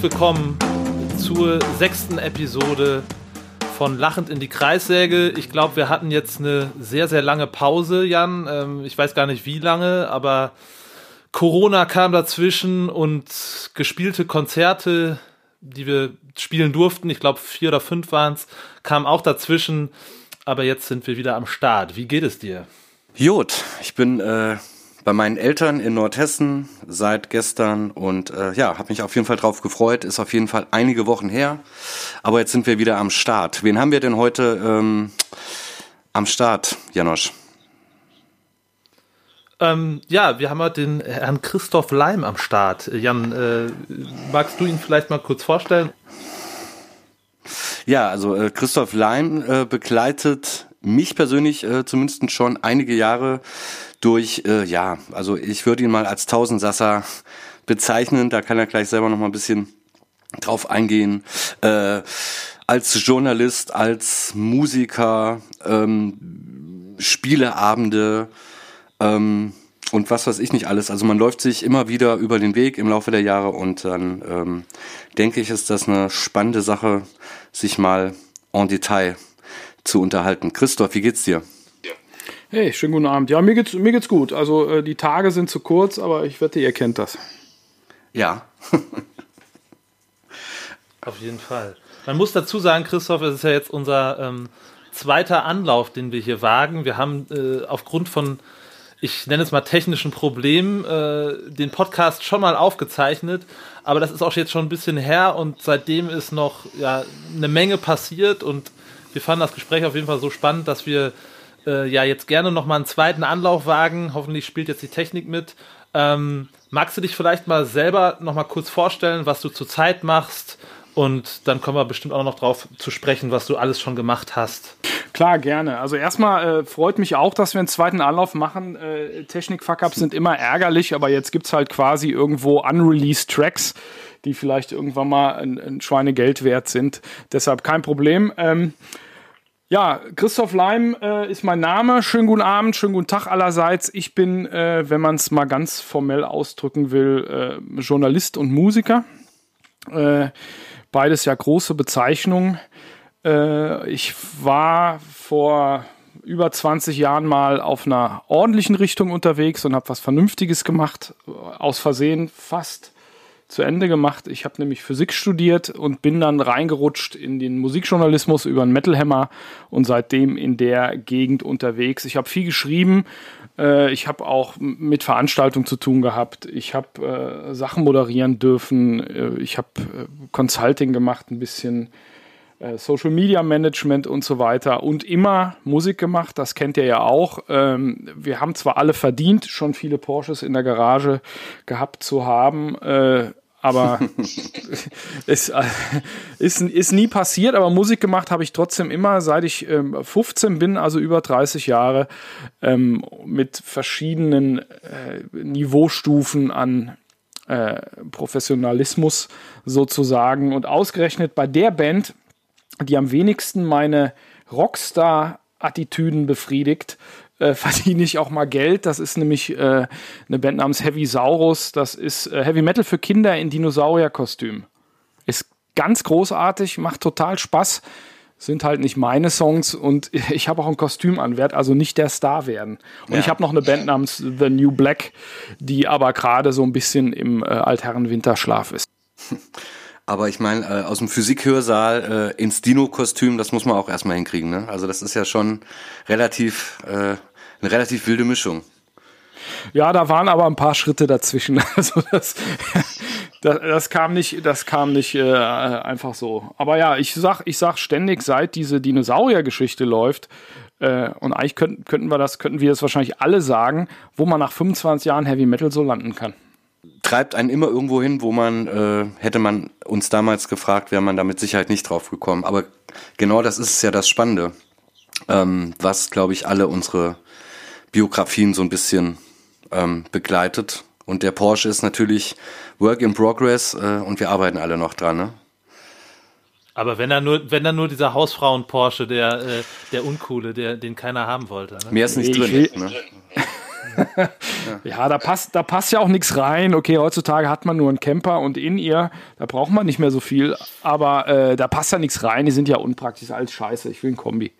herzlich willkommen zur sechsten Episode von Lachend in die Kreissäge. Ich glaube, wir hatten jetzt eine sehr, sehr lange Pause, Jan. Ähm, ich weiß gar nicht wie lange, aber Corona kam dazwischen und gespielte Konzerte, die wir spielen durften, ich glaube vier oder fünf waren es, kamen auch dazwischen. Aber jetzt sind wir wieder am Start. Wie geht es dir? Jod, ich bin äh, bei meinen Eltern in Nordhessen seit gestern und äh, ja, habe mich auf jeden Fall drauf gefreut. Ist auf jeden Fall einige Wochen her, aber jetzt sind wir wieder am Start. Wen haben wir denn heute ähm, am Start, Janosch? Ähm, ja, wir haben heute den Herrn Christoph Leim am Start. Jan, äh, magst du ihn vielleicht mal kurz vorstellen? Ja, also äh, Christoph Leim äh, begleitet mich persönlich äh, zumindest schon einige Jahre durch, äh, ja, also ich würde ihn mal als Tausendsasser bezeichnen, da kann er gleich selber noch mal ein bisschen drauf eingehen. Äh, als Journalist, als Musiker, ähm, Spieleabende ähm, und was weiß ich nicht alles. Also man läuft sich immer wieder über den Weg im Laufe der Jahre und dann ähm, denke ich, ist das eine spannende Sache, sich mal en Detail zu unterhalten. Christoph, wie geht's dir? Hey, schönen guten Abend. Ja, mir geht's, mir geht's gut. Also äh, die Tage sind zu kurz, aber ich wette, ihr kennt das. Ja. Auf jeden Fall. Man muss dazu sagen, Christoph, es ist ja jetzt unser ähm, zweiter Anlauf, den wir hier wagen. Wir haben äh, aufgrund von, ich nenne es mal technischen Problemen, äh, den Podcast schon mal aufgezeichnet, aber das ist auch jetzt schon ein bisschen her und seitdem ist noch ja, eine Menge passiert und wir fanden das Gespräch auf jeden Fall so spannend, dass wir äh, ja jetzt gerne noch mal einen zweiten Anlauf wagen. Hoffentlich spielt jetzt die Technik mit. Ähm, magst du dich vielleicht mal selber noch mal kurz vorstellen, was du zurzeit machst? Und dann kommen wir bestimmt auch noch drauf zu sprechen, was du alles schon gemacht hast. Klar, gerne. Also erstmal äh, freut mich auch, dass wir einen zweiten Anlauf machen. Äh, Technik-Fuck-Ups sind immer ärgerlich, aber jetzt gibt es halt quasi irgendwo unreleased Tracks, die vielleicht irgendwann mal ein, ein Schweinegeld wert sind. Deshalb kein Problem. Ähm, ja, Christoph Leim äh, ist mein Name. Schönen guten Abend, schönen guten Tag allerseits. Ich bin, äh, wenn man es mal ganz formell ausdrücken will, äh, Journalist und Musiker. Äh, beides ja große Bezeichnungen. Äh, ich war vor über 20 Jahren mal auf einer ordentlichen Richtung unterwegs und habe was Vernünftiges gemacht. Aus Versehen fast zu Ende gemacht. Ich habe nämlich Physik studiert und bin dann reingerutscht in den Musikjournalismus über einen Metal Hammer und seitdem in der Gegend unterwegs. Ich habe viel geschrieben. Äh, ich habe auch mit Veranstaltungen zu tun gehabt. Ich habe äh, Sachen moderieren dürfen. Äh, ich habe äh, Consulting gemacht, ein bisschen äh, Social Media Management und so weiter und immer Musik gemacht, das kennt ihr ja auch. Ähm, wir haben zwar alle verdient, schon viele Porsches in der Garage gehabt zu haben, äh, aber es äh, ist, ist nie passiert, aber Musik gemacht habe ich trotzdem immer, seit ich ähm, 15 bin, also über 30 Jahre, ähm, mit verschiedenen äh, Niveaustufen an äh, Professionalismus sozusagen. Und ausgerechnet bei der Band, die am wenigsten meine Rockstar-Attitüden befriedigt, äh, verdiene ich auch mal Geld. Das ist nämlich äh, eine Band namens Heavy Saurus. Das ist äh, Heavy Metal für Kinder in Dinosaurierkostüm. Ist ganz großartig, macht total Spaß. Sind halt nicht meine Songs und ich habe auch ein Kostüm an, werde also nicht der Star werden. Und ja. ich habe noch eine Band namens The New Black, die aber gerade so ein bisschen im äh, Altherren-Winterschlaf ist. Aber ich meine, äh, aus dem Physikhörsaal äh, ins Dino-Kostüm, das muss man auch erstmal hinkriegen. Ne? Also das ist ja schon relativ äh, eine relativ wilde Mischung. Ja, da waren aber ein paar Schritte dazwischen. Also das, das, das kam nicht, das kam nicht äh, einfach so. Aber ja, ich sag, ich sag ständig, seit diese Dinosaurier-Geschichte läuft, äh, und eigentlich könnten, könnten wir das, könnten wir das wahrscheinlich alle sagen, wo man nach 25 Jahren Heavy Metal so landen kann. Treibt einen immer irgendwo hin, wo man, äh, hätte man uns damals gefragt, wäre man da mit Sicherheit nicht drauf gekommen. Aber genau das ist ja das Spannende, ähm, was, glaube ich, alle unsere Biografien so ein bisschen ähm, begleitet. Und der Porsche ist natürlich Work in Progress äh, und wir arbeiten alle noch dran. Ne? Aber wenn dann nur, wenn dann nur dieser Hausfrauen Porsche, der, äh, der uncoole, der, den keiner haben wollte. Ne? Mehr ist nicht drin. Ne? Ja, ja da, passt, da passt ja auch nichts rein. Okay, heutzutage hat man nur einen Camper und in ihr, da braucht man nicht mehr so viel. Aber äh, da passt ja nichts rein. Die sind ja unpraktisch, alles scheiße. Ich will ein Kombi.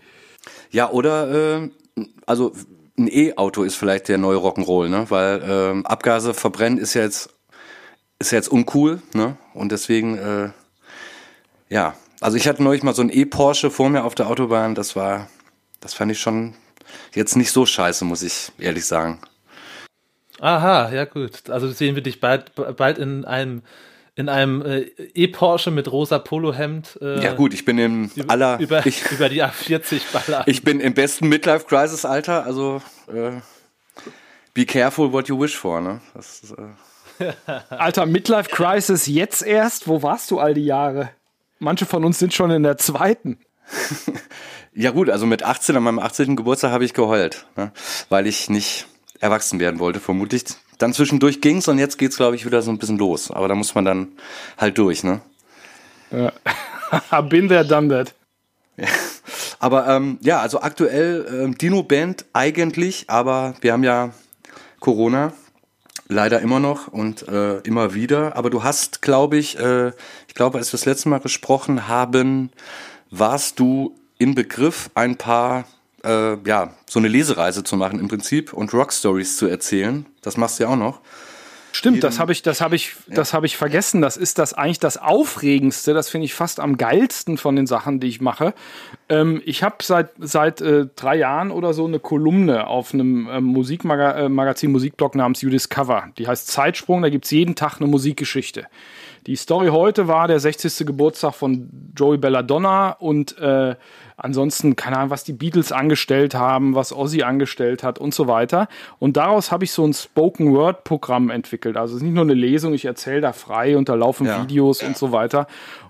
Ja, oder, äh, also ein E-Auto ist vielleicht der neue Rock'n'Roll, ne? Weil äh, Abgase verbrennen ist ja jetzt, ist ja jetzt uncool, ne? Und deswegen, äh, ja. Also ich hatte neulich mal so ein E-Porsche vor mir auf der Autobahn, das war, das fand ich schon jetzt nicht so scheiße, muss ich ehrlich sagen. Aha, ja gut. Also sehen wir dich bald, bald in einem in einem äh, E-Porsche mit rosa Polohemd. Äh, ja gut, ich bin im aller über, ich, über die A40 ballern. Ich bin im besten Midlife Crisis Alter, also äh, be careful what you wish for, ne? Das, äh Alter, Midlife Crisis jetzt erst? Wo warst du all die Jahre? Manche von uns sind schon in der zweiten. ja gut, also mit 18 an meinem 18. Geburtstag habe ich geheult, ne? weil ich nicht erwachsen werden wollte, vermutlich. Dann zwischendurch ging's und jetzt geht's, glaube ich, wieder so ein bisschen los. Aber da muss man dann halt durch, ne? Ja. Bin there, done that. Ja. Aber ähm, ja, also aktuell ähm, Dino-Band eigentlich, aber wir haben ja Corona leider immer noch und äh, immer wieder. Aber du hast, glaube ich, äh, ich glaube, als wir das letzte Mal gesprochen haben, warst du in Begriff, ein paar äh, ja, so eine Lesereise zu machen im Prinzip und Rockstories zu erzählen. Das machst du ja auch noch. Stimmt, das habe ich, das habe ich, ja. das habe ich vergessen. Das ist das eigentlich das Aufregendste. Das finde ich fast am geilsten von den Sachen, die ich mache. Ähm, ich habe seit seit äh, drei Jahren oder so eine Kolumne auf einem äh, Musikmagazin, Musikblog namens You Discover. Die heißt Zeitsprung. Da gibt es jeden Tag eine Musikgeschichte. Die Story heute war der 60. Geburtstag von Joey Belladonna und äh, ansonsten, keine Ahnung, was die Beatles angestellt haben, was Ozzy angestellt hat und so weiter. Und daraus habe ich so ein Spoken Word Programm entwickelt. Also es ist nicht nur eine Lesung, ich erzähle da frei und da laufen ja. Videos und so weiter.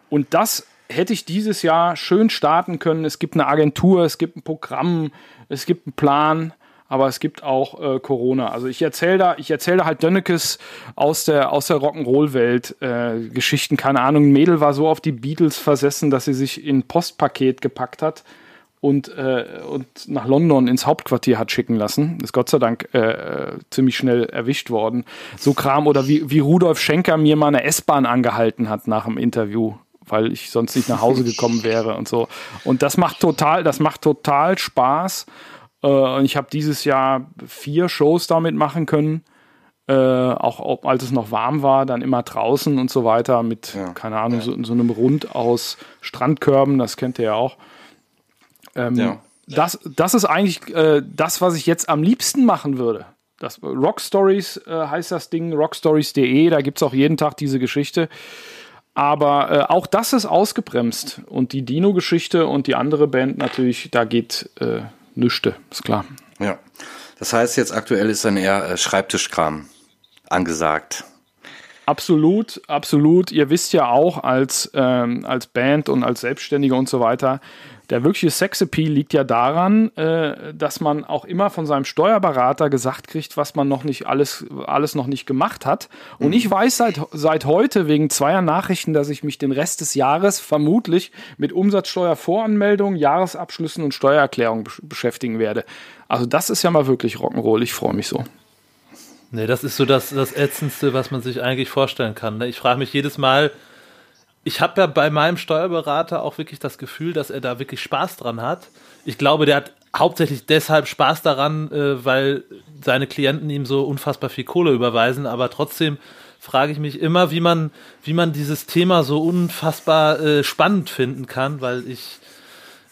Und das hätte ich dieses Jahr schön starten können. Es gibt eine Agentur, es gibt ein Programm, es gibt einen Plan aber es gibt auch äh, Corona. Also ich erzähle da, ich erzähle halt Dönnekes aus der, aus der Rock'n'Roll-Welt äh, Geschichten. Keine Ahnung, ein Mädel war so auf die Beatles versessen, dass sie sich in Postpaket gepackt hat und, äh, und nach London ins Hauptquartier hat schicken lassen. Ist Gott sei Dank äh, ziemlich schnell erwischt worden. So Kram oder wie, wie Rudolf Schenker mir mal eine S-Bahn angehalten hat nach dem Interview weil ich sonst nicht nach Hause gekommen wäre und so. Und das macht total, das macht total Spaß. Äh, und ich habe dieses Jahr vier Shows damit machen können. Äh, auch ob, als es noch warm war, dann immer draußen und so weiter mit, ja. keine Ahnung, ja. so, so, einem Rund aus Strandkörben, das kennt ihr ja auch. Ähm, ja. Das, das ist eigentlich äh, das, was ich jetzt am liebsten machen würde. Das Rock Stories äh, heißt das Ding, rockstories.de, da gibt es auch jeden Tag diese Geschichte. Aber äh, auch das ist ausgebremst. Und die Dino-Geschichte und die andere Band natürlich, da geht äh, nüchte, ist klar. Ja. Das heißt, jetzt aktuell ist dann eher äh, Schreibtischkram angesagt. Absolut, absolut. Ihr wisst ja auch als, ähm, als Band und als Selbstständige und so weiter, der wirkliche Sexappeal liegt ja daran, äh, dass man auch immer von seinem Steuerberater gesagt kriegt, was man noch nicht alles, alles noch nicht gemacht hat. Und mhm. ich weiß seit, seit heute wegen zweier Nachrichten, dass ich mich den Rest des Jahres vermutlich mit Umsatzsteuervoranmeldungen, Jahresabschlüssen und Steuererklärungen beschäftigen werde. Also das ist ja mal wirklich Rock'n'Roll. Ich freue mich so. Nee, das ist so das, das Ätzendste, was man sich eigentlich vorstellen kann. Ne? Ich frage mich jedes Mal, ich habe ja bei meinem Steuerberater auch wirklich das Gefühl, dass er da wirklich Spaß dran hat. Ich glaube, der hat hauptsächlich deshalb Spaß daran, äh, weil seine Klienten ihm so unfassbar viel Kohle überweisen, aber trotzdem frage ich mich immer, wie man, wie man dieses Thema so unfassbar äh, spannend finden kann, weil ich,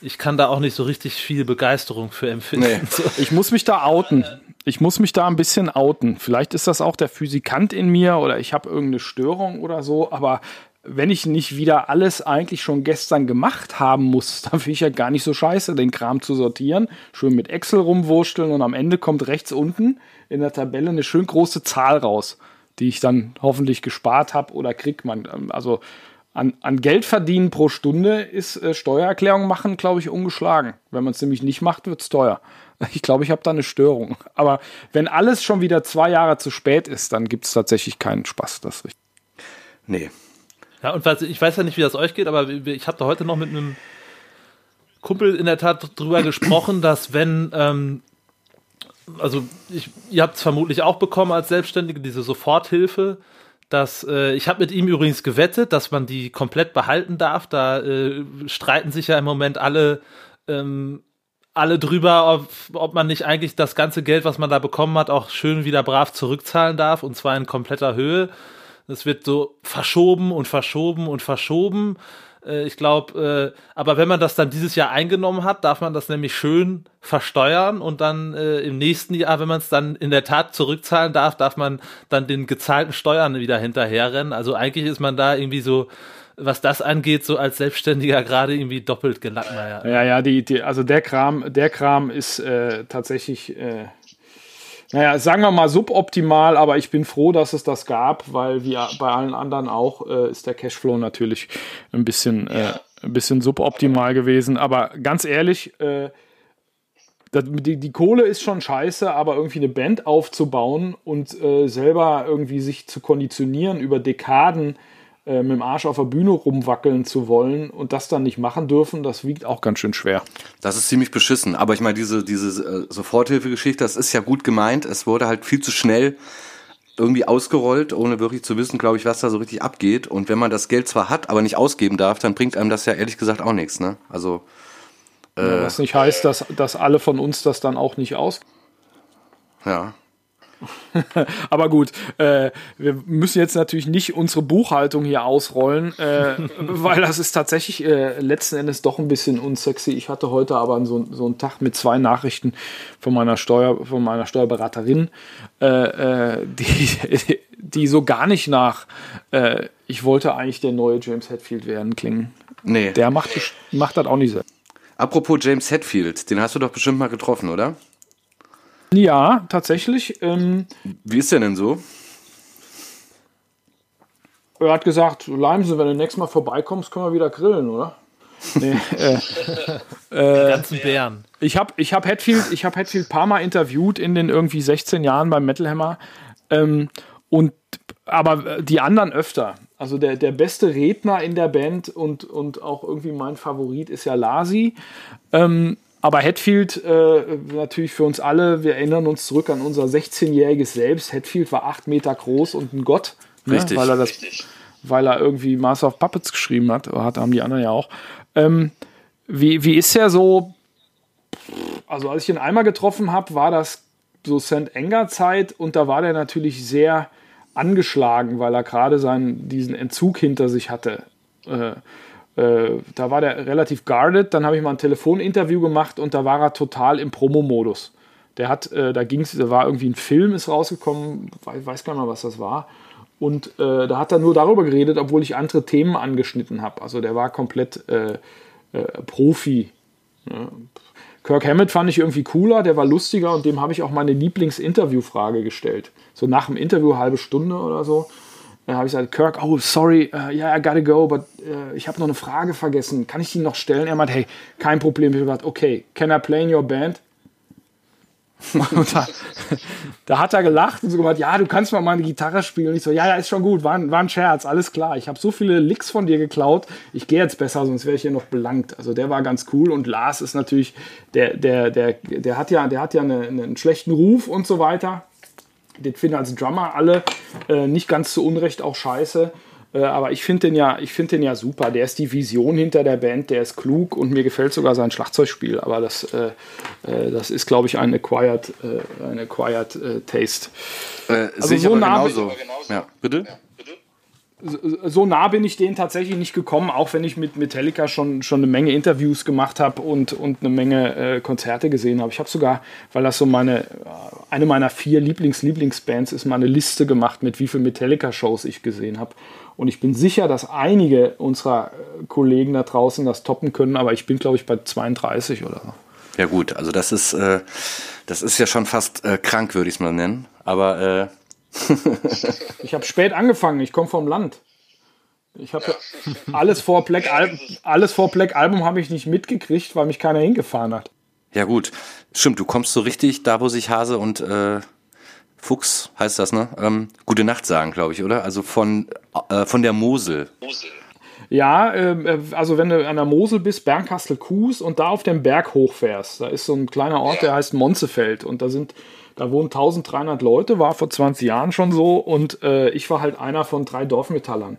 ich kann da auch nicht so richtig viel Begeisterung für empfinden. Nee. Ich muss mich da outen. Ich muss mich da ein bisschen outen. Vielleicht ist das auch der Physikant in mir oder ich habe irgendeine Störung oder so, aber wenn ich nicht wieder alles eigentlich schon gestern gemacht haben muss, dann finde ich ja gar nicht so scheiße, den Kram zu sortieren, schön mit Excel rumwursteln und am Ende kommt rechts unten in der Tabelle eine schön große Zahl raus, die ich dann hoffentlich gespart habe oder kriegt man. Also an, an Geld verdienen pro Stunde ist äh, Steuererklärung machen, glaube ich, ungeschlagen. Wenn man es nämlich nicht macht, wird es teuer. Ich glaube, ich habe da eine Störung. Aber wenn alles schon wieder zwei Jahre zu spät ist, dann gibt es tatsächlich keinen Spaß. Das ist richtig. Nee, ja, und ich weiß ja nicht, wie das euch geht, aber ich habe da heute noch mit einem Kumpel in der Tat drüber gesprochen, dass wenn, ähm, also ich, ihr habt es vermutlich auch bekommen als Selbstständige, diese Soforthilfe. Dass, äh, ich habe mit ihm übrigens gewettet, dass man die komplett behalten darf. Da äh, streiten sich ja im Moment alle, ähm, alle drüber, ob, ob man nicht eigentlich das ganze Geld, was man da bekommen hat, auch schön wieder brav zurückzahlen darf und zwar in kompletter Höhe. Das wird so verschoben und verschoben und verschoben. Äh, ich glaube, äh, aber wenn man das dann dieses Jahr eingenommen hat, darf man das nämlich schön versteuern und dann äh, im nächsten Jahr, wenn man es dann in der Tat zurückzahlen darf, darf man dann den gezahlten Steuern wieder hinterherrennen. Also eigentlich ist man da irgendwie so was das angeht, so als Selbstständiger gerade irgendwie doppelt gelackmeiert. Ja, ja, die, die, also der Kram, der Kram ist äh, tatsächlich äh, naja, sagen wir mal suboptimal, aber ich bin froh, dass es das gab, weil wie bei allen anderen auch äh, ist der Cashflow natürlich ein bisschen, äh, ein bisschen suboptimal gewesen. Aber ganz ehrlich, äh, das, die, die Kohle ist schon scheiße, aber irgendwie eine Band aufzubauen und äh, selber irgendwie sich zu konditionieren über Dekaden äh, mit dem Arsch auf der Bühne rumwackeln zu wollen und das dann nicht machen dürfen, das wiegt auch ganz schön schwer. Das ist ziemlich beschissen. Aber ich meine, diese, diese äh, Soforthilfegeschichte, das ist ja gut gemeint. Es wurde halt viel zu schnell irgendwie ausgerollt, ohne wirklich zu wissen, glaube ich, was da so richtig abgeht. Und wenn man das Geld zwar hat, aber nicht ausgeben darf, dann bringt einem das ja ehrlich gesagt auch nichts. Ne? Also äh, was nicht heißt, dass, dass alle von uns das dann auch nicht aus. Ja. Aber gut, äh, wir müssen jetzt natürlich nicht unsere Buchhaltung hier ausrollen, äh, weil das ist tatsächlich äh, letzten Endes doch ein bisschen unsexy. Ich hatte heute aber so, so einen Tag mit zwei Nachrichten von meiner Steuer, von meiner Steuerberaterin, äh, äh, die, die so gar nicht nach äh, ich wollte eigentlich der neue James Hetfield werden klingen. Nee. Der macht, macht das auch nicht selbst. Apropos James Hetfield, den hast du doch bestimmt mal getroffen, oder? Ja, tatsächlich. Ähm, Wie ist der denn so? Er hat gesagt, Leimsen, wenn du nächstes Mal vorbeikommst, können wir wieder grillen, oder? Nee, äh, äh, ganzen Bären. Ich habe ich hab Hatfield, ich hab Hatfield ein paar Mal interviewt in den irgendwie 16 Jahren beim Metal Hammer. Ähm, und, aber die anderen öfter. Also der, der beste Redner in der Band und, und auch irgendwie mein Favorit ist ja Lasi. Ähm, aber Hatfield, äh, natürlich für uns alle, wir erinnern uns zurück an unser 16-jähriges Selbst. Hatfield war acht Meter groß und ein Gott. Ne? Richtig. Weil er, das, weil er irgendwie Master of Puppets geschrieben hat. hat haben die anderen ja auch. Ähm, wie, wie ist er so? Also, als ich ihn einmal getroffen habe, war das so St. Enger-Zeit und da war der natürlich sehr angeschlagen, weil er gerade diesen Entzug hinter sich hatte. Äh, äh, da war der relativ guarded. Dann habe ich mal ein Telefoninterview gemacht und da war er total im Promo-Modus. Der hat, äh, da ging es, da war irgendwie ein Film ist rausgekommen, weiß, weiß gar nicht mal, was das war. Und äh, da hat er nur darüber geredet, obwohl ich andere Themen angeschnitten habe. Also der war komplett äh, äh, Profi. Ja. Kirk Hammett fand ich irgendwie cooler, der war lustiger und dem habe ich auch meine Lieblingsinterviewfrage gestellt. So nach dem Interview, halbe Stunde oder so. Dann habe ich gesagt, Kirk, oh, sorry, uh, yeah, I gotta go, but uh, ich habe noch eine Frage vergessen. Kann ich die noch stellen? Er meint, hey, kein Problem. Ich habe gesagt, okay, can I play in your band? da, da, hat er gelacht und so gemacht, ja, du kannst mal meine Gitarre spielen. Und ich so, ja, ja, ist schon gut, war, war ein Scherz, alles klar. Ich habe so viele Licks von dir geklaut, ich gehe jetzt besser, sonst wäre ich hier noch belangt. Also der war ganz cool und Lars ist natürlich, der, der, der, der hat ja, der hat ja eine, einen schlechten Ruf und so weiter den finden als Drummer alle äh, nicht ganz zu Unrecht auch scheiße. Äh, aber ich finde den, ja, find den ja super. Der ist die Vision hinter der Band, der ist klug und mir gefällt sogar sein Schlagzeugspiel. Aber das, äh, äh das ist, glaube ich, ein Acquired, äh, ein acquired äh, Taste. also so nah genauso. Ja, bitte? Ja so nah bin ich denen tatsächlich nicht gekommen, auch wenn ich mit Metallica schon, schon eine Menge Interviews gemacht habe und, und eine Menge äh, Konzerte gesehen habe. Ich habe sogar, weil das so meine, eine meiner vier Lieblings-Lieblingsbands ist, mal eine Liste gemacht, mit wie vielen Metallica-Shows ich gesehen habe. Und ich bin sicher, dass einige unserer äh, Kollegen da draußen das toppen können, aber ich bin, glaube ich, bei 32 oder so. Ja gut, also das ist, äh, das ist ja schon fast äh, krank, würde ich es mal nennen. Aber äh, ich habe spät angefangen, ich komme vom Land. Ich habe alles vor Black Album, alles vor Black Album habe ich nicht mitgekriegt, weil mich keiner hingefahren hat. Ja gut, stimmt. Du kommst so richtig da, wo sich Hase und äh, Fuchs heißt das, ne? Ähm, gute Nacht sagen, glaube ich, oder? Also von äh, von der Mosel. Mosel. Ja, äh, also wenn du an der Mosel bist, Bernkastel-Kues und da auf dem Berg hochfährst, da ist so ein kleiner Ort, der heißt Monzefeld und da sind, da wohnen 1300 Leute, war vor 20 Jahren schon so und äh, ich war halt einer von drei Dorfmetallern.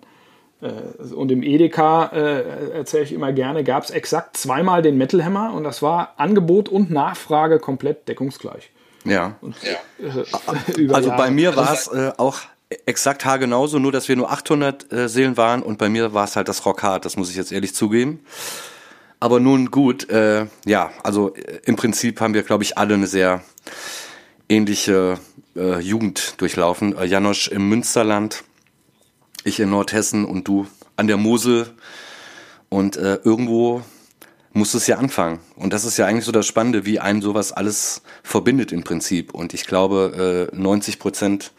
Äh, und im Edeka, äh, erzähle ich immer gerne, gab es exakt zweimal den Metal Hammer und das war Angebot und Nachfrage komplett deckungsgleich. Ja. Und, äh, also bei mir war es äh, auch exakt haargenauso, nur dass wir nur 800 äh, Seelen waren und bei mir war es halt das Rockhard, das muss ich jetzt ehrlich zugeben. Aber nun gut, äh, ja, also äh, im Prinzip haben wir, glaube ich, alle eine sehr ähnliche äh, Jugend durchlaufen. Äh, Janosch im Münsterland, ich in Nordhessen und du an der Mosel. Und äh, irgendwo muss es ja anfangen. Und das ist ja eigentlich so das Spannende, wie einen sowas alles verbindet im Prinzip. Und ich glaube, äh, 90 Prozent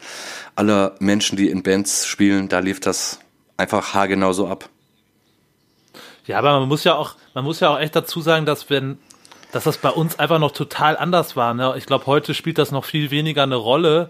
aller Menschen, die in Bands spielen, da lief das einfach haargenau so ab. Ja, aber man muss ja auch, man muss ja auch echt dazu sagen, dass wenn, dass das bei uns einfach noch total anders war. Ne? Ich glaube, heute spielt das noch viel weniger eine Rolle,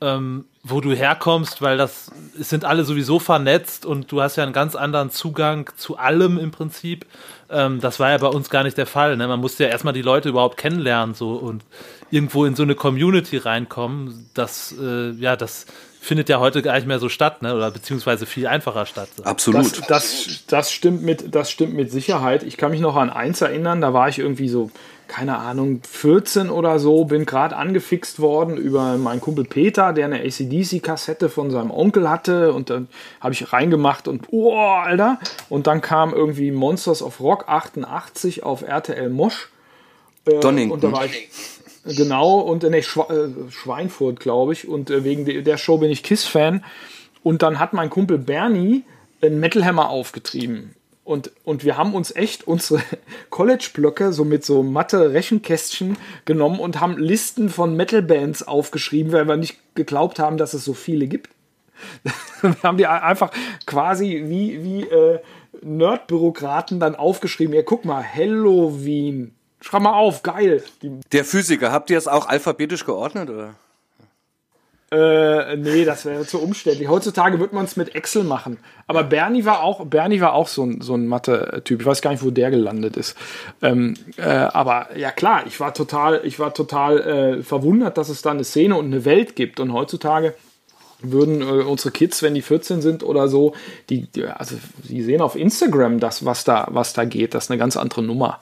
ähm, wo du herkommst, weil das es sind alle sowieso vernetzt und du hast ja einen ganz anderen Zugang zu allem im Prinzip. Ähm, das war ja bei uns gar nicht der Fall. Ne? Man musste ja erstmal die Leute überhaupt kennenlernen so und irgendwo in so eine Community reinkommen. Das, äh, ja, das findet ja heute gar nicht mehr so statt, ne? oder beziehungsweise viel einfacher statt. So. Absolut. Das, das, das, stimmt mit, das stimmt mit Sicherheit. Ich kann mich noch an eins erinnern, da war ich irgendwie so keine Ahnung, 14 oder so, bin gerade angefixt worden über meinen Kumpel Peter, der eine ACDC-Kassette von seinem Onkel hatte und dann habe ich reingemacht und oh, Alter. Und dann kam irgendwie Monsters of Rock 88 auf RTL Mosch. Äh, Donington. Und da war ich, genau, und äh, nee, Schwe äh, Schweinfurt, glaube ich. Und äh, wegen de der Show bin ich Kiss-Fan. Und dann hat mein Kumpel Bernie einen Metal Hammer aufgetrieben. Und, und wir haben uns echt unsere College-Blöcke so mit so Mathe-Rechenkästchen genommen und haben Listen von Metal-Bands aufgeschrieben, weil wir nicht geglaubt haben, dass es so viele gibt. wir haben die einfach quasi wie, wie äh, Nerd-Bürokraten dann aufgeschrieben. Ja, guck mal, Halloween. Schreib mal auf, geil. Der Physiker, habt ihr es auch alphabetisch geordnet, oder? Äh, nee, das wäre zu umständlich. Heutzutage wird man es mit Excel machen. Aber Bernie war auch, Bernie war auch so ein, so ein Mathe-Typ. Ich weiß gar nicht, wo der gelandet ist. Ähm, äh, aber ja klar, ich war total, ich war total äh, verwundert, dass es da eine Szene und eine Welt gibt. Und heutzutage würden äh, unsere Kids, wenn die 14 sind oder so, die, die, also die sehen auf Instagram das, was da, was da geht. Das ist eine ganz andere Nummer.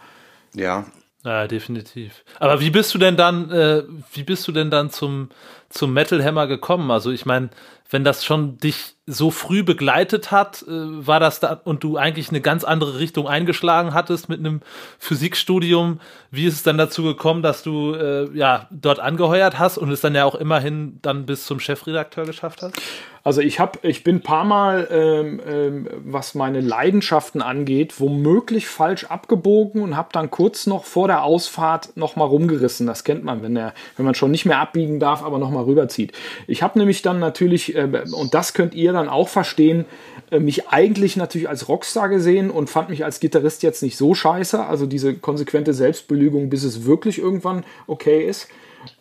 Ja, ja, definitiv. Aber wie bist du denn dann, äh, wie bist du denn dann zum, zum Metal Hammer gekommen? Also ich meine, wenn das schon dich so früh begleitet hat, äh, war das da und du eigentlich eine ganz andere Richtung eingeschlagen hattest mit einem Physikstudium. Wie ist es dann dazu gekommen, dass du äh, ja dort angeheuert hast und es dann ja auch immerhin dann bis zum Chefredakteur geschafft hast? Also ich habe, ich bin ein paar Mal, ähm, ähm, was meine Leidenschaften angeht, womöglich falsch abgebogen und habe dann kurz noch vor der Ausfahrt noch mal rumgerissen. Das kennt man, wenn der, wenn man schon nicht mehr abbiegen darf, aber noch mal rüberzieht. Ich habe nämlich dann natürlich, äh, und das könnt ihr dann auch verstehen, äh, mich eigentlich natürlich als Rockstar gesehen und fand mich als Gitarrist jetzt nicht so scheiße. Also diese konsequente Selbstbelügung, bis es wirklich irgendwann okay ist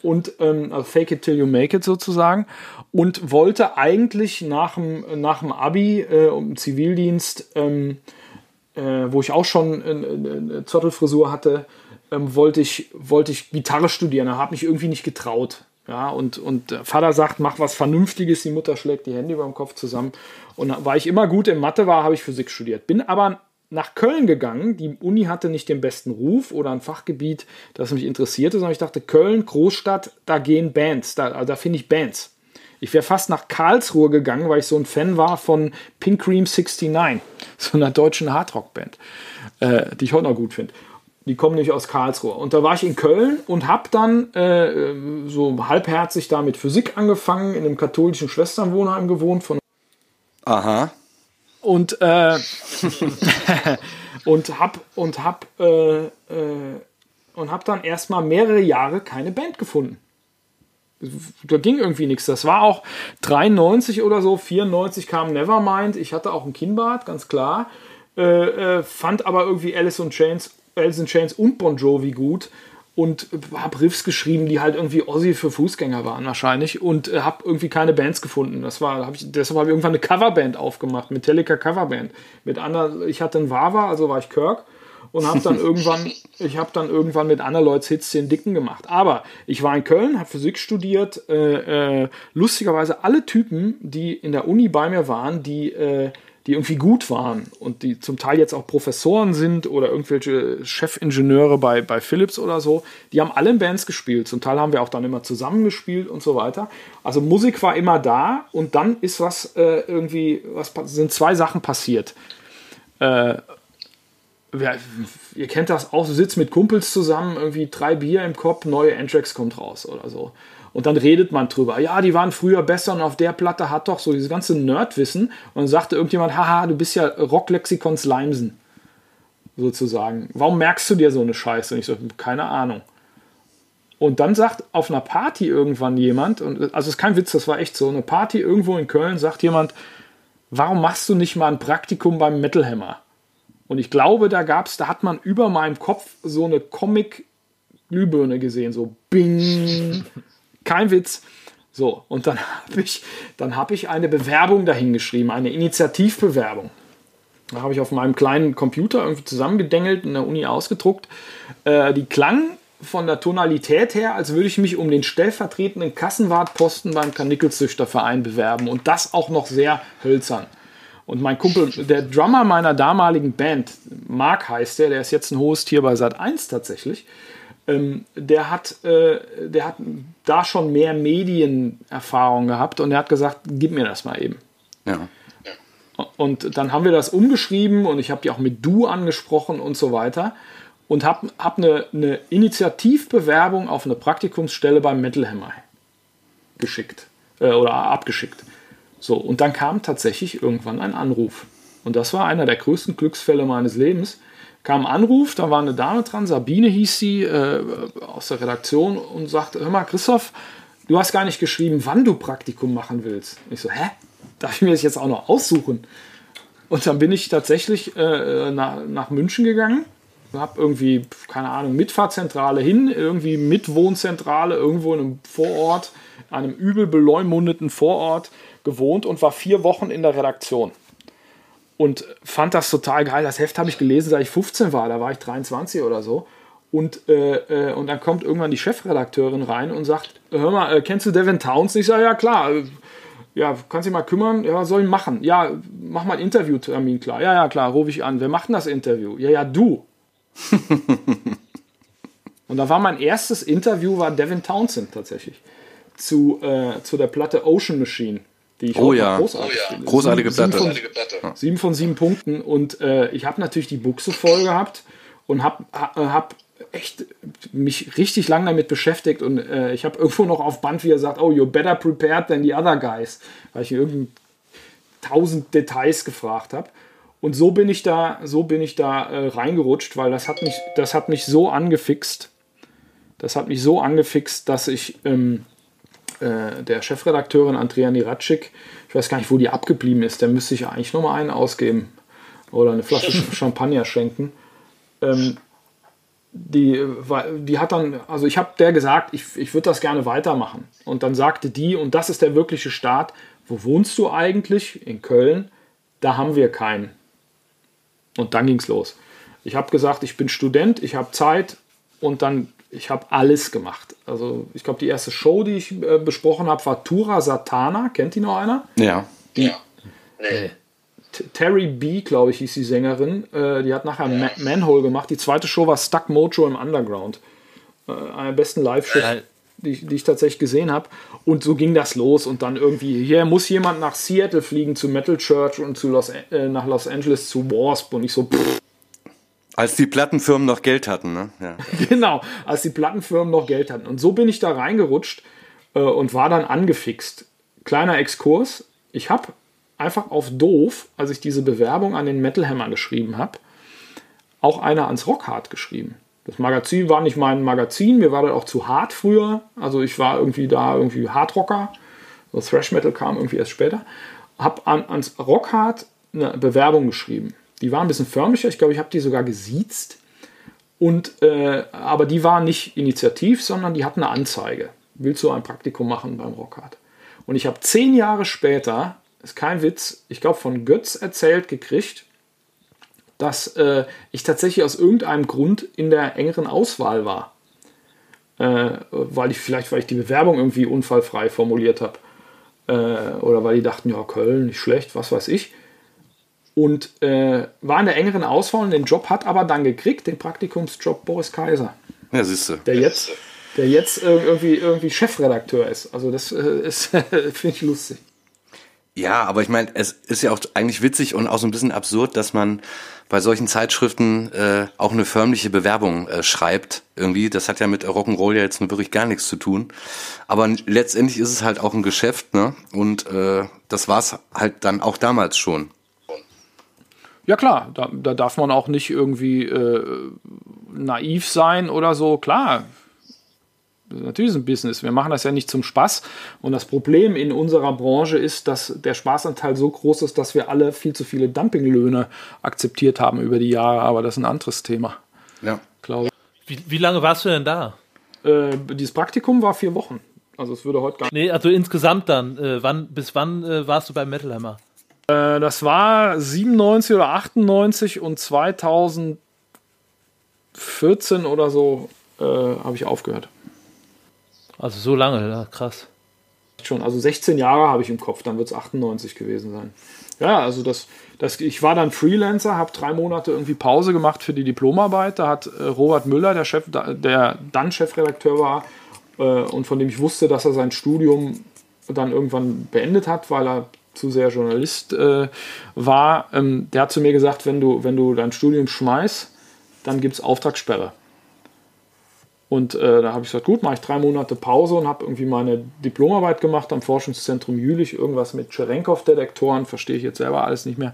und ähm, also fake it till you make it sozusagen und wollte eigentlich nach dem, nach dem Abi äh, im Zivildienst, ähm, äh, wo ich auch schon eine, eine Zottelfrisur hatte, ähm, wollte, ich, wollte ich Gitarre studieren. Da habe mich irgendwie nicht getraut. Ja, und, und Vater sagt, mach was Vernünftiges, die Mutter schlägt die Hände über dem Kopf zusammen. Und weil ich immer gut in Mathe war, habe ich Physik studiert. Bin aber nach Köln gegangen. Die Uni hatte nicht den besten Ruf oder ein Fachgebiet, das mich interessierte, sondern ich dachte, Köln, Großstadt, da gehen Bands, da, da finde ich Bands. Ich wäre fast nach Karlsruhe gegangen, weil ich so ein Fan war von Pink Cream 69, so einer deutschen Hardrock-Band, äh, die ich heute noch gut finde. Die kommen nämlich aus Karlsruhe. Und da war ich in Köln und habe dann äh, so halbherzig da mit Physik angefangen, in einem katholischen Schwesternwohnheim gewohnt. Von Aha. Und, äh, und hab, und hab, äh, äh, und hab dann erstmal mehrere Jahre keine Band gefunden da ging irgendwie nichts. Das war auch 93 oder so, 94 kam Nevermind. Ich hatte auch ein Kinnbart, ganz klar. Äh, äh, fand aber irgendwie Alice und Chains, Alice in Chains und Bon Jovi gut und habe Riffs geschrieben, die halt irgendwie Ossi für Fußgänger waren wahrscheinlich und äh, habe irgendwie keine Bands gefunden. Das war, hab ich, deshalb habe ich irgendwann eine Coverband aufgemacht, Metallica Coverband. Mit anderen, ich hatte einen Wawa, also war ich Kirk und habe dann irgendwann, ich habe dann irgendwann mit Anna Lloyds Hits den Dicken gemacht. Aber ich war in Köln, habe Physik studiert. Äh, äh, lustigerweise alle Typen, die in der Uni bei mir waren, die äh, die irgendwie gut waren und die zum Teil jetzt auch Professoren sind oder irgendwelche Chefingenieure bei, bei Philips oder so, die haben alle in Bands gespielt. Zum Teil haben wir auch dann immer zusammengespielt und so weiter. Also Musik war immer da und dann ist was äh, irgendwie, was sind zwei Sachen passiert. Äh, wer, ihr kennt das auch, du sitzt mit Kumpels zusammen, irgendwie drei Bier im Kopf, neue Anthrax kommt raus oder so. Und dann redet man drüber. Ja, die waren früher besser und auf der Platte hat doch so dieses ganze Nerdwissen. Und dann sagte irgendjemand, haha, du bist ja Rocklexikons Limesen. Sozusagen. Warum merkst du dir so eine Scheiße? Und ich so, keine Ahnung. Und dann sagt auf einer Party irgendwann jemand, und also es ist kein Witz, das war echt so, eine Party irgendwo in Köln sagt jemand, warum machst du nicht mal ein Praktikum beim Metal Hammer? Und ich glaube, da gab's, da hat man über meinem Kopf so eine Comic-Glühbirne gesehen, so Bing. Kein Witz. So, und dann habe ich, hab ich eine Bewerbung dahin geschrieben, eine Initiativbewerbung. Da habe ich auf meinem kleinen Computer irgendwie zusammengedengelt, in der Uni ausgedruckt. Äh, die klang von der Tonalität her, als würde ich mich um den stellvertretenden Kassenwartposten beim Karnickelzüchterverein bewerben. Und das auch noch sehr hölzern. Und mein Kumpel, der Drummer meiner damaligen Band, Mark heißt der, der ist jetzt ein Host hier bei Sat 1 tatsächlich, ähm, der, hat, äh, der hat da schon mehr Medienerfahrung gehabt und er hat gesagt, gib mir das mal eben. Ja. Und dann haben wir das umgeschrieben und ich habe die auch mit Du angesprochen und so weiter und habe hab eine, eine Initiativbewerbung auf eine Praktikumsstelle beim Metal Hammer geschickt äh, oder abgeschickt. So, und dann kam tatsächlich irgendwann ein Anruf. Und das war einer der größten Glücksfälle meines Lebens kam ein Anruf, da war eine Dame dran, Sabine hieß sie, äh, aus der Redaktion und sagte, hör mal, Christoph, du hast gar nicht geschrieben, wann du Praktikum machen willst. Ich so, hä? Darf ich mir das jetzt auch noch aussuchen? Und dann bin ich tatsächlich äh, nach, nach München gegangen, habe irgendwie, keine Ahnung, Mitfahrzentrale hin, irgendwie Mitwohnzentrale, irgendwo in einem Vorort, einem übel beleumundeten Vorort gewohnt und war vier Wochen in der Redaktion und fand das total geil. Das Heft habe ich gelesen, seit ich 15 war, da war ich 23 oder so. Und, äh, äh, und dann kommt irgendwann die Chefredakteurin rein und sagt: Hör mal, äh, kennst du Devin Towns? Ich sage: Ja, klar. Ja, kannst du mal kümmern? Ja, was soll ich machen? Ja, mach mal einen Interviewtermin klar. Ja, ja, klar, rufe ich an. Wer macht denn das Interview? Ja, ja, du. und da war mein erstes Interview, war Devin Townsend tatsächlich. Zu, äh, zu der Platte Ocean Machine die ich oh, ja. großartig oh, ja. finde. Großartige sieben, Platte. Sieben von, sieben von sieben Punkten und äh, ich habe natürlich die Buchse voll gehabt und habe hab echt mich richtig lang damit beschäftigt und äh, ich habe irgendwo noch auf Band, wie er sagt, oh, you're better prepared than the other guys, weil ich irgendwie tausend Details gefragt habe. Und so bin ich da, so bin ich da äh, reingerutscht, weil das hat mich, das hat mich so angefixt. Das hat mich so angefixt, dass ich ähm, äh, der Chefredakteurin Andrea Niratschik, ich weiß gar nicht, wo die abgeblieben ist, der müsste sich eigentlich nochmal einen ausgeben oder eine Flasche Champagner schenken. Ähm, die, die hat dann, also ich habe der gesagt, ich, ich würde das gerne weitermachen. Und dann sagte die, und das ist der wirkliche Start, wo wohnst du eigentlich? In Köln. Da haben wir keinen. Und dann ging es los. Ich habe gesagt, ich bin Student, ich habe Zeit und dann ich habe alles gemacht. Also ich glaube, die erste Show, die ich äh, besprochen habe, war Tura Satana. Kennt die noch einer? Ja. Die, ja. Nee. Terry B, glaube ich, hieß die Sängerin. Äh, die hat nachher ja. Manhole gemacht. Die zweite Show war Stuck Mojo im Underground. Äh, eine der besten Live-Shows, ja. die, die, ich tatsächlich gesehen habe. Und so ging das los. Und dann irgendwie, hier muss jemand nach Seattle fliegen zu Metal Church und zu Los, äh, nach Los Angeles zu Wasp. Und ich so, pff, als die Plattenfirmen noch Geld hatten, ne? Ja. genau, als die Plattenfirmen noch Geld hatten. Und so bin ich da reingerutscht äh, und war dann angefixt. Kleiner Exkurs. Ich habe einfach auf doof, als ich diese Bewerbung an den Metal Hammer geschrieben habe, auch einer ans Rockhard geschrieben. Das Magazin war nicht mein Magazin, mir war das auch zu hart früher. Also ich war irgendwie da irgendwie Hardrocker. So Thrash Metal kam irgendwie erst später. Hab an, ans Rockhard eine Bewerbung geschrieben die war ein bisschen förmlicher. Ich glaube, ich habe die sogar gesiezt. Und, äh, aber die war nicht initiativ, sondern die hatten eine Anzeige. Willst du ein Praktikum machen beim Rockhard? Und ich habe zehn Jahre später, ist kein Witz, ich glaube von Götz erzählt gekriegt, dass äh, ich tatsächlich aus irgendeinem Grund in der engeren Auswahl war. Äh, weil ich vielleicht, weil ich die Bewerbung irgendwie unfallfrei formuliert habe. Äh, oder weil die dachten, ja, Köln, nicht schlecht, was weiß ich und äh, war in der engeren Auswahl und den Job hat aber dann gekriegt, den Praktikumsjob Boris Kaiser. Ja, siehst du. Der jetzt, der jetzt äh, irgendwie, irgendwie Chefredakteur ist. Also das äh, ist, finde ich lustig. Ja, aber ich meine, es ist ja auch eigentlich witzig und auch so ein bisschen absurd, dass man bei solchen Zeitschriften äh, auch eine förmliche Bewerbung äh, schreibt. Irgendwie, das hat ja mit Rock'n'Roll ja jetzt nur wirklich gar nichts zu tun. Aber letztendlich ist es halt auch ein Geschäft, ne? Und äh, das war's halt dann auch damals schon. Ja klar, da, da darf man auch nicht irgendwie äh, naiv sein oder so. Klar, natürlich ist ein Business. Wir machen das ja nicht zum Spaß. Und das Problem in unserer Branche ist, dass der Spaßanteil so groß ist, dass wir alle viel zu viele Dumpinglöhne akzeptiert haben über die Jahre. Aber das ist ein anderes Thema. Ja. Glaube wie, wie lange warst du denn da? Äh, dieses Praktikum war vier Wochen. Also es würde heute gar nicht. Nee, also insgesamt dann. Äh, wann, bis wann äh, warst du beim Metal Hammer? Äh, das war 97 oder 98 und 2014 oder so äh, habe ich aufgehört. Also so lange, ja, krass. Schon, also 16 Jahre habe ich im Kopf, dann wird es 98 gewesen sein. Ja, also das, das, ich war dann Freelancer, habe drei Monate irgendwie Pause gemacht für die Diplomarbeit. Da hat äh, Robert Müller, der, Chef, der dann Chefredakteur war äh, und von dem ich wusste, dass er sein Studium dann irgendwann beendet hat, weil er zu sehr Journalist äh, war, ähm, der hat zu mir gesagt, wenn du, wenn du dein Studium schmeißt, dann gibt es Auftragssperre. Und äh, da habe ich gesagt, gut, mache ich drei Monate Pause und habe irgendwie meine Diplomarbeit gemacht am Forschungszentrum Jülich, irgendwas mit Cherenkov-Detektoren, verstehe ich jetzt selber alles nicht mehr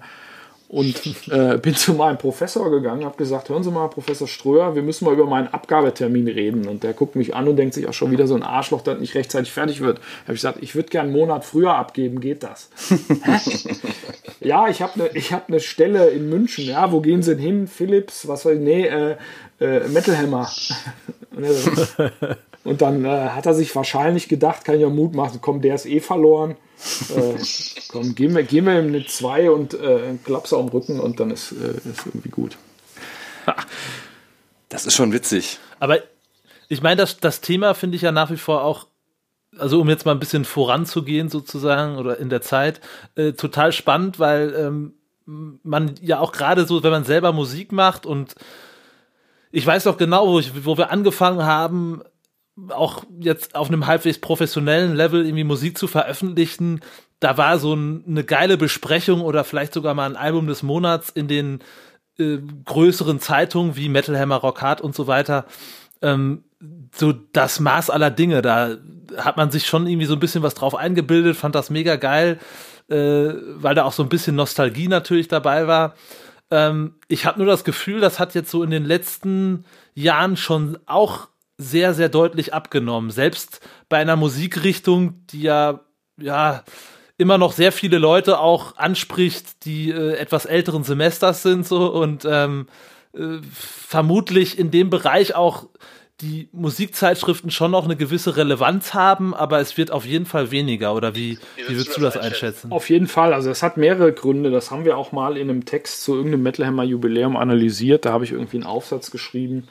und äh, bin zu meinem Professor gegangen, habe gesagt, hören Sie mal, Professor Ströer, wir müssen mal über meinen Abgabetermin reden. Und der guckt mich an und denkt sich auch schon wieder so ein Arschloch, das nicht rechtzeitig fertig wird. Habe ich gesagt, ich würde gerne einen Monat früher abgeben, geht das? ja, ich habe eine hab ne Stelle in München. Ja, wo gehen Sie denn hin? Philips, was soll ich, nee, äh, äh, Metal Hammer. und dann äh, hat er sich wahrscheinlich gedacht, kann ich ja Mut machen, komm, der ist eh verloren äh, komm, gehen wir, gehen wir ihm eine 2 und äh, Klapse am Rücken und dann ist, äh, ist irgendwie gut. das ist schon witzig. Aber ich meine, das, das Thema finde ich ja nach wie vor auch, also um jetzt mal ein bisschen voranzugehen sozusagen oder in der Zeit, äh, total spannend, weil ähm, man ja auch gerade so, wenn man selber Musik macht und ich weiß doch genau, wo, ich, wo wir angefangen haben, auch jetzt auf einem halbwegs professionellen Level irgendwie Musik zu veröffentlichen, da war so ein, eine geile Besprechung oder vielleicht sogar mal ein Album des Monats in den äh, größeren Zeitungen wie Metal Hammer, Rock Hard und so weiter. Ähm, so das Maß aller Dinge. Da hat man sich schon irgendwie so ein bisschen was drauf eingebildet, fand das mega geil, äh, weil da auch so ein bisschen Nostalgie natürlich dabei war. Ähm, ich habe nur das Gefühl, das hat jetzt so in den letzten Jahren schon auch sehr, sehr deutlich abgenommen. Selbst bei einer Musikrichtung, die ja, ja, immer noch sehr viele Leute auch anspricht, die äh, etwas älteren Semesters sind so und ähm, äh, vermutlich in dem Bereich auch die Musikzeitschriften schon noch eine gewisse Relevanz haben, aber es wird auf jeden Fall weniger. Oder wie, wie würdest du das einschätzen? Auf jeden Fall. Also es hat mehrere Gründe. Das haben wir auch mal in einem Text zu irgendeinem Metal Hammer Jubiläum analysiert. Da habe ich irgendwie einen Aufsatz geschrieben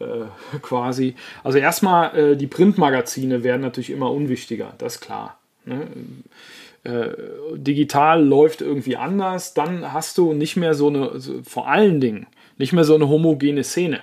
äh, quasi. Also erstmal, äh, die Printmagazine werden natürlich immer unwichtiger, das ist klar. Ne? Äh, digital läuft irgendwie anders, dann hast du nicht mehr so eine, vor allen Dingen, nicht mehr so eine homogene Szene.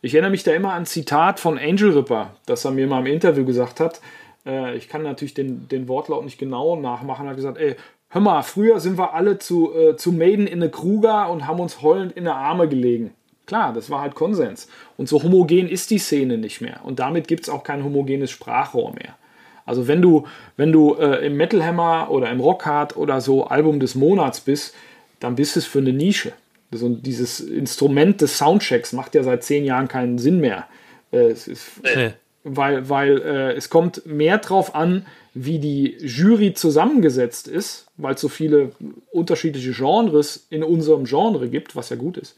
Ich erinnere mich da immer an ein Zitat von Angel Ripper, das er mir mal im Interview gesagt hat. Äh, ich kann natürlich den, den Wortlaut nicht genau nachmachen. Er hat gesagt, ey, hör mal, früher sind wir alle zu, äh, zu Maiden in eine Kruger und haben uns heulend in eine Arme gelegen. Klar, das war halt Konsens. Und so homogen ist die Szene nicht mehr. Und damit gibt es auch kein homogenes Sprachrohr mehr. Also wenn du, wenn du äh, im Metal Hammer oder im Rockhard oder so Album des Monats bist, dann bist es für eine Nische. Also dieses Instrument des Soundchecks macht ja seit zehn Jahren keinen Sinn mehr. Äh, es ist, nee. Weil, weil äh, es kommt mehr drauf an, wie die Jury zusammengesetzt ist, weil es so viele unterschiedliche Genres in unserem Genre gibt, was ja gut ist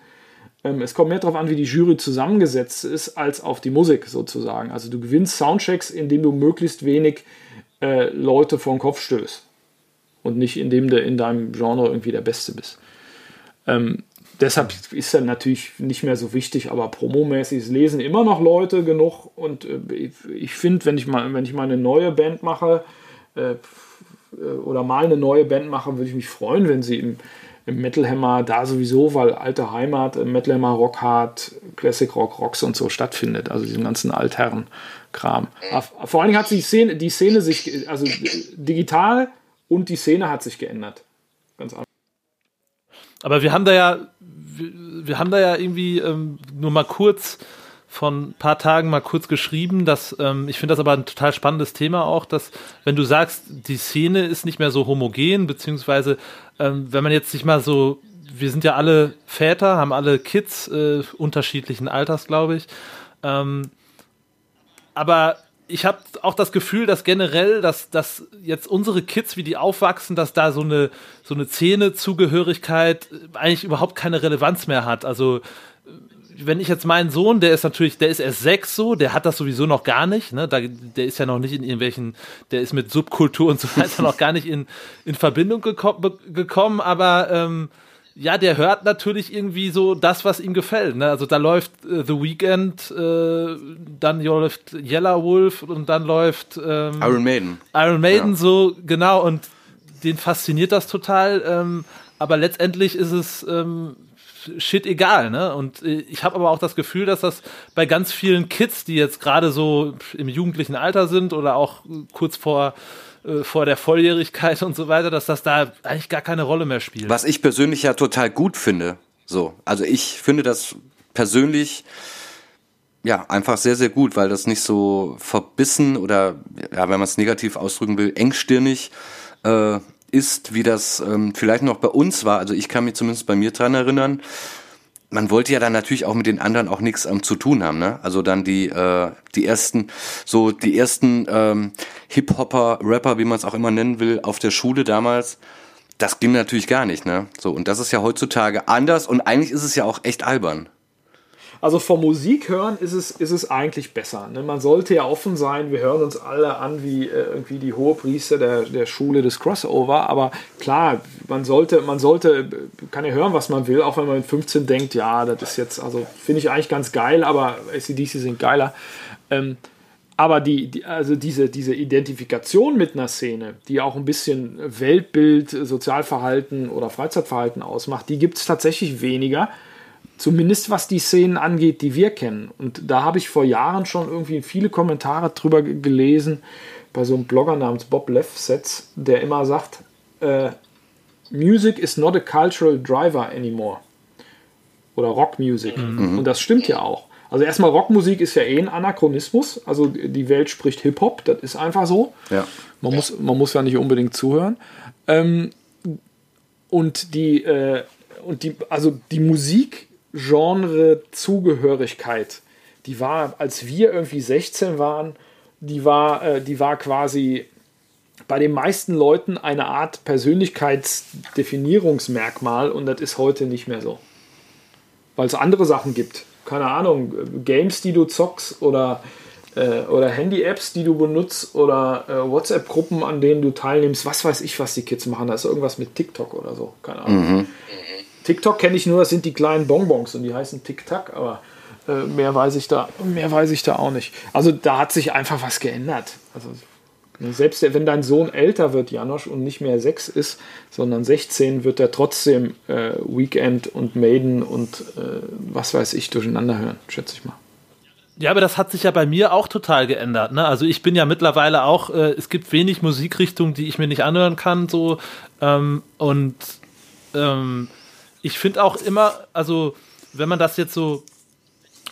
es kommt mehr darauf an, wie die Jury zusammengesetzt ist, als auf die Musik sozusagen. Also du gewinnst Soundchecks, indem du möglichst wenig äh, Leute vor den Kopf stößt. Und nicht indem du in deinem Genre irgendwie der Beste bist. Ähm, deshalb ist er natürlich nicht mehr so wichtig, aber promomäßig lesen immer noch Leute genug. Und äh, ich, ich finde, wenn ich mal, wenn ich mal eine neue Band mache äh, äh, oder mal eine neue Band mache, würde ich mich freuen, wenn sie im, im Metal Hammer da sowieso, weil alte Heimat, im Metal Hammer Rock Hard, Classic Rock, Rocks und so stattfindet. Also diesen ganzen Altherren-Kram. Vor allen Dingen hat die Szene, die Szene sich, also digital und die Szene hat sich geändert. Ganz einfach. Aber wir haben da ja, wir, wir haben da ja irgendwie ähm, nur mal kurz von ein paar Tagen mal kurz geschrieben, dass ähm, ich finde das aber ein total spannendes Thema auch, dass wenn du sagst, die Szene ist nicht mehr so homogen, beziehungsweise ähm, wenn man jetzt sich mal so, wir sind ja alle Väter, haben alle Kids äh, unterschiedlichen Alters, glaube ich, ähm, aber ich habe auch das Gefühl, dass generell, dass, dass jetzt unsere Kids, wie die aufwachsen, dass da so eine, so eine Szene-Zugehörigkeit eigentlich überhaupt keine Relevanz mehr hat. Also wenn ich jetzt meinen Sohn, der ist natürlich, der ist erst sechs so, der hat das sowieso noch gar nicht, ne? Da, der ist ja noch nicht in irgendwelchen, der ist mit Subkultur und so weiter noch gar nicht in, in Verbindung geko gekommen, aber ähm, ja, der hört natürlich irgendwie so das, was ihm gefällt. Ne? Also da läuft äh, The Weeknd, äh, dann läuft Yellow Wolf und dann läuft ähm, Iron Maiden. Iron Maiden ja. so, genau, und den fasziniert das total. Ähm, aber letztendlich ist es ähm, shit egal, ne? Und äh, ich habe aber auch das Gefühl, dass das bei ganz vielen Kids, die jetzt gerade so im jugendlichen Alter sind oder auch kurz vor äh, vor der Volljährigkeit und so weiter, dass das da eigentlich gar keine Rolle mehr spielt. Was ich persönlich ja total gut finde. So, also ich finde das persönlich ja einfach sehr sehr gut, weil das nicht so verbissen oder ja, wenn man es negativ ausdrücken will, engstirnig äh, ist, wie das ähm, vielleicht noch bei uns war. Also ich kann mich zumindest bei mir dran erinnern man wollte ja dann natürlich auch mit den anderen auch nichts ähm, zu tun haben, ne? Also dann die äh, die ersten so die ersten ähm, Hip Hopper, Rapper, wie man es auch immer nennen will, auf der Schule damals. Das ging natürlich gar nicht, ne? So und das ist ja heutzutage anders und eigentlich ist es ja auch echt albern. Also vom Musik hören ist es, ist es eigentlich besser. Ne? Man sollte ja offen sein. Wir hören uns alle an wie äh, irgendwie die Hohepriester der, der Schule des Crossover. Aber klar, man sollte, man sollte, kann ja hören, was man will, auch wenn man mit 15 denkt, ja, das ist jetzt, also finde ich eigentlich ganz geil, aber ACDC sind geiler. Ähm, aber die, die, also diese, diese Identifikation mit einer Szene, die auch ein bisschen Weltbild, Sozialverhalten oder Freizeitverhalten ausmacht, die gibt es tatsächlich weniger. Zumindest was die Szenen angeht, die wir kennen. Und da habe ich vor Jahren schon irgendwie viele Kommentare drüber gelesen bei so einem Blogger namens Bob Lefsetz, der immer sagt, äh, Music is not a cultural driver anymore. Oder Rockmusik. Mhm. Und das stimmt ja auch. Also erstmal Rockmusik ist ja eh ein Anachronismus. Also die Welt spricht Hip-Hop, das ist einfach so. Ja. Man, Muss, man muss ja nicht unbedingt zuhören. Ähm, und die, äh, und die, also die Musik Genre-Zugehörigkeit, die war, als wir irgendwie 16 waren, die war, äh, die war quasi bei den meisten Leuten eine Art Persönlichkeitsdefinierungsmerkmal und das ist heute nicht mehr so. Weil es andere Sachen gibt. Keine Ahnung, Games, die du zockst oder, äh, oder Handy-Apps, die du benutzt oder äh, WhatsApp-Gruppen, an denen du teilnimmst. Was weiß ich, was die Kids machen. Da ist irgendwas mit TikTok oder so. Keine Ahnung. Mhm. TikTok kenne ich nur, das sind die kleinen Bonbons und die heißen Tic-Tac, aber äh, mehr, weiß ich da, mehr weiß ich da auch nicht. Also da hat sich einfach was geändert. Also ne, selbst wenn dein Sohn älter wird, Janosch, und nicht mehr sechs ist, sondern 16, wird er trotzdem äh, Weekend und Maiden und äh, was weiß ich durcheinander hören, schätze ich mal. Ja, aber das hat sich ja bei mir auch total geändert. Ne? Also ich bin ja mittlerweile auch, äh, es gibt wenig Musikrichtungen, die ich mir nicht anhören kann, so ähm, und ähm, ich finde auch immer, also wenn man das jetzt so,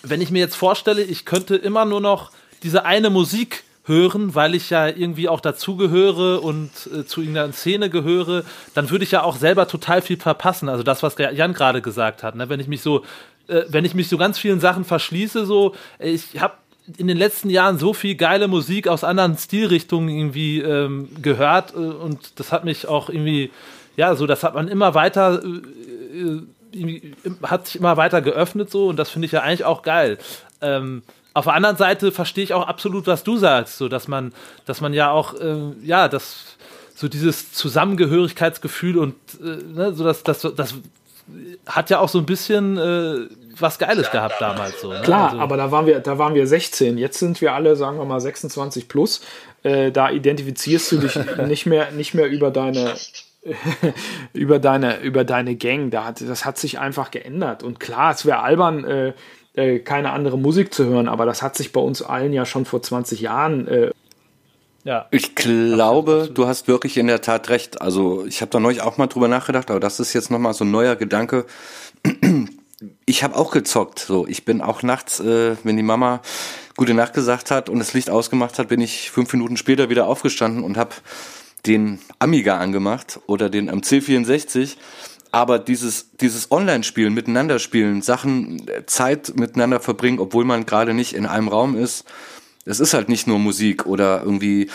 wenn ich mir jetzt vorstelle, ich könnte immer nur noch diese eine Musik hören, weil ich ja irgendwie auch dazugehöre und äh, zu irgendeiner Szene gehöre, dann würde ich ja auch selber total viel verpassen. Also das, was Jan gerade gesagt hat, ne? wenn ich mich so, äh, wenn ich mich so ganz vielen Sachen verschließe, so, ich habe in den letzten Jahren so viel geile Musik aus anderen Stilrichtungen irgendwie ähm, gehört äh, und das hat mich auch irgendwie, ja, so, das hat man immer weiter äh, hat sich immer weiter geöffnet so und das finde ich ja eigentlich auch geil. Ähm, auf der anderen Seite verstehe ich auch absolut, was du sagst, so dass man, dass man ja auch, äh, ja, das so dieses Zusammengehörigkeitsgefühl und äh, ne, so das, das, das hat ja auch so ein bisschen äh, was Geiles gehabt damals. So, ne? Klar, also. aber da waren wir, da waren wir 16. Jetzt sind wir alle, sagen wir mal, 26 plus. Äh, da identifizierst du dich nicht mehr, nicht mehr über deine über deine über deine Gang. Da hat, das hat sich einfach geändert. Und klar, es wäre albern. Äh, äh keine andere Musik zu hören, aber das hat sich bei uns allen ja schon vor 20 Jahren äh, ja. Ich glaube, absolut. du hast wirklich in der Tat recht. Also ich habe da neulich auch mal drüber nachgedacht, aber das ist jetzt nochmal so ein neuer Gedanke. Ich habe auch gezockt. So, ich bin auch nachts, äh, wenn die Mama gute Nacht gesagt hat und das Licht ausgemacht hat, bin ich fünf Minuten später wieder aufgestanden und habe den Amiga angemacht oder den MC64. Aber dieses, dieses Online-Spielen, miteinander spielen, Sachen, äh, Zeit miteinander verbringen, obwohl man gerade nicht in einem Raum ist, es ist halt nicht nur Musik oder irgendwie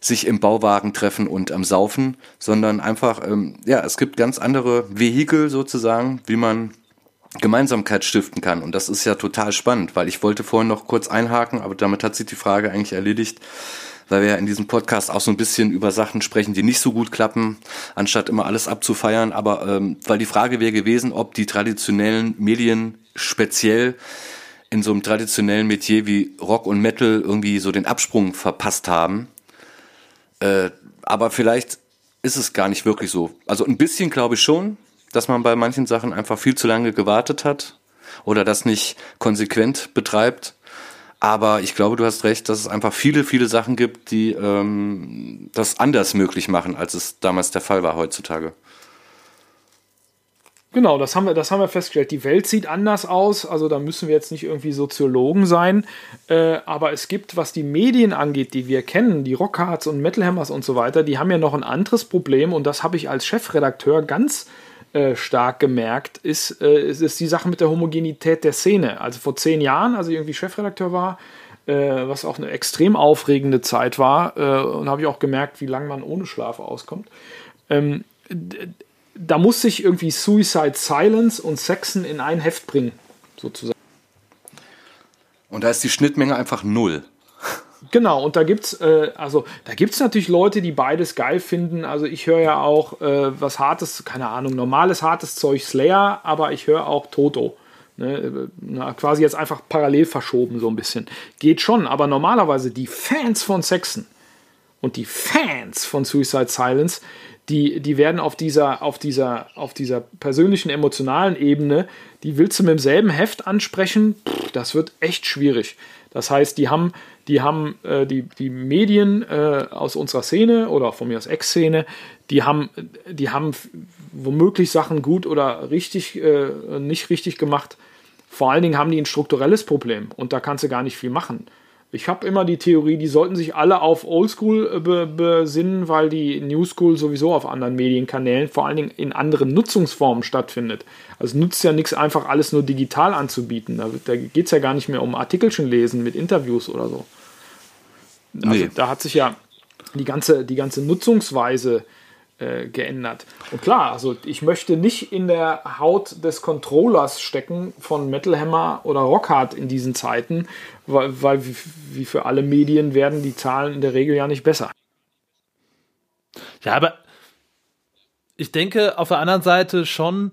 sich im Bauwagen treffen und am Saufen, sondern einfach, ähm, ja, es gibt ganz andere Vehikel sozusagen, wie man Gemeinsamkeit stiften kann. Und das ist ja total spannend, weil ich wollte vorhin noch kurz einhaken, aber damit hat sich die Frage eigentlich erledigt, weil wir ja in diesem Podcast auch so ein bisschen über Sachen sprechen, die nicht so gut klappen, anstatt immer alles abzufeiern. Aber ähm, weil die Frage wäre gewesen, ob die traditionellen Medien speziell in so einem traditionellen Metier wie Rock und Metal irgendwie so den Absprung verpasst haben. Äh, aber vielleicht ist es gar nicht wirklich so. Also ein bisschen glaube ich schon, dass man bei manchen Sachen einfach viel zu lange gewartet hat oder das nicht konsequent betreibt. Aber ich glaube, du hast recht, dass es einfach viele, viele Sachen gibt, die ähm, das anders möglich machen, als es damals der Fall war heutzutage. Genau, das haben wir, das haben wir festgestellt. Die Welt sieht anders aus, also da müssen wir jetzt nicht irgendwie Soziologen sein. Äh, aber es gibt, was die Medien angeht, die wir kennen, die Rockhards und Metalhammers und so weiter, die haben ja noch ein anderes Problem und das habe ich als Chefredakteur ganz äh, stark gemerkt, ist, äh, ist, ist, die Sache mit der Homogenität der Szene. Also vor zehn Jahren, als ich irgendwie Chefredakteur war, äh, was auch eine extrem aufregende Zeit war, äh, und habe ich auch gemerkt, wie lange man ohne Schlaf auskommt. Ähm, da muss sich irgendwie Suicide Silence und Saxon in ein Heft bringen, sozusagen. Und da ist die Schnittmenge einfach null. Genau, und da gibt's äh, also natürlich Leute, die beides geil finden. Also ich höre ja auch äh, was hartes, keine Ahnung, normales hartes Zeug Slayer, aber ich höre auch Toto. Ne, na, quasi jetzt einfach parallel verschoben so ein bisschen. Geht schon, aber normalerweise die Fans von Saxon und die Fans von Suicide Silence, die, die werden auf dieser, auf, dieser, auf dieser persönlichen, emotionalen Ebene, die willst du mit demselben Heft ansprechen, Pff, das wird echt schwierig. Das heißt, die haben, die haben äh, die, die Medien äh, aus unserer Szene oder von mir aus Ex-Szene, die haben, die haben womöglich Sachen gut oder richtig, äh, nicht richtig gemacht. Vor allen Dingen haben die ein strukturelles Problem und da kannst du gar nicht viel machen. Ich habe immer die Theorie, die sollten sich alle auf Oldschool äh, be besinnen, weil die New School sowieso auf anderen Medienkanälen, vor allen Dingen in anderen Nutzungsformen stattfindet. Also nutzt ja nichts, einfach alles nur digital anzubieten. Da, da geht es ja gar nicht mehr um Artikelchen lesen mit Interviews oder so. Also nee. da hat sich ja die ganze, die ganze Nutzungsweise äh, geändert. Und klar, also ich möchte nicht in der Haut des Controllers stecken von Metal Hammer oder Rockhard in diesen Zeiten, weil, weil wie für alle Medien werden die Zahlen in der Regel ja nicht besser. Ja, aber ich denke auf der anderen Seite schon,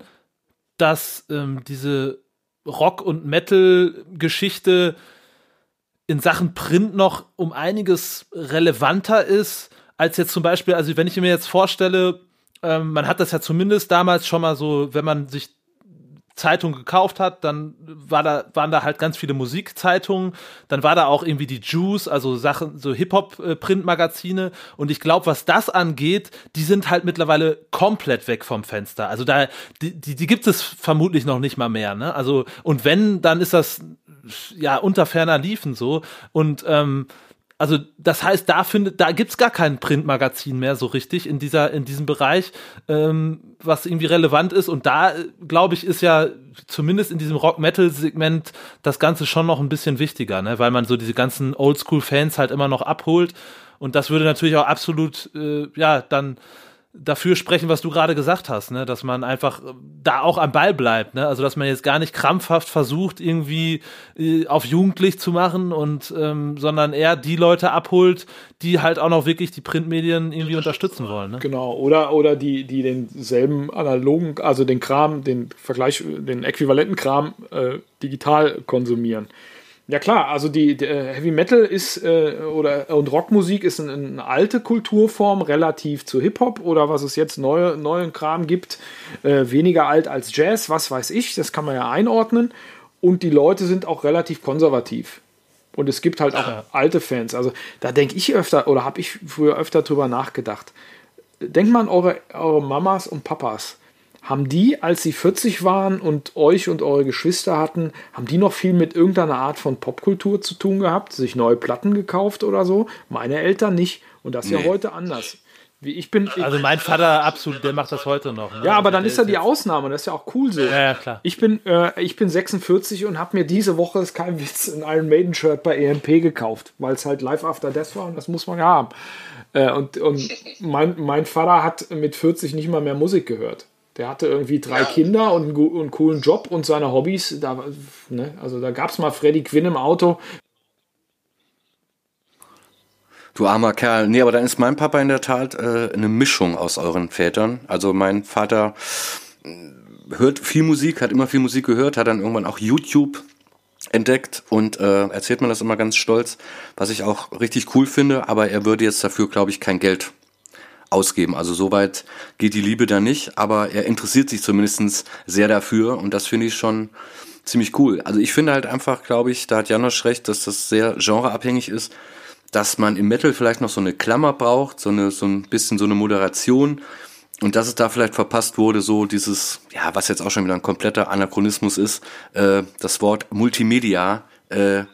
dass ähm, diese Rock- und Metal-Geschichte in Sachen Print noch um einiges relevanter ist als jetzt zum Beispiel, also wenn ich mir jetzt vorstelle, ähm, man hat das ja zumindest damals schon mal so, wenn man sich Zeitung gekauft hat, dann war da, waren da halt ganz viele Musikzeitungen, dann war da auch irgendwie die Juice, also Sachen, so Hip-Hop-Printmagazine und ich glaube, was das angeht, die sind halt mittlerweile komplett weg vom Fenster. Also da, die, die, die gibt es vermutlich noch nicht mal mehr, ne? Also, und wenn, dann ist das ja unter ferner Liefen so und ähm, also das heißt, da findet, da gibt's gar kein Printmagazin mehr so richtig in dieser, in diesem Bereich, ähm, was irgendwie relevant ist. Und da, glaube ich, ist ja zumindest in diesem Rock-Metal-Segment das Ganze schon noch ein bisschen wichtiger, ne? weil man so diese ganzen Oldschool-Fans halt immer noch abholt. Und das würde natürlich auch absolut, äh, ja, dann dafür sprechen, was du gerade gesagt hast, ne? dass man einfach da auch am Ball bleibt, ne? also dass man jetzt gar nicht krampfhaft versucht, irgendwie äh, auf jugendlich zu machen und ähm, sondern eher die Leute abholt, die halt auch noch wirklich die Printmedien irgendwie unterstützen wollen. Ne? Genau, oder, oder die, die denselben analogen, also den Kram, den Vergleich, den äquivalenten Kram äh, digital konsumieren. Ja klar, also die, die äh, Heavy Metal ist äh, oder und Rockmusik ist eine, eine, alte Kulturform relativ zu Hip Hop oder was es jetzt neue, neuen Kram gibt, äh, weniger alt als Jazz, was weiß ich, das kann man ja einordnen. Und die Leute sind auch relativ konservativ. Und es gibt halt auch ja. alte Fans. Also da denke ich öfter oder habe ich früher öfter drüber nachgedacht. Denkt mal an eure, eure Mamas und Papas haben die, als sie 40 waren und euch und eure Geschwister hatten, haben die noch viel mit irgendeiner Art von Popkultur zu tun gehabt? Sich neue Platten gekauft oder so? Meine Eltern nicht. Und das ist nee. ja heute anders. Wie ich bin, ich also mein Vater absolut, der macht das heute noch. Ne? Ja, aber also dann ist er die Ausnahme. Das ist ja auch cool so. Ja, ja klar. Ich bin, äh, ich bin 46 und habe mir diese Woche, das ist kein Witz, ein Iron Maiden Shirt bei EMP gekauft, weil es halt Live After Death war und das muss man ja haben. Äh, und und mein, mein Vater hat mit 40 nicht mal mehr Musik gehört. Der hatte irgendwie drei ja. Kinder und einen, einen, coolen Job und seine Hobbys. Da, ne, also da gab es mal Freddy Quinn im Auto. Du armer Kerl. Nee, aber dann ist mein Papa in der Tat äh, eine Mischung aus euren Vätern. Also mein Vater äh, hört viel Musik, hat immer viel Musik gehört, hat dann irgendwann auch YouTube entdeckt und äh, erzählt mir das immer ganz stolz, was ich auch richtig cool finde, aber er würde jetzt dafür, glaube ich, kein Geld ausgeben. Also soweit geht die Liebe da nicht, aber er interessiert sich zumindest sehr dafür und das finde ich schon ziemlich cool. Also ich finde halt einfach, glaube ich, da hat Janosch recht, dass das sehr genreabhängig ist, dass man im Metal vielleicht noch so eine Klammer braucht, so eine so ein bisschen so eine Moderation und dass es da vielleicht verpasst wurde, so dieses, ja, was jetzt auch schon wieder ein kompletter Anachronismus ist, äh, das Wort Multimedia äh,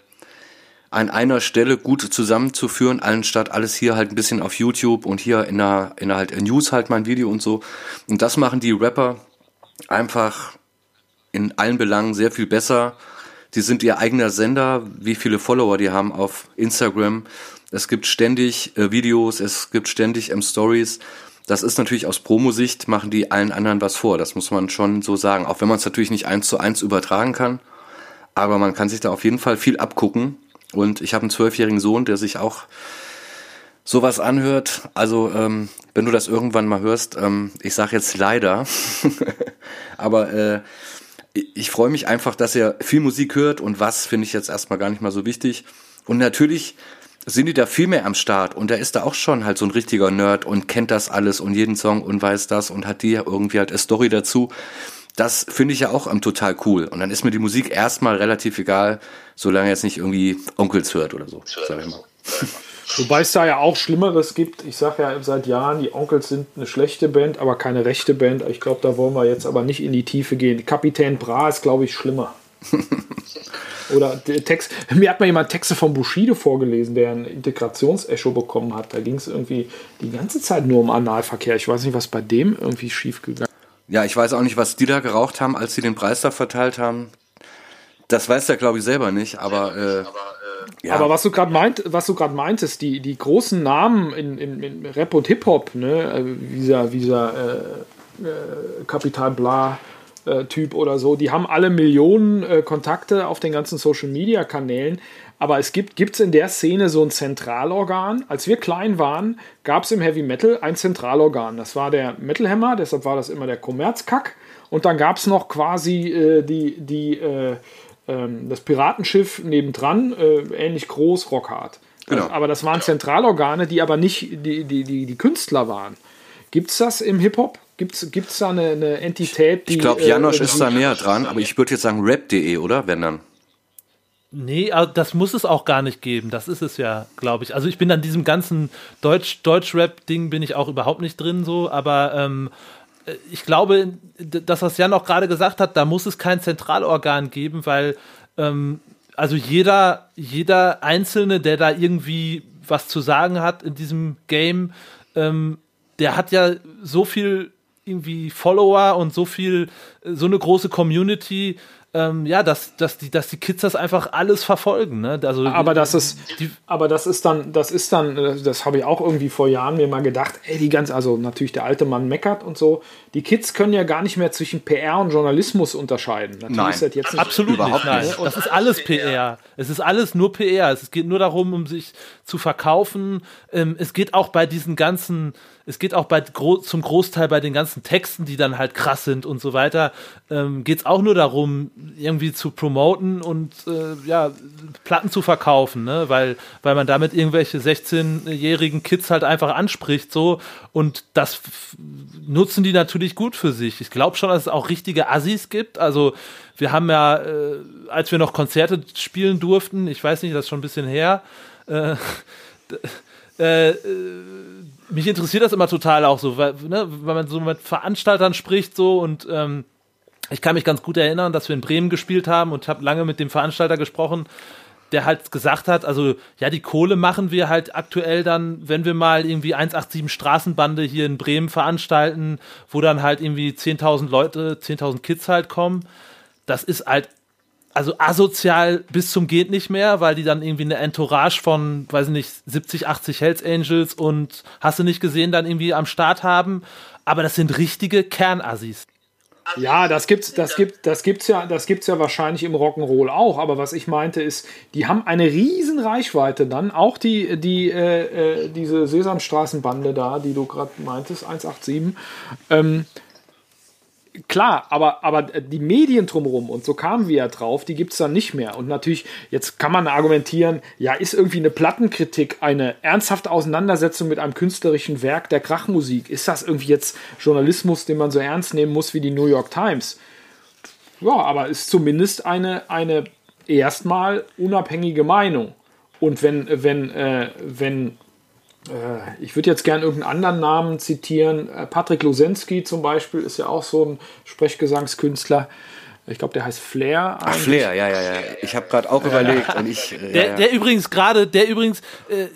an einer Stelle gut zusammenzuführen, anstatt alles hier halt ein bisschen auf YouTube und hier in der, in der halt News halt mein Video und so. Und das machen die Rapper einfach in allen Belangen sehr viel besser. Die sind ihr eigener Sender, wie viele Follower die haben auf Instagram. Es gibt ständig äh, Videos, es gibt ständig ähm, Stories. Das ist natürlich aus Promo-Sicht, machen die allen anderen was vor. Das muss man schon so sagen. Auch wenn man es natürlich nicht eins zu eins übertragen kann. Aber man kann sich da auf jeden Fall viel abgucken. Und ich habe einen zwölfjährigen Sohn, der sich auch sowas anhört. Also ähm, wenn du das irgendwann mal hörst, ähm, ich sage jetzt leider, aber äh, ich freue mich einfach, dass er viel Musik hört und was finde ich jetzt erstmal gar nicht mal so wichtig. Und natürlich sind die da viel mehr am Start und er ist da auch schon halt so ein richtiger Nerd und kennt das alles und jeden Song und weiß das und hat die irgendwie halt eine Story dazu. Das finde ich ja auch ähm, total cool. Und dann ist mir die Musik erstmal relativ egal, solange er jetzt nicht irgendwie Onkels hört oder so, sag ich mal. Wobei es da ja auch Schlimmeres gibt. Ich sage ja seit Jahren, die Onkels sind eine schlechte Band, aber keine rechte Band. Ich glaube, da wollen wir jetzt aber nicht in die Tiefe gehen. Kapitän Bra ist, glaube ich, schlimmer. Oder Text, mir hat mal jemand Texte von Bushido vorgelesen, der ein Integrationsecho bekommen hat. Da ging es irgendwie die ganze Zeit nur um Analverkehr. Ich weiß nicht, was bei dem irgendwie schiefgegangen ist. Ja, ich weiß auch nicht, was die da geraucht haben, als sie den Preis da verteilt haben. Das weiß er, glaube ich, selber nicht, aber. Äh, ja. Aber was du gerade meint, was du gerade meintest, die, die großen Namen in, in, in Rap und Hip-Hop, ne, äh, dieser, dieser äh, äh, Kapital Bla äh, Typ oder so, die haben alle Millionen äh, Kontakte auf den ganzen Social Media Kanälen, aber es gibt es in der Szene so ein Zentralorgan. Als wir klein waren, gab es im Heavy Metal ein Zentralorgan. Das war der Metal Hammer, deshalb war das immer der Kommerzkack. Und dann gab es noch quasi äh, die, die, äh, äh, das Piratenschiff nebendran, äh, ähnlich groß, Rockhard. Genau. Aber das waren Zentralorgane, die aber nicht die, die, die, die Künstler waren. Gibt es das im Hip-Hop? Gibt es da eine, eine, Entität, die. Ich glaube, Janosch äh, ist da näher dran, aber ich würde jetzt sagen rap.de, oder? Wenn dann. Nee, das muss es auch gar nicht geben. Das ist es ja, glaube ich. Also ich bin an diesem ganzen Deutsch, Deutsch-Rap-Ding bin ich auch überhaupt nicht drin so, aber ähm, ich glaube, das, was Jan auch gerade gesagt hat, da muss es kein Zentralorgan geben, weil ähm, also jeder, jeder Einzelne, der da irgendwie was zu sagen hat in diesem Game, ähm, der hat ja so viel irgendwie Follower und so viel, so eine große Community, ähm, ja, dass, dass, die, dass die Kids das einfach alles verfolgen. Ne? Also, aber das ist, die, aber das ist dann, das ist dann, äh, das habe ich auch irgendwie vor Jahren mir mal gedacht, ey, die ganz, also natürlich der alte Mann meckert und so. Die Kids können ja gar nicht mehr zwischen PR und Journalismus unterscheiden. Natürlich nein, ist das jetzt nicht absolut überhaupt nicht. Nein. Das ist alles PR. Es ist alles nur PR. Es geht nur darum, um sich zu verkaufen. Ähm, es geht auch bei diesen ganzen es geht auch bei, zum Großteil bei den ganzen Texten, die dann halt krass sind und so weiter, ähm, geht es auch nur darum, irgendwie zu promoten und äh, ja, Platten zu verkaufen, ne? weil, weil man damit irgendwelche 16-jährigen Kids halt einfach anspricht so und das nutzen die natürlich gut für sich. Ich glaube schon, dass es auch richtige Assis gibt, also wir haben ja, äh, als wir noch Konzerte spielen durften, ich weiß nicht, das ist schon ein bisschen her, äh, äh, mich interessiert das immer total auch so, weil, ne, wenn man so mit Veranstaltern spricht so und ähm, ich kann mich ganz gut erinnern, dass wir in Bremen gespielt haben und habe lange mit dem Veranstalter gesprochen, der halt gesagt hat, also ja, die Kohle machen wir halt aktuell dann, wenn wir mal irgendwie 187 Straßenbande hier in Bremen veranstalten, wo dann halt irgendwie 10.000 Leute, 10.000 Kids halt kommen. Das ist halt also asozial bis zum geht nicht mehr, weil die dann irgendwie eine Entourage von, weiß ich nicht, 70, 80 Hells Angels und hast du nicht gesehen, dann irgendwie am Start haben. Aber das sind richtige Kernassis. Ja, das gibt's, das gibt, das gibt's ja, das gibt's ja wahrscheinlich im Rock'n'Roll auch. Aber was ich meinte ist, die haben eine riesen Reichweite dann. Auch die, die, äh, äh diese Sesamstraßenbande da, die du gerade meintest, 187. Ähm, klar, aber, aber die Medien drumherum, und so kamen wir ja drauf, die gibt es dann nicht mehr. Und natürlich, jetzt kann man argumentieren, ja, ist irgendwie eine Plattenkritik eine ernsthafte Auseinandersetzung mit einem künstlerischen Werk der Krachmusik? Ist das irgendwie jetzt Journalismus, den man so ernst nehmen muss wie die New York Times? Ja, aber ist zumindest eine, eine erstmal unabhängige Meinung. Und wenn, wenn, äh, wenn ich würde jetzt gerne irgendeinen anderen Namen zitieren. Äh, Patrick Losensky zum Beispiel ist ja auch so ein Sprechgesangskünstler. Ich glaube, der heißt Flair. Ach, Flair, ja, ja, ja. Ich habe gerade auch überlegt. Und ich, äh, der, ja, ja. der übrigens gerade, der übrigens, äh,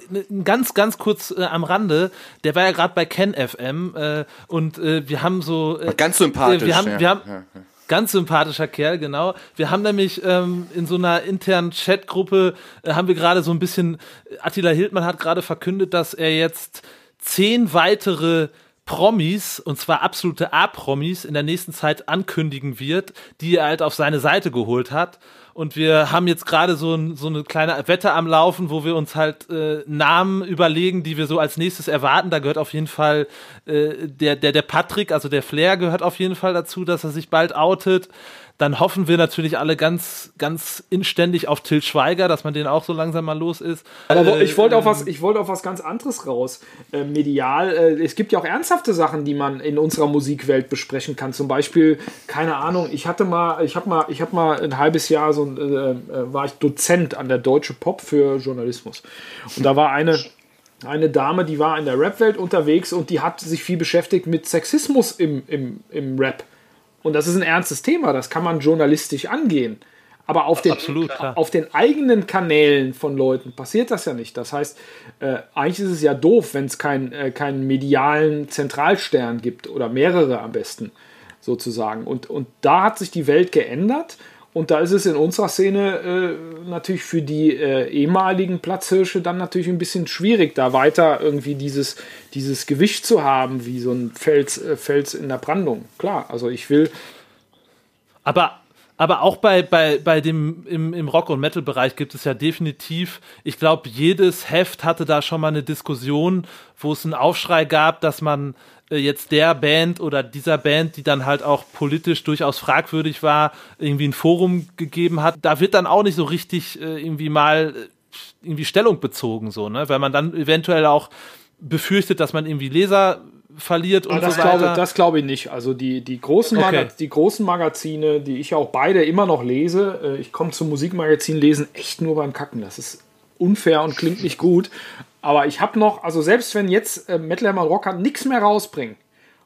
ganz, ganz kurz äh, am Rande, der war ja gerade bei Ken FM äh, und wir haben so. ganz sympathisch. wir haben, ja. wir haben, Ganz sympathischer Kerl, genau. Wir haben nämlich ähm, in so einer internen Chatgruppe, äh, haben wir gerade so ein bisschen, Attila Hildmann hat gerade verkündet, dass er jetzt zehn weitere Promis, und zwar absolute A-Promis, in der nächsten Zeit ankündigen wird, die er halt auf seine Seite geholt hat. Und wir haben jetzt gerade so, ein, so eine kleine Wette am Laufen, wo wir uns halt äh, Namen überlegen, die wir so als nächstes erwarten. Da gehört auf jeden Fall äh, der, der, der Patrick, also der Flair gehört auf jeden Fall dazu, dass er sich bald outet dann hoffen wir natürlich alle ganz, ganz inständig auf Till Schweiger, dass man den auch so langsam mal los ist. Aber äh, ich wollte auf was, ich wollte auf was ganz anderes raus. Äh, medial, äh, es gibt ja auch ernsthafte Sachen, die man in unserer Musikwelt besprechen kann. Zum Beispiel, keine Ahnung, ich hatte mal, ich habe mal, ich habe mal ein halbes Jahr so, äh, äh, war ich Dozent an der Deutsche Pop für Journalismus. Und da war eine, eine Dame, die war in der Rap-Welt unterwegs und die hat sich viel beschäftigt mit Sexismus im, im, im Rap. Und das ist ein ernstes Thema, das kann man journalistisch angehen. Aber auf den, Absolut, auf den eigenen Kanälen von Leuten passiert das ja nicht. Das heißt, äh, eigentlich ist es ja doof, wenn es kein, äh, keinen medialen Zentralstern gibt oder mehrere am besten sozusagen. Und, und da hat sich die Welt geändert und da ist es in unserer Szene äh, natürlich für die äh, ehemaligen Platzhirsche dann natürlich ein bisschen schwierig, da weiter irgendwie dieses, dieses Gewicht zu haben, wie so ein Fels, äh, Fels in der Brandung. Klar, also ich will. Aber aber auch bei, bei, bei dem im, im Rock- und Metal-Bereich gibt es ja definitiv, ich glaube, jedes Heft hatte da schon mal eine Diskussion, wo es einen Aufschrei gab, dass man jetzt der Band oder dieser Band, die dann halt auch politisch durchaus fragwürdig war, irgendwie ein Forum gegeben hat. Da wird dann auch nicht so richtig äh, irgendwie mal äh, irgendwie Stellung bezogen, so, ne? Weil man dann eventuell auch befürchtet, dass man irgendwie Leser verliert und das so weiter. Glaube, das glaube ich nicht. Also die, die, großen okay. die großen Magazine, die ich auch beide immer noch lese, ich komme zum Musikmagazin lesen echt nur beim Kacken. Das ist unfair und klingt nicht gut. Aber ich habe noch, also selbst wenn jetzt äh, Metal Hammer Rocker nichts mehr rausbringen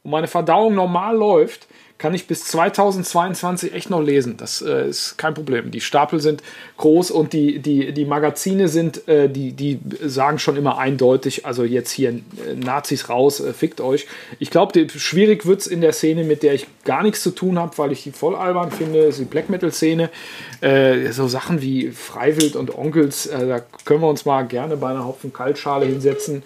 und meine Verdauung normal läuft, kann ich bis 2022 echt noch lesen. Das äh, ist kein Problem. Die Stapel sind groß und die, die, die Magazine sind, äh, die, die sagen schon immer eindeutig, also jetzt hier äh, Nazis raus, äh, fickt euch. Ich glaube, schwierig wird es in der Szene, mit der ich gar nichts zu tun habe, weil ich die voll albern finde, ist die Black Metal-Szene. Äh, so Sachen wie Freiwild und Onkels, da können wir uns mal gerne bei einer Hopfen-Kaltschale hinsetzen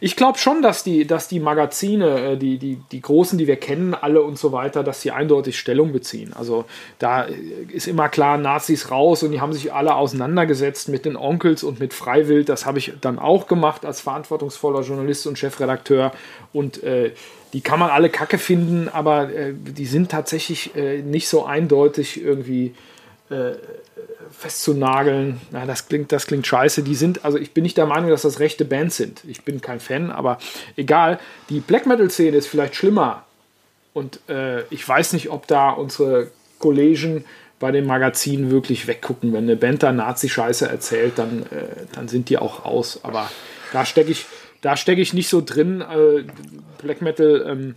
ich glaube schon, dass die, dass die Magazine, äh, die, die, die großen, die wir kennen, alle und so weiter, dass sie eindeutig Stellung beziehen. Also da ist immer klar, Nazis raus und die haben sich alle auseinandergesetzt mit den Onkels und mit Freiwild. Das habe ich dann auch gemacht als verantwortungsvoller Journalist und Chefredakteur. Und äh, die kann man alle kacke finden, aber äh, die sind tatsächlich äh, nicht so eindeutig irgendwie äh, festzunageln, na, das klingt, das klingt scheiße. Die sind, also ich bin nicht der Meinung, dass das rechte Bands sind. Ich bin kein Fan, aber egal. Die Black Metal-Szene ist vielleicht schlimmer. Und äh, ich weiß nicht, ob da unsere Kollegen bei den Magazinen wirklich weggucken. Wenn eine Band da Nazi-Scheiße erzählt, dann, äh, dann sind die auch raus. Aber da stecke ich, da ich nicht so drin. Äh, Black Metal. Ähm,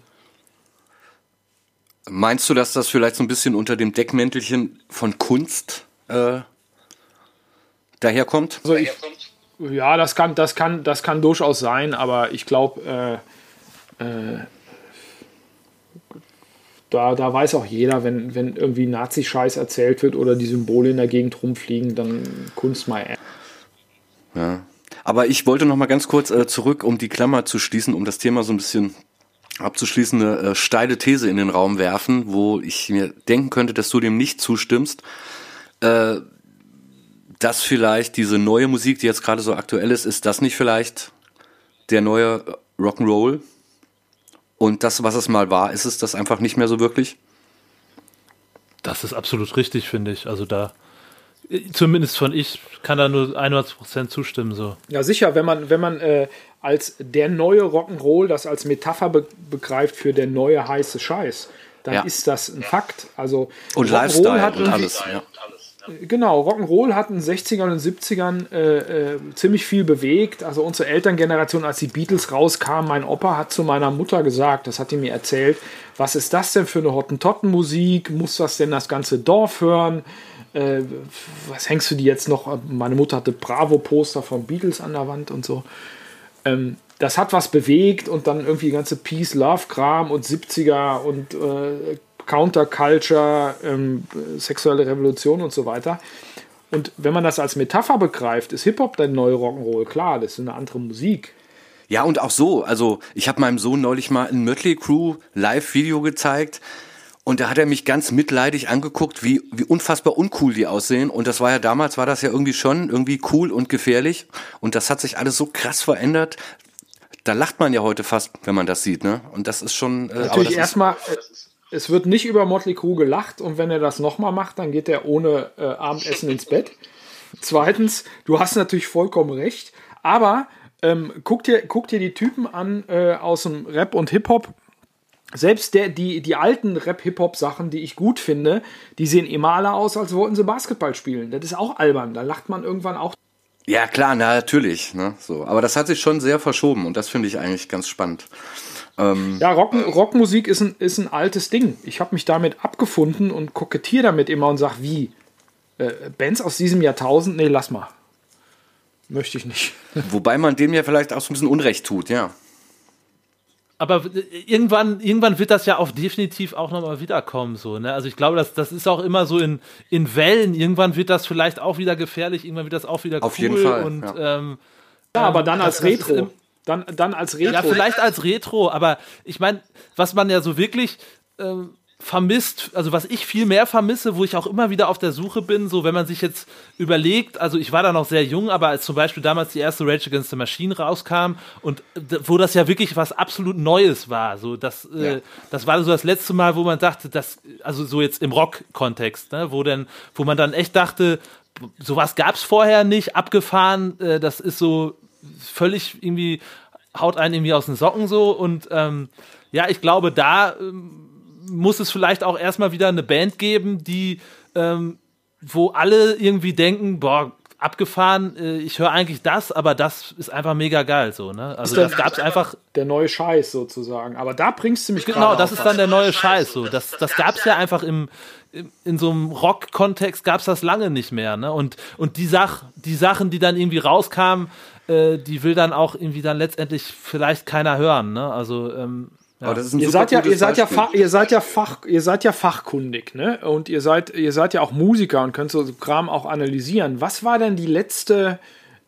Meinst du, dass das vielleicht so ein bisschen unter dem Deckmäntelchen von Kunst äh, daherkommt? Also ich, ja, das kann, das, kann, das kann durchaus sein, aber ich glaube, äh, äh, da, da weiß auch jeder, wenn, wenn irgendwie Nazi-Scheiß erzählt wird oder die Symbole in der Gegend rumfliegen, dann Kunst mal. Ja. Aber ich wollte noch mal ganz kurz äh, zurück, um die Klammer zu schließen, um das Thema so ein bisschen abzuschließen, eine äh, steile These in den Raum werfen, wo ich mir denken könnte, dass du dem nicht zustimmst äh, dass vielleicht diese neue Musik, die jetzt gerade so aktuell ist, ist das nicht vielleicht der neue Rock'n'Roll? Und das, was es mal war, ist es das einfach nicht mehr so wirklich? Das ist absolut richtig, finde ich. Also da, zumindest von ich, kann da nur 100% zustimmen. So. Ja, sicher, wenn man, wenn man äh, als der neue Rock'n'Roll das als Metapher be begreift für der neue heiße Scheiß, dann ja. ist das ein Fakt. Also und Lifestyle hat und alles. Ja. Genau, Rock'n'Roll hat in den 60ern und 70ern äh, äh, ziemlich viel bewegt. Also unsere Elterngeneration, als die Beatles rauskamen, mein Opa hat zu meiner Mutter gesagt, das hat die mir erzählt, was ist das denn für eine Hottentottenmusik? Muss das denn das ganze Dorf hören? Äh, was hängst du die jetzt noch? Meine Mutter hatte Bravo-Poster von Beatles an der Wand und so. Ähm, das hat was bewegt und dann irgendwie die ganze Peace-Love-Kram und 70er und äh, Counterculture, ähm, sexuelle Revolution und so weiter. Und wenn man das als Metapher begreift, ist Hip-Hop der neue Rock'n'Roll. Klar, das ist eine andere Musik. Ja, und auch so. Also, ich habe meinem Sohn neulich mal ein Mötley Crew Live-Video gezeigt. Und da hat er mich ganz mitleidig angeguckt, wie, wie unfassbar uncool die aussehen. Und das war ja damals, war das ja irgendwie schon irgendwie cool und gefährlich. Und das hat sich alles so krass verändert. Da lacht man ja heute fast, wenn man das sieht, ne? Und das ist schon. Äh, Natürlich erstmal, es wird nicht über Motley Crue gelacht und wenn er das nochmal macht, dann geht er ohne äh, Abendessen ins Bett. Zweitens, du hast natürlich vollkommen recht, aber ähm, guck, dir, guck dir die Typen an äh, aus dem Rap und Hip-Hop. Selbst der, die, die alten Rap-Hip-Hop-Sachen, die ich gut finde, die sehen immer alle aus, als wollten sie Basketball spielen. Das ist auch albern. Da lacht man irgendwann auch. Ja, klar, na, natürlich. Ne, so. Aber das hat sich schon sehr verschoben und das finde ich eigentlich ganz spannend. Ähm, ja, Rock, Rockmusik ist ein, ist ein altes Ding. Ich habe mich damit abgefunden und kokettiere damit immer und sage, wie? Äh, Bands aus diesem Jahrtausend? Nee, lass mal. Möchte ich nicht. Wobei man dem ja vielleicht auch so ein bisschen Unrecht tut, ja. Aber irgendwann, irgendwann wird das ja auch definitiv auch nochmal wiederkommen. So, ne? Also ich glaube, das, das ist auch immer so in, in Wellen. Irgendwann wird das vielleicht auch wieder gefährlich, irgendwann wird das auch wieder Auf jeden Fall. Und, ja. Ähm, ja, aber dann als Retro. Dann, dann als Retro. Ja, vielleicht als Retro, aber ich meine, was man ja so wirklich ähm, vermisst, also was ich viel mehr vermisse, wo ich auch immer wieder auf der Suche bin, so wenn man sich jetzt überlegt, also ich war da noch sehr jung, aber als zum Beispiel damals die erste Rage Against the Machine rauskam und wo das ja wirklich was absolut Neues war, so das, äh, ja. äh, das war so das letzte Mal, wo man dachte, das, also so jetzt im Rock-Kontext, ne, wo denn, wo man dann echt dachte, sowas gab es vorher nicht, abgefahren, äh, das ist so völlig irgendwie, haut einen irgendwie aus den Socken so und ähm, ja, ich glaube, da ähm, muss es vielleicht auch erstmal wieder eine Band geben, die, ähm, wo alle irgendwie denken, boah, abgefahren, äh, ich höre eigentlich das, aber das ist einfach mega geil so, ne? Also das gab es einfach. Der neue Scheiß sozusagen. Aber da bringst du mich Genau, das ist dann der neue Scheiß so. Das, das gab es ja einfach im, in so einem Rock-Kontext gab es das lange nicht mehr, ne? Und, und die, Sach, die Sachen, die dann irgendwie rauskamen, äh, die will dann auch irgendwie dann letztendlich vielleicht keiner hören, ne? Also, ähm, ja. ihr seid ja, ihr seid ja, Fach, ihr seid ja Fach, ihr seid ja fachkundig, ne? Und ihr seid, ihr seid ja auch Musiker und könnt so Kram auch analysieren. Was war denn die letzte,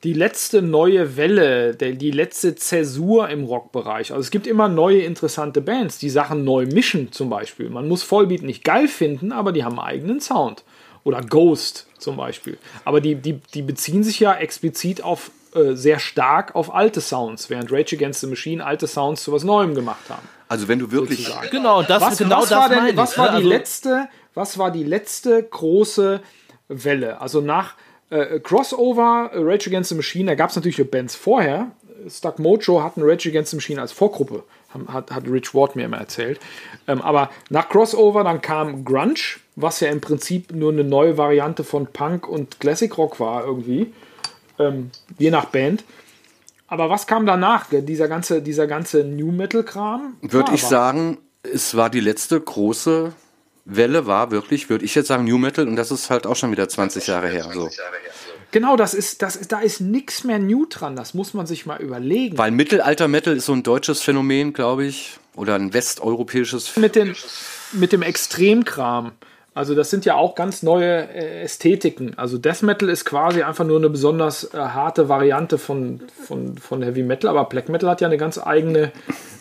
die letzte neue Welle, der, die letzte Zäsur im Rockbereich? Also es gibt immer neue interessante Bands, die Sachen neu mischen zum Beispiel. Man muss Vollbeat nicht geil finden, aber die haben einen eigenen Sound. Oder Ghost zum Beispiel. Aber die, die, die beziehen sich ja explizit auf äh, sehr stark auf alte Sounds, während Rage Against the Machine alte Sounds zu was Neuem gemacht haben. Also wenn du wirklich sozusagen. genau das was, genau was das war denn, was war die also letzte was war die letzte große Welle? Also nach äh, Crossover Rage Against the Machine, da gab es natürlich Bands vorher. Stuck Mojo hatten Rage Against the Machine als Vorgruppe, hat, hat Rich Ward mir immer erzählt. Ähm, aber nach Crossover dann kam Grunge, was ja im Prinzip nur eine neue Variante von Punk und Classic Rock war irgendwie, ähm, je nach Band. Aber was kam danach? Dieser ganze, dieser ganze New Metal-Kram? Würde ich sagen, es war die letzte große Welle, war wirklich, würde ich jetzt sagen, New Metal und das ist halt auch schon wieder 20 Jahre her. So. Genau, das ist, das ist, da ist nichts mehr New dran, das muss man sich mal überlegen. Weil Mittelalter-Metal ist so ein deutsches Phänomen, glaube ich, oder ein westeuropäisches. Mit, den, mit dem Extremkram. Also das sind ja auch ganz neue äh, Ästhetiken. Also Death Metal ist quasi einfach nur eine besonders äh, harte Variante von, von, von Heavy Metal, aber Black Metal hat ja eine ganz eigene,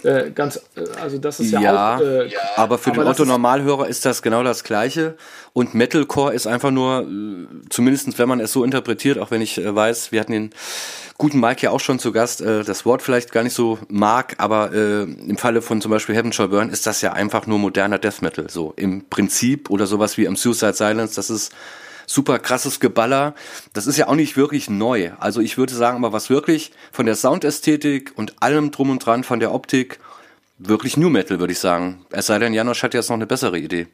äh, ganz, äh, also das ist ja, ja auch. Äh, ja, aber für aber den Otto Normalhörer ist das genau das Gleiche. Und Metalcore ist einfach nur, äh, zumindest wenn man es so interpretiert, auch wenn ich weiß, wir hatten den guten Mike ja auch schon zu Gast, äh, das Wort vielleicht gar nicht so mag, aber äh, im Falle von zum Beispiel Heaven Shall Burn ist das ja einfach nur moderner Death Metal, so im Prinzip oder sowas wie im Suicide Silence, das ist super krasses Geballer. Das ist ja auch nicht wirklich neu. Also ich würde sagen, aber was wirklich von der Soundästhetik und allem drum und dran, von der Optik, wirklich New Metal, würde ich sagen. Es sei denn, Janosch hat jetzt noch eine bessere Idee.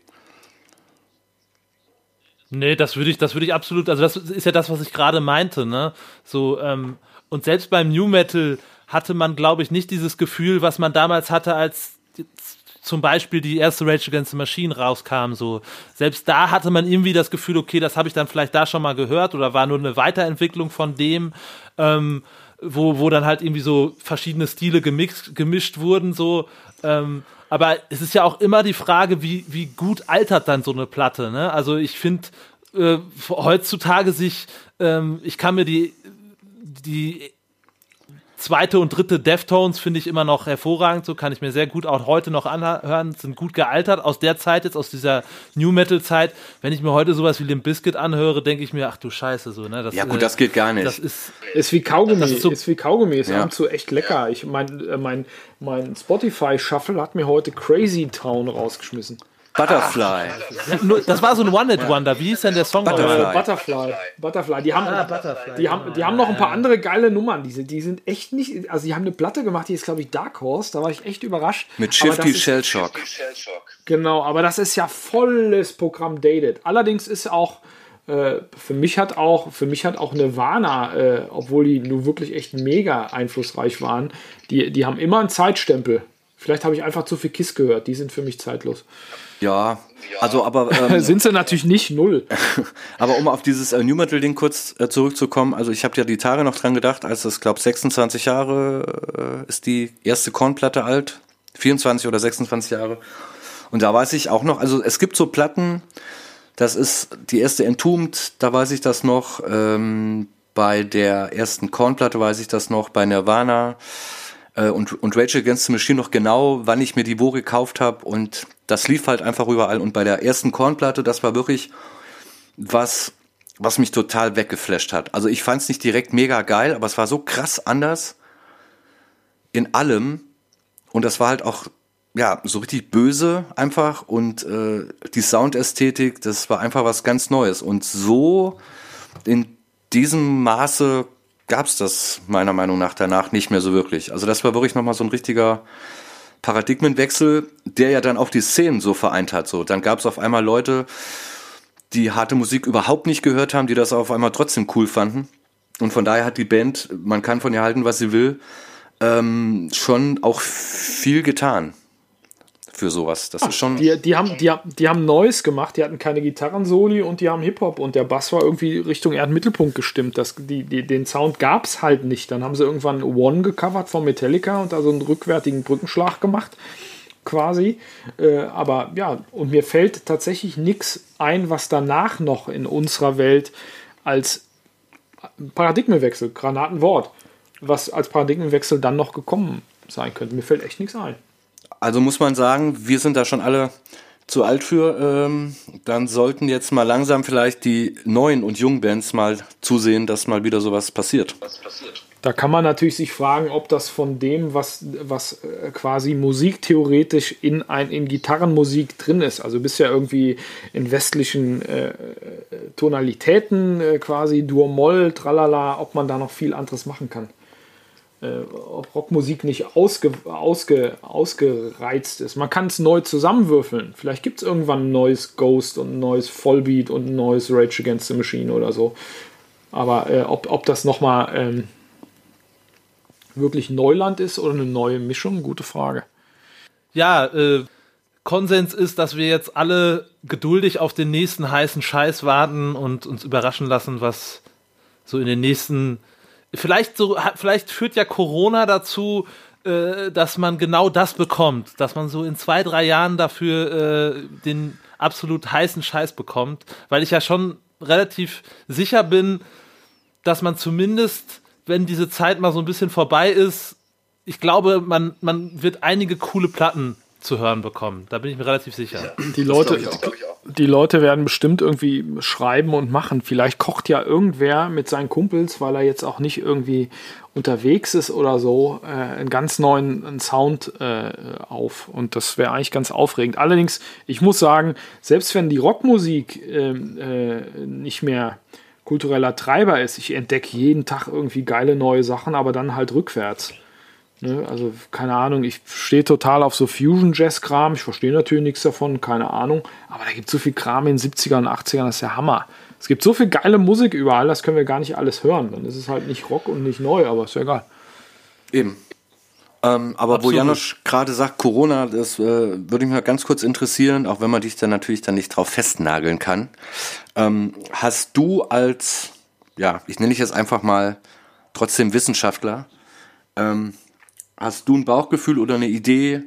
Nee, das würde ich, das würde ich absolut, also das ist ja das, was ich gerade meinte, ne? So, ähm, und selbst beim New Metal hatte man, glaube ich, nicht dieses Gefühl, was man damals hatte, als zum Beispiel die erste Rage Against the Machine rauskam. So selbst da hatte man irgendwie das Gefühl, okay, das habe ich dann vielleicht da schon mal gehört oder war nur eine Weiterentwicklung von dem, ähm, wo wo dann halt irgendwie so verschiedene Stile gemixt, gemischt wurden so. Ähm, aber es ist ja auch immer die Frage, wie wie gut altert dann so eine Platte. Ne? Also ich finde äh, heutzutage sich, ähm, ich kann mir die die zweite und dritte Deftones finde ich immer noch hervorragend, so kann ich mir sehr gut auch heute noch anhören, sind gut gealtert aus der Zeit jetzt, aus dieser New Metal Zeit. Wenn ich mir heute sowas wie Limp Bizkit anhöre, denke ich mir, ach du Scheiße, so, ne? Das, ja gut, das geht gar nicht. Das ist, ist wie Kaugummi, das ist, so, ist wie Kaugummi, ist ja. ab und zu echt lecker. Ich mein, äh, mein, mein Spotify Shuffle hat mir heute Crazy Town rausgeschmissen. Butterfly. das war so ein One-Hit-Wonder. Wie hieß denn der Song? Butterfly. Butterfly. Butterfly. Die haben, ah, Butterfly. Die, haben, die haben noch ein paar andere geile Nummern. Die sind, die sind echt nicht. Also, die haben eine Platte gemacht, die ist, glaube ich, Dark Horse. Da war ich echt überrascht. Mit Shifty Shell Shock. Genau, aber das ist ja volles Programm dated. Allerdings ist auch. Äh, für mich hat auch für mich hat auch Nirvana, äh, obwohl die nur wirklich echt mega einflussreich waren, die, die haben immer einen Zeitstempel. Vielleicht habe ich einfach zu viel Kiss gehört. Die sind für mich zeitlos. Ja, also aber ähm, sind sie natürlich nicht null. aber um auf dieses äh, New Metal Ding kurz äh, zurückzukommen, also ich habe ja die Tage noch dran gedacht, als es glaube 26 Jahre äh, ist die erste Kornplatte alt, 24 oder 26 Jahre. Und da weiß ich auch noch, also es gibt so Platten, das ist die erste Entombed, da weiß ich das noch. Ähm, bei der ersten Kornplatte weiß ich das noch, bei Nirvana äh, und, und Rage Against the Machine noch genau, wann ich mir die wo gekauft habe und das lief halt einfach überall und bei der ersten Kornplatte, das war wirklich was, was mich total weggeflasht hat. Also ich fand es nicht direkt mega geil, aber es war so krass anders in allem und das war halt auch ja so richtig böse einfach und äh, die Soundästhetik, das war einfach was ganz Neues und so in diesem Maße gab es das meiner Meinung nach danach nicht mehr so wirklich. Also das war wirklich nochmal so ein richtiger Paradigmenwechsel, der ja dann auch die Szenen so vereint hat. So, dann gab es auf einmal Leute, die harte Musik überhaupt nicht gehört haben, die das auf einmal trotzdem cool fanden. Und von daher hat die Band, man kann von ihr halten, was sie will, ähm, schon auch viel getan für sowas. Das Ach, ist schon. Die, die, haben, die, die haben Neues gemacht, die hatten keine Gitarrensoli und die haben Hip-Hop und der Bass war irgendwie Richtung Erdmittelpunkt gestimmt. Das, die, die, den Sound gab es halt nicht. Dann haben sie irgendwann One gecovert von Metallica und da so einen rückwärtigen Brückenschlag gemacht quasi. Äh, aber ja, und mir fällt tatsächlich nichts ein, was danach noch in unserer Welt als Paradigmenwechsel, Granatenwort, was als Paradigmenwechsel dann noch gekommen sein könnte. Mir fällt echt nichts ein. Also muss man sagen, wir sind da schon alle zu alt für. Ähm, dann sollten jetzt mal langsam vielleicht die neuen und jungen Bands mal zusehen, dass mal wieder sowas passiert. Da kann man natürlich sich fragen, ob das von dem, was, was äh, quasi musiktheoretisch in, ein, in Gitarrenmusik drin ist, also bisher irgendwie in westlichen äh, Tonalitäten äh, quasi, Dur-Moll, tralala, ob man da noch viel anderes machen kann. Äh, ob Rockmusik nicht ausge, ausge, ausgereizt ist. Man kann es neu zusammenwürfeln. Vielleicht gibt es irgendwann ein neues Ghost und ein neues Vollbeat und ein neues Rage Against the Machine oder so. Aber äh, ob, ob das nochmal... Ähm, wirklich Neuland ist oder eine neue Mischung? Gute Frage. Ja, äh, Konsens ist, dass wir jetzt alle geduldig auf den nächsten heißen Scheiß warten und uns überraschen lassen, was so in den nächsten. Vielleicht so, vielleicht führt ja Corona dazu, äh, dass man genau das bekommt, dass man so in zwei, drei Jahren dafür äh, den absolut heißen Scheiß bekommt, weil ich ja schon relativ sicher bin, dass man zumindest wenn diese Zeit mal so ein bisschen vorbei ist, ich glaube, man, man wird einige coole Platten zu hören bekommen. Da bin ich mir relativ sicher. Die Leute, die Leute werden bestimmt irgendwie schreiben und machen. Vielleicht kocht ja irgendwer mit seinen Kumpels, weil er jetzt auch nicht irgendwie unterwegs ist oder so, äh, einen ganz neuen Sound äh, auf. Und das wäre eigentlich ganz aufregend. Allerdings, ich muss sagen, selbst wenn die Rockmusik ähm, äh, nicht mehr kultureller Treiber ist. Ich entdecke jeden Tag irgendwie geile neue Sachen, aber dann halt rückwärts. Ne? Also, keine Ahnung, ich stehe total auf so Fusion-Jazz-Kram. Ich verstehe natürlich nichts davon, keine Ahnung. Aber da gibt es so viel Kram in den 70ern und 80ern, das ist ja Hammer. Es gibt so viel geile Musik überall, das können wir gar nicht alles hören. Dann ist es halt nicht Rock und nicht neu, aber ist ja egal. Eben. Ähm, aber Absolut. wo Janosch gerade sagt, Corona, das äh, würde mich mal ganz kurz interessieren, auch wenn man dich dann natürlich dann nicht drauf festnageln kann. Ähm, hast du als, ja, ich nenne dich jetzt einfach mal trotzdem Wissenschaftler, ähm, hast du ein Bauchgefühl oder eine Idee,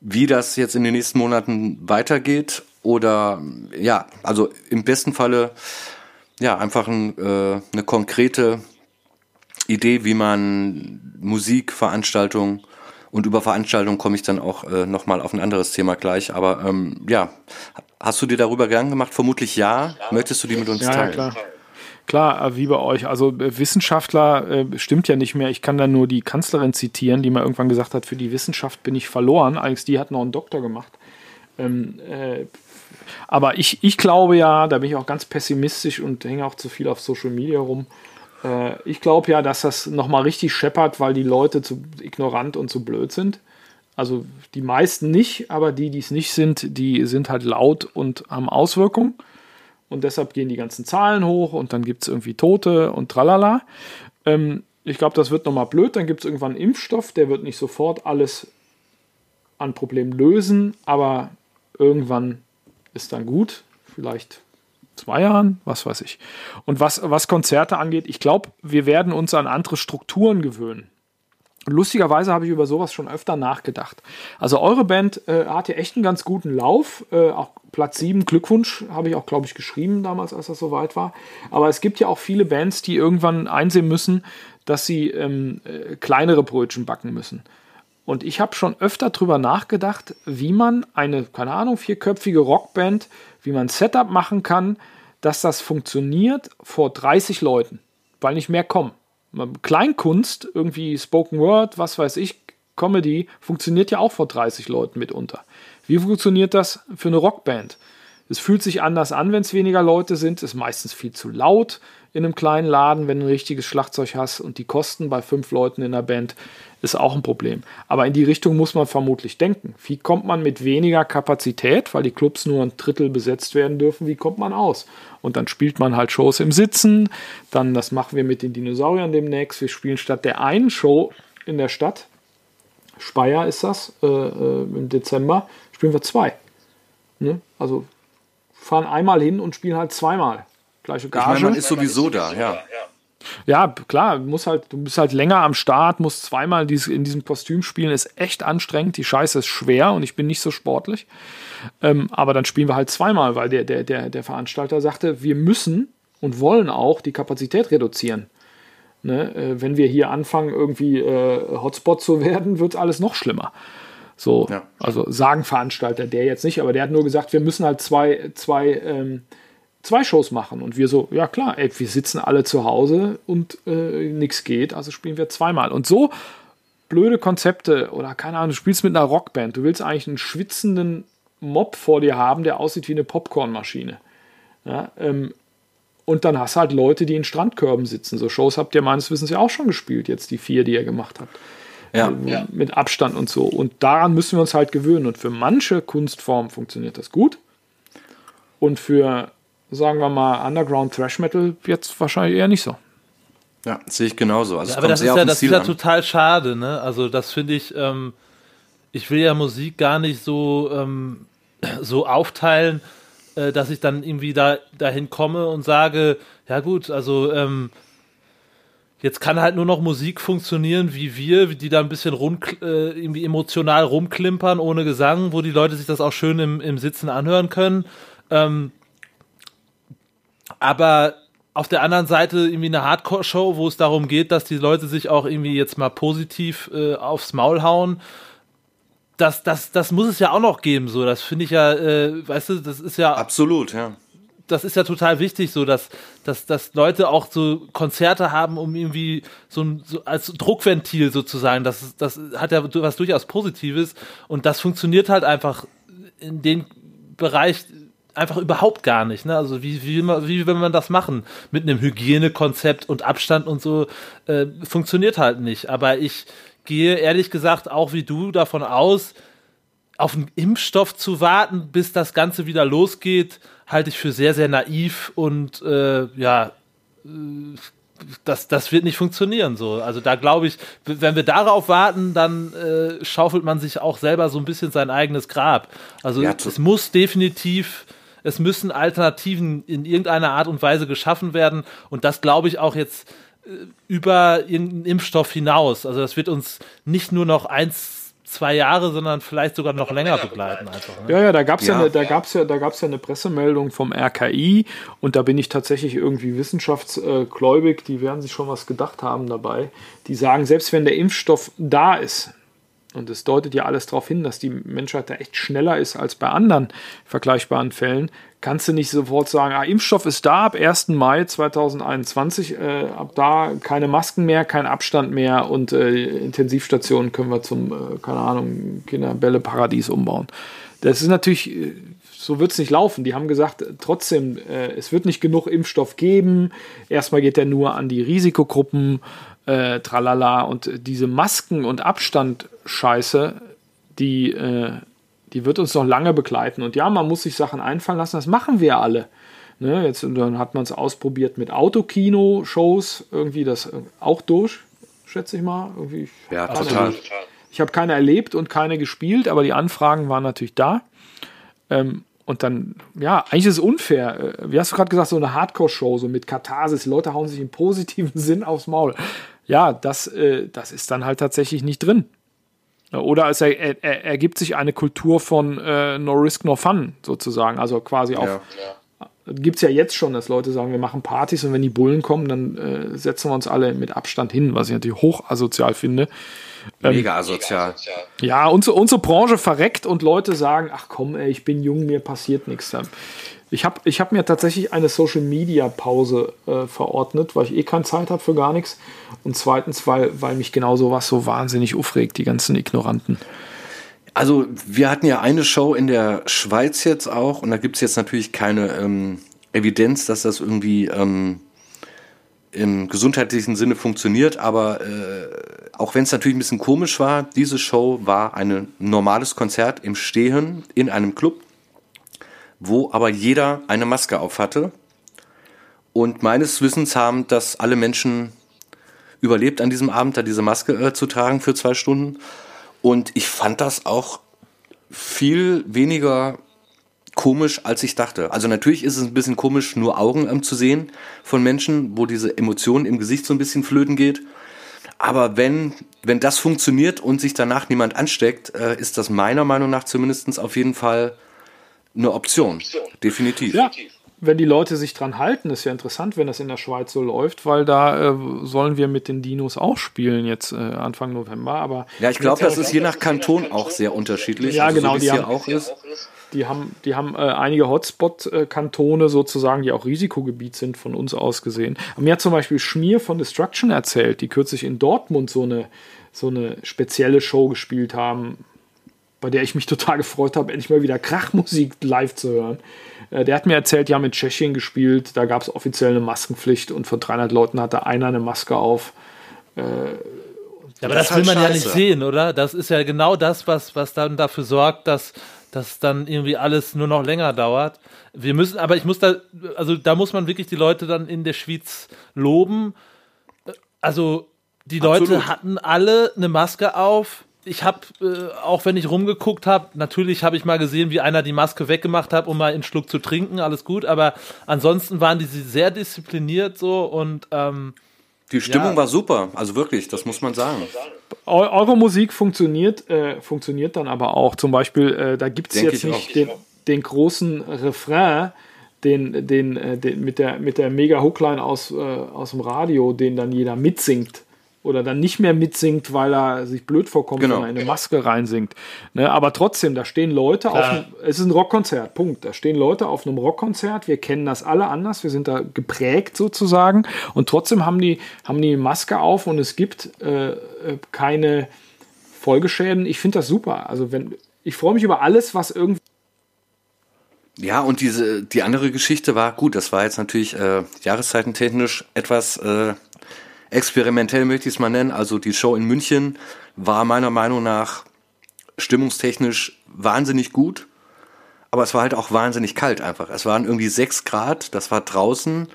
wie das jetzt in den nächsten Monaten weitergeht? Oder ja, also im besten Falle ja einfach ein, äh, eine konkrete Idee, wie man Musik, Veranstaltungen und über Veranstaltungen komme ich dann auch äh, nochmal auf ein anderes Thema gleich. Aber ähm, ja, hast du dir darüber Gedanken gemacht? Vermutlich ja. Möchtest du die mit uns ja, teilen? Ja, klar. Klar, äh, wie bei euch. Also äh, Wissenschaftler äh, stimmt ja nicht mehr. Ich kann da nur die Kanzlerin zitieren, die mal irgendwann gesagt hat, für die Wissenschaft bin ich verloren. Allerdings, die hat noch einen Doktor gemacht. Ähm, äh, aber ich, ich glaube ja, da bin ich auch ganz pessimistisch und hänge auch zu viel auf Social Media rum. Äh, ich glaube ja, dass das nochmal richtig scheppert, weil die Leute zu ignorant und zu blöd sind. Also die meisten nicht, aber die, die es nicht sind, die sind halt laut und haben Auswirkungen. Und deshalb gehen die ganzen Zahlen hoch und dann gibt es irgendwie Tote und tralala. Ähm, ich glaube, das wird nochmal blöd. Dann gibt es irgendwann einen Impfstoff, der wird nicht sofort alles an Problemen lösen, aber irgendwann ist dann gut. Vielleicht zwei Jahren, was weiß ich. Und was, was Konzerte angeht, ich glaube, wir werden uns an andere Strukturen gewöhnen. Lustigerweise habe ich über sowas schon öfter nachgedacht. Also eure Band äh, hat ja echt einen ganz guten Lauf. Äh, auch Platz 7, Glückwunsch, habe ich auch, glaube ich, geschrieben damals, als das soweit war. Aber es gibt ja auch viele Bands, die irgendwann einsehen müssen, dass sie ähm, äh, kleinere Brötchen backen müssen. Und ich habe schon öfter darüber nachgedacht, wie man eine, keine Ahnung, vierköpfige Rockband, wie man Setup machen kann, dass das funktioniert vor 30 Leuten, weil nicht mehr kommen. Kleinkunst, irgendwie Spoken Word, was weiß ich, Comedy, funktioniert ja auch vor 30 Leuten mitunter. Wie funktioniert das für eine Rockband? Es fühlt sich anders an, wenn es weniger Leute sind. Es ist meistens viel zu laut in einem kleinen Laden, wenn du ein richtiges Schlagzeug hast. Und die Kosten bei fünf Leuten in der Band ist auch ein Problem. Aber in die Richtung muss man vermutlich denken. Wie kommt man mit weniger Kapazität, weil die Clubs nur ein Drittel besetzt werden dürfen, wie kommt man aus? Und dann spielt man halt Shows im Sitzen. Dann, das machen wir mit den Dinosauriern demnächst. Wir spielen statt der einen Show in der Stadt, Speyer ist das, äh, äh, im Dezember, spielen wir zwei. Ne? Also fahren einmal hin und spielen halt zweimal. Gleiche Gage. Ich meine, man ist sowieso da, ja. Ja, klar, muss halt, du bist halt länger am Start, musst zweimal in diesem Kostüm spielen, ist echt anstrengend. Die Scheiße ist schwer und ich bin nicht so sportlich. Ähm, aber dann spielen wir halt zweimal, weil der, der, der, der Veranstalter sagte, wir müssen und wollen auch die Kapazität reduzieren. Ne? Äh, wenn wir hier anfangen, irgendwie äh, Hotspot zu werden, wird alles noch schlimmer. So, ja. also sagen Veranstalter, der jetzt nicht, aber der hat nur gesagt, wir müssen halt zwei, zwei, ähm, zwei Shows machen. Und wir so, ja klar, ey, wir sitzen alle zu Hause und äh, nichts geht, also spielen wir zweimal. Und so blöde Konzepte oder keine Ahnung, du spielst mit einer Rockband, du willst eigentlich einen schwitzenden Mob vor dir haben, der aussieht wie eine Popcornmaschine. Ja, ähm, und dann hast du halt Leute, die in Strandkörben sitzen. So Shows habt ihr meines Wissens ja auch schon gespielt, jetzt die vier, die ihr gemacht habt. Ja, ähm, ja. Mit Abstand und so. Und daran müssen wir uns halt gewöhnen. Und für manche Kunstformen funktioniert das gut. Und für, sagen wir mal, Underground Thrash Metal es wahrscheinlich eher nicht so. Ja, sehe ich genauso. Also ja, aber das ist ja, das ist ja total schade, ne? Also das finde ich, ähm, ich will ja Musik gar nicht so, ähm, so aufteilen, äh, dass ich dann irgendwie da dahin komme und sage, ja gut, also ähm, jetzt kann halt nur noch Musik funktionieren wie wir, die da ein bisschen rum, äh, irgendwie emotional rumklimpern ohne Gesang, wo die Leute sich das auch schön im, im Sitzen anhören können. Ähm, aber auf der anderen Seite irgendwie eine Hardcore-Show, wo es darum geht, dass die Leute sich auch irgendwie jetzt mal positiv äh, aufs Maul hauen das, das, das muss es ja auch noch geben, so. Das finde ich ja, äh, weißt du, das ist ja. Absolut, ja. Das ist ja total wichtig, so dass, dass, dass Leute auch so Konzerte haben, um irgendwie so, ein, so als Druckventil sozusagen. Das, das hat ja was durchaus Positives und das funktioniert halt einfach in dem Bereich einfach überhaupt gar nicht. Ne? Also wie, wie, wie will man das machen? Mit einem Hygienekonzept und Abstand und so äh, funktioniert halt nicht. Aber ich, gehe ehrlich gesagt auch wie du davon aus, auf einen Impfstoff zu warten, bis das Ganze wieder losgeht, halte ich für sehr, sehr naiv und äh, ja, äh, das, das wird nicht funktionieren so. Also da glaube ich, wenn wir darauf warten, dann äh, schaufelt man sich auch selber so ein bisschen sein eigenes Grab. Also ja, es muss definitiv, es müssen Alternativen in irgendeiner Art und Weise geschaffen werden und das glaube ich auch jetzt über irgendeinen Impfstoff hinaus. Also das wird uns nicht nur noch eins, zwei Jahre, sondern vielleicht sogar noch länger begleiten. Einfach, ne? Ja, ja, da gab es ja. ja, da gab's ja, da gab's ja eine Pressemeldung vom RKI und da bin ich tatsächlich irgendwie wissenschaftsgläubig, die werden sich schon was gedacht haben dabei. Die sagen, selbst wenn der Impfstoff da ist, und es deutet ja alles darauf hin, dass die Menschheit da echt schneller ist als bei anderen vergleichbaren Fällen, kannst du nicht sofort sagen, ah, Impfstoff ist da ab 1. Mai 2021, äh, ab da keine Masken mehr, kein Abstand mehr und äh, Intensivstationen können wir zum, äh, keine Ahnung, Kinderbälle-Paradies umbauen. Das ist natürlich, äh, so wird es nicht laufen. Die haben gesagt, trotzdem, äh, es wird nicht genug Impfstoff geben. Erstmal geht er nur an die Risikogruppen, äh, tralala. Und diese Masken- und Abstand-Scheiße, die die wird uns noch lange begleiten. Und ja, man muss sich Sachen einfallen lassen, das machen wir alle. Ne, jetzt dann hat man es ausprobiert mit Autokino-Shows, irgendwie das auch durch, schätze ich mal. Irgendwie, ja, total. Ich habe keine erlebt und keine gespielt, aber die Anfragen waren natürlich da. Ähm, und dann, ja, eigentlich ist es unfair. Äh, wie hast du gerade gesagt, so eine Hardcore-Show, so mit Katharsis, Leute hauen sich im positiven Sinn aufs Maul. Ja, das, äh, das ist dann halt tatsächlich nicht drin. Oder es er, er, ergibt sich eine Kultur von äh, No Risk, No Fun sozusagen. Also quasi auf. Ja. Gibt es ja jetzt schon, dass Leute sagen, wir machen Partys und wenn die Bullen kommen, dann äh, setzen wir uns alle mit Abstand hin, was ich natürlich hoch asozial finde. Ähm, Mega asozial. Ja, unsere, unsere Branche verreckt und Leute sagen, ach komm, ey, ich bin jung, mir passiert nichts. Ich habe ich hab mir tatsächlich eine Social Media Pause äh, verordnet, weil ich eh keine Zeit habe für gar nichts. Und zweitens, weil, weil mich genau sowas so wahnsinnig aufregt, die ganzen Ignoranten. Also wir hatten ja eine Show in der Schweiz jetzt auch und da gibt es jetzt natürlich keine ähm, Evidenz, dass das irgendwie ähm, im gesundheitlichen Sinne funktioniert, aber äh, auch wenn es natürlich ein bisschen komisch war, diese Show war ein normales Konzert im Stehen in einem Club, wo aber jeder eine Maske auf hatte. Und meines Wissens haben das alle Menschen überlebt an diesem Abend, da diese Maske äh, zu tragen für zwei Stunden. Und ich fand das auch viel weniger komisch, als ich dachte. Also natürlich ist es ein bisschen komisch, nur Augen ähm, zu sehen von Menschen, wo diese Emotion im Gesicht so ein bisschen flöten geht. Aber wenn, wenn das funktioniert und sich danach niemand ansteckt, äh, ist das meiner Meinung nach zumindest auf jeden Fall eine Option. Definitiv. Ja, wenn die Leute sich dran halten, ist ja interessant, wenn das in der Schweiz so läuft, weil da äh, sollen wir mit den Dinos auch spielen jetzt äh, Anfang November. Aber ja, ich glaube, das ist je nach Kanton auch sehr unterschiedlich. Ja, also genau, so die haben, auch ist. Die haben, die haben äh, einige Hotspot-Kantone sozusagen, die auch Risikogebiet sind von uns aus gesehen. mir hat zum Beispiel Schmier von Destruction erzählt, die kürzlich in Dortmund so eine, so eine spezielle Show gespielt haben, bei der ich mich total gefreut habe, endlich mal wieder Krachmusik live zu hören. Äh, der hat mir erzählt, die haben in Tschechien gespielt, da gab es offiziell eine Maskenpflicht und von 300 Leuten hatte einer eine Maske auf. Äh, ja, aber das, das will man scheiße. ja nicht sehen, oder? Das ist ja genau das, was, was dann dafür sorgt, dass dass dann irgendwie alles nur noch länger dauert. Wir müssen, aber ich muss da, also da muss man wirklich die Leute dann in der Schweiz loben. Also die Absolut. Leute hatten alle eine Maske auf. Ich habe, äh, auch wenn ich rumgeguckt habe, natürlich habe ich mal gesehen, wie einer die Maske weggemacht hat, um mal einen Schluck zu trinken, alles gut. Aber ansonsten waren die sehr diszipliniert so und ähm, die Stimmung ja. war super, also wirklich, das muss man sagen. Eure Musik funktioniert, äh, funktioniert dann aber auch. Zum Beispiel, äh, da gibt es jetzt nicht den, den, großen Refrain, den, den, äh, den, mit der, mit der mega Hookline aus, äh, aus dem Radio, den dann jeder mitsingt oder dann nicht mehr mitsingt, weil er sich blöd vorkommt, genau. wenn er in eine Maske reinsingt. Ne, aber trotzdem, da stehen Leute Klar. auf einem, es ist ein Rockkonzert, Punkt. Da stehen Leute auf einem Rockkonzert, wir kennen das alle anders, wir sind da geprägt sozusagen und trotzdem haben die, haben die Maske auf und es gibt äh, äh keine Folgeschäden. Ich finde das super. Also wenn, ich freue mich über alles, was irgendwie ja, und diese, die andere Geschichte war, gut, das war jetzt natürlich äh, jahreszeitentechnisch etwas äh, experimentell möchte ich es mal nennen. Also die Show in München war meiner Meinung nach stimmungstechnisch wahnsinnig gut. Aber es war halt auch wahnsinnig kalt einfach. Es waren irgendwie sechs Grad, das war draußen,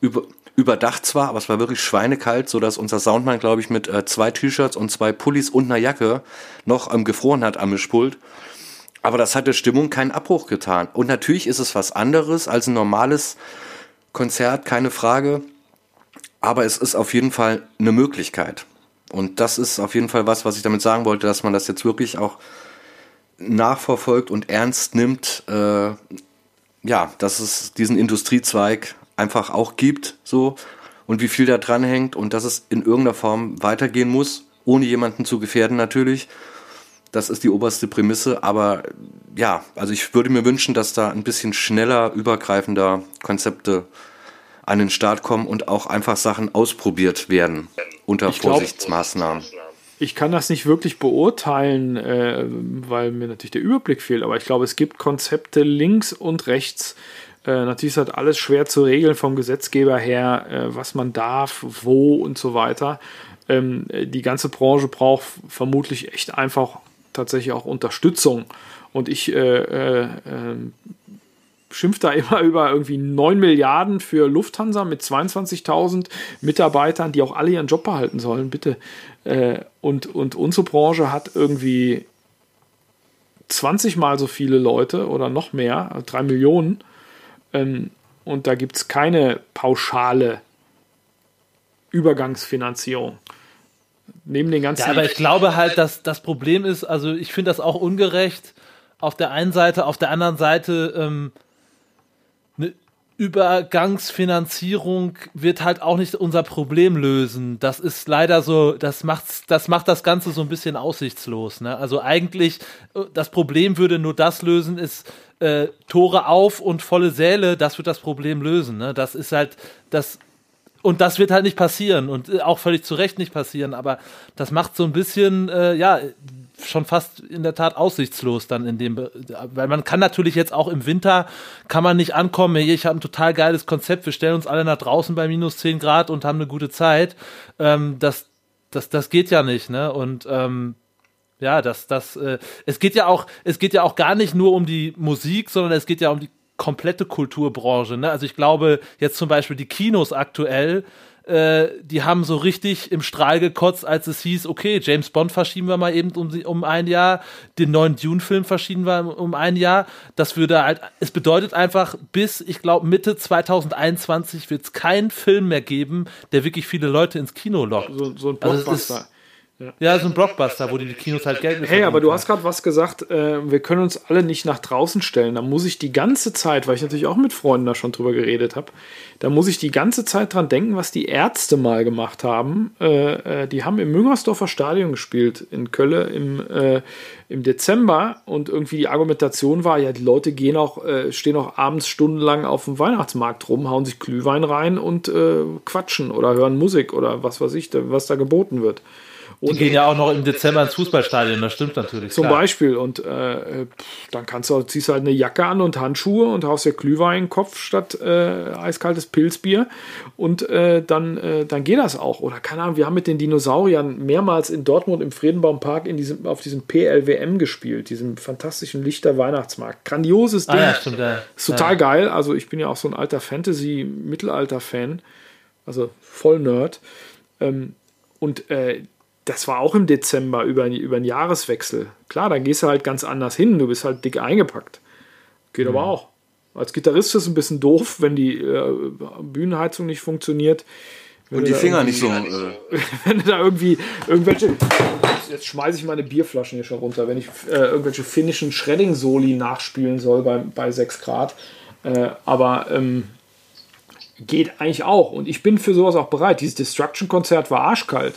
über, überdacht zwar, aber es war wirklich schweinekalt, sodass unser Soundmann, glaube ich, mit äh, zwei T-Shirts und zwei Pullis und einer Jacke noch ähm, gefroren hat am Mischpult. Aber das hat der Stimmung keinen Abbruch getan. Und natürlich ist es was anderes als ein normales Konzert, keine Frage aber es ist auf jeden Fall eine Möglichkeit. Und das ist auf jeden Fall was, was ich damit sagen wollte, dass man das jetzt wirklich auch nachverfolgt und ernst nimmt, äh, ja, dass es diesen Industriezweig einfach auch gibt, so, und wie viel da dran hängt und dass es in irgendeiner Form weitergehen muss, ohne jemanden zu gefährden natürlich. Das ist die oberste Prämisse, aber ja, also ich würde mir wünschen, dass da ein bisschen schneller, übergreifender Konzepte an den Start kommen und auch einfach Sachen ausprobiert werden unter ich Vorsichtsmaßnahmen. Glaub, ich kann das nicht wirklich beurteilen, äh, weil mir natürlich der Überblick fehlt, aber ich glaube, es gibt Konzepte links und rechts. Äh, natürlich ist das alles schwer zu regeln vom Gesetzgeber her, äh, was man darf, wo und so weiter. Ähm, die ganze Branche braucht vermutlich echt einfach tatsächlich auch Unterstützung. Und ich äh, äh, ähm, schimpft da immer über irgendwie 9 Milliarden für Lufthansa mit 22.000 Mitarbeitern, die auch alle ihren Job behalten sollen, bitte. Äh, und, und unsere Branche hat irgendwie 20 mal so viele Leute oder noch mehr, 3 Millionen. Ähm, und da gibt es keine pauschale Übergangsfinanzierung. Neben den ganzen. Ja, aber ich glaube halt, dass das Problem ist, also ich finde das auch ungerecht auf der einen Seite, auf der anderen Seite ähm, Übergangsfinanzierung wird halt auch nicht unser Problem lösen. Das ist leider so, das macht's, das macht das Ganze so ein bisschen aussichtslos. Ne? Also eigentlich, das Problem würde nur das lösen, ist äh, Tore auf und volle Säle, das wird das Problem lösen. Ne? Das ist halt, das und das wird halt nicht passieren und äh, auch völlig zu Recht nicht passieren, aber das macht so ein bisschen, äh, ja, schon fast in der Tat aussichtslos dann in dem, weil man kann natürlich jetzt auch im Winter, kann man nicht ankommen, hey, ich habe ein total geiles Konzept, wir stellen uns alle nach draußen bei minus 10 Grad und haben eine gute Zeit. Ähm, das, das, das geht ja nicht, ne? Und ähm, ja, das, das, äh, es geht ja auch, es geht ja auch gar nicht nur um die Musik, sondern es geht ja um die komplette Kulturbranche. Ne? Also ich glaube, jetzt zum Beispiel die Kinos aktuell, äh, die haben so richtig im Strahl gekotzt, als es hieß, okay, James Bond verschieben wir mal eben um, um ein Jahr, den neuen Dune-Film verschieben wir um ein Jahr. Das würde halt, es bedeutet einfach, bis, ich glaube, Mitte 2021 wird es keinen Film mehr geben, der wirklich viele Leute ins Kino lockt. So, so ein Blockbuster. Also ja. ja, so ein Blockbuster, wo die, die Kinos halt Geld Hey, aber du hast gerade was gesagt, äh, wir können uns alle nicht nach draußen stellen. Da muss ich die ganze Zeit, weil ich natürlich auch mit Freunden da schon drüber geredet habe, da muss ich die ganze Zeit dran denken, was die Ärzte mal gemacht haben. Äh, äh, die haben im Müngersdorfer Stadion gespielt in Köln im, äh, im Dezember und irgendwie die Argumentation war, ja, die Leute gehen auch, äh, stehen auch abends stundenlang auf dem Weihnachtsmarkt rum, hauen sich Glühwein rein und äh, quatschen oder hören Musik oder was weiß ich, was da geboten wird. Und die gehen ja auch noch im Dezember ins Fußballstadion, das stimmt natürlich. Zum klar. Beispiel. Und äh, dann kannst du, ziehst halt eine Jacke an und Handschuhe und haust dir Glühwein Kopf statt äh, eiskaltes Pilzbier. Und äh, dann, äh, dann geht das auch. Oder keine Ahnung, wir haben mit den Dinosauriern mehrmals in Dortmund im Friedenbaumpark in diesem, auf diesem PLWM gespielt, diesem fantastischen Lichter Weihnachtsmarkt. Grandioses Ding. Ah, ja, stimmt, ja. Ist total ja. geil. Also ich bin ja auch so ein alter Fantasy-Mittelalter-Fan. Also voll Nerd. Ähm, und äh, das war auch im Dezember über, über einen Jahreswechsel. Klar, da gehst du halt ganz anders hin. Du bist halt dick eingepackt. Geht mhm. aber auch. Als Gitarrist ist es ein bisschen doof, wenn die äh, Bühnenheizung nicht funktioniert. Und die Finger nicht so. Äh wenn du da irgendwie irgendwelche. Jetzt schmeiße ich meine Bierflaschen hier schon runter. Wenn ich äh, irgendwelche finnischen Shredding-Soli nachspielen soll bei, bei 6 Grad. Äh, aber ähm, geht eigentlich auch. Und ich bin für sowas auch bereit. Dieses Destruction-Konzert war arschkalt.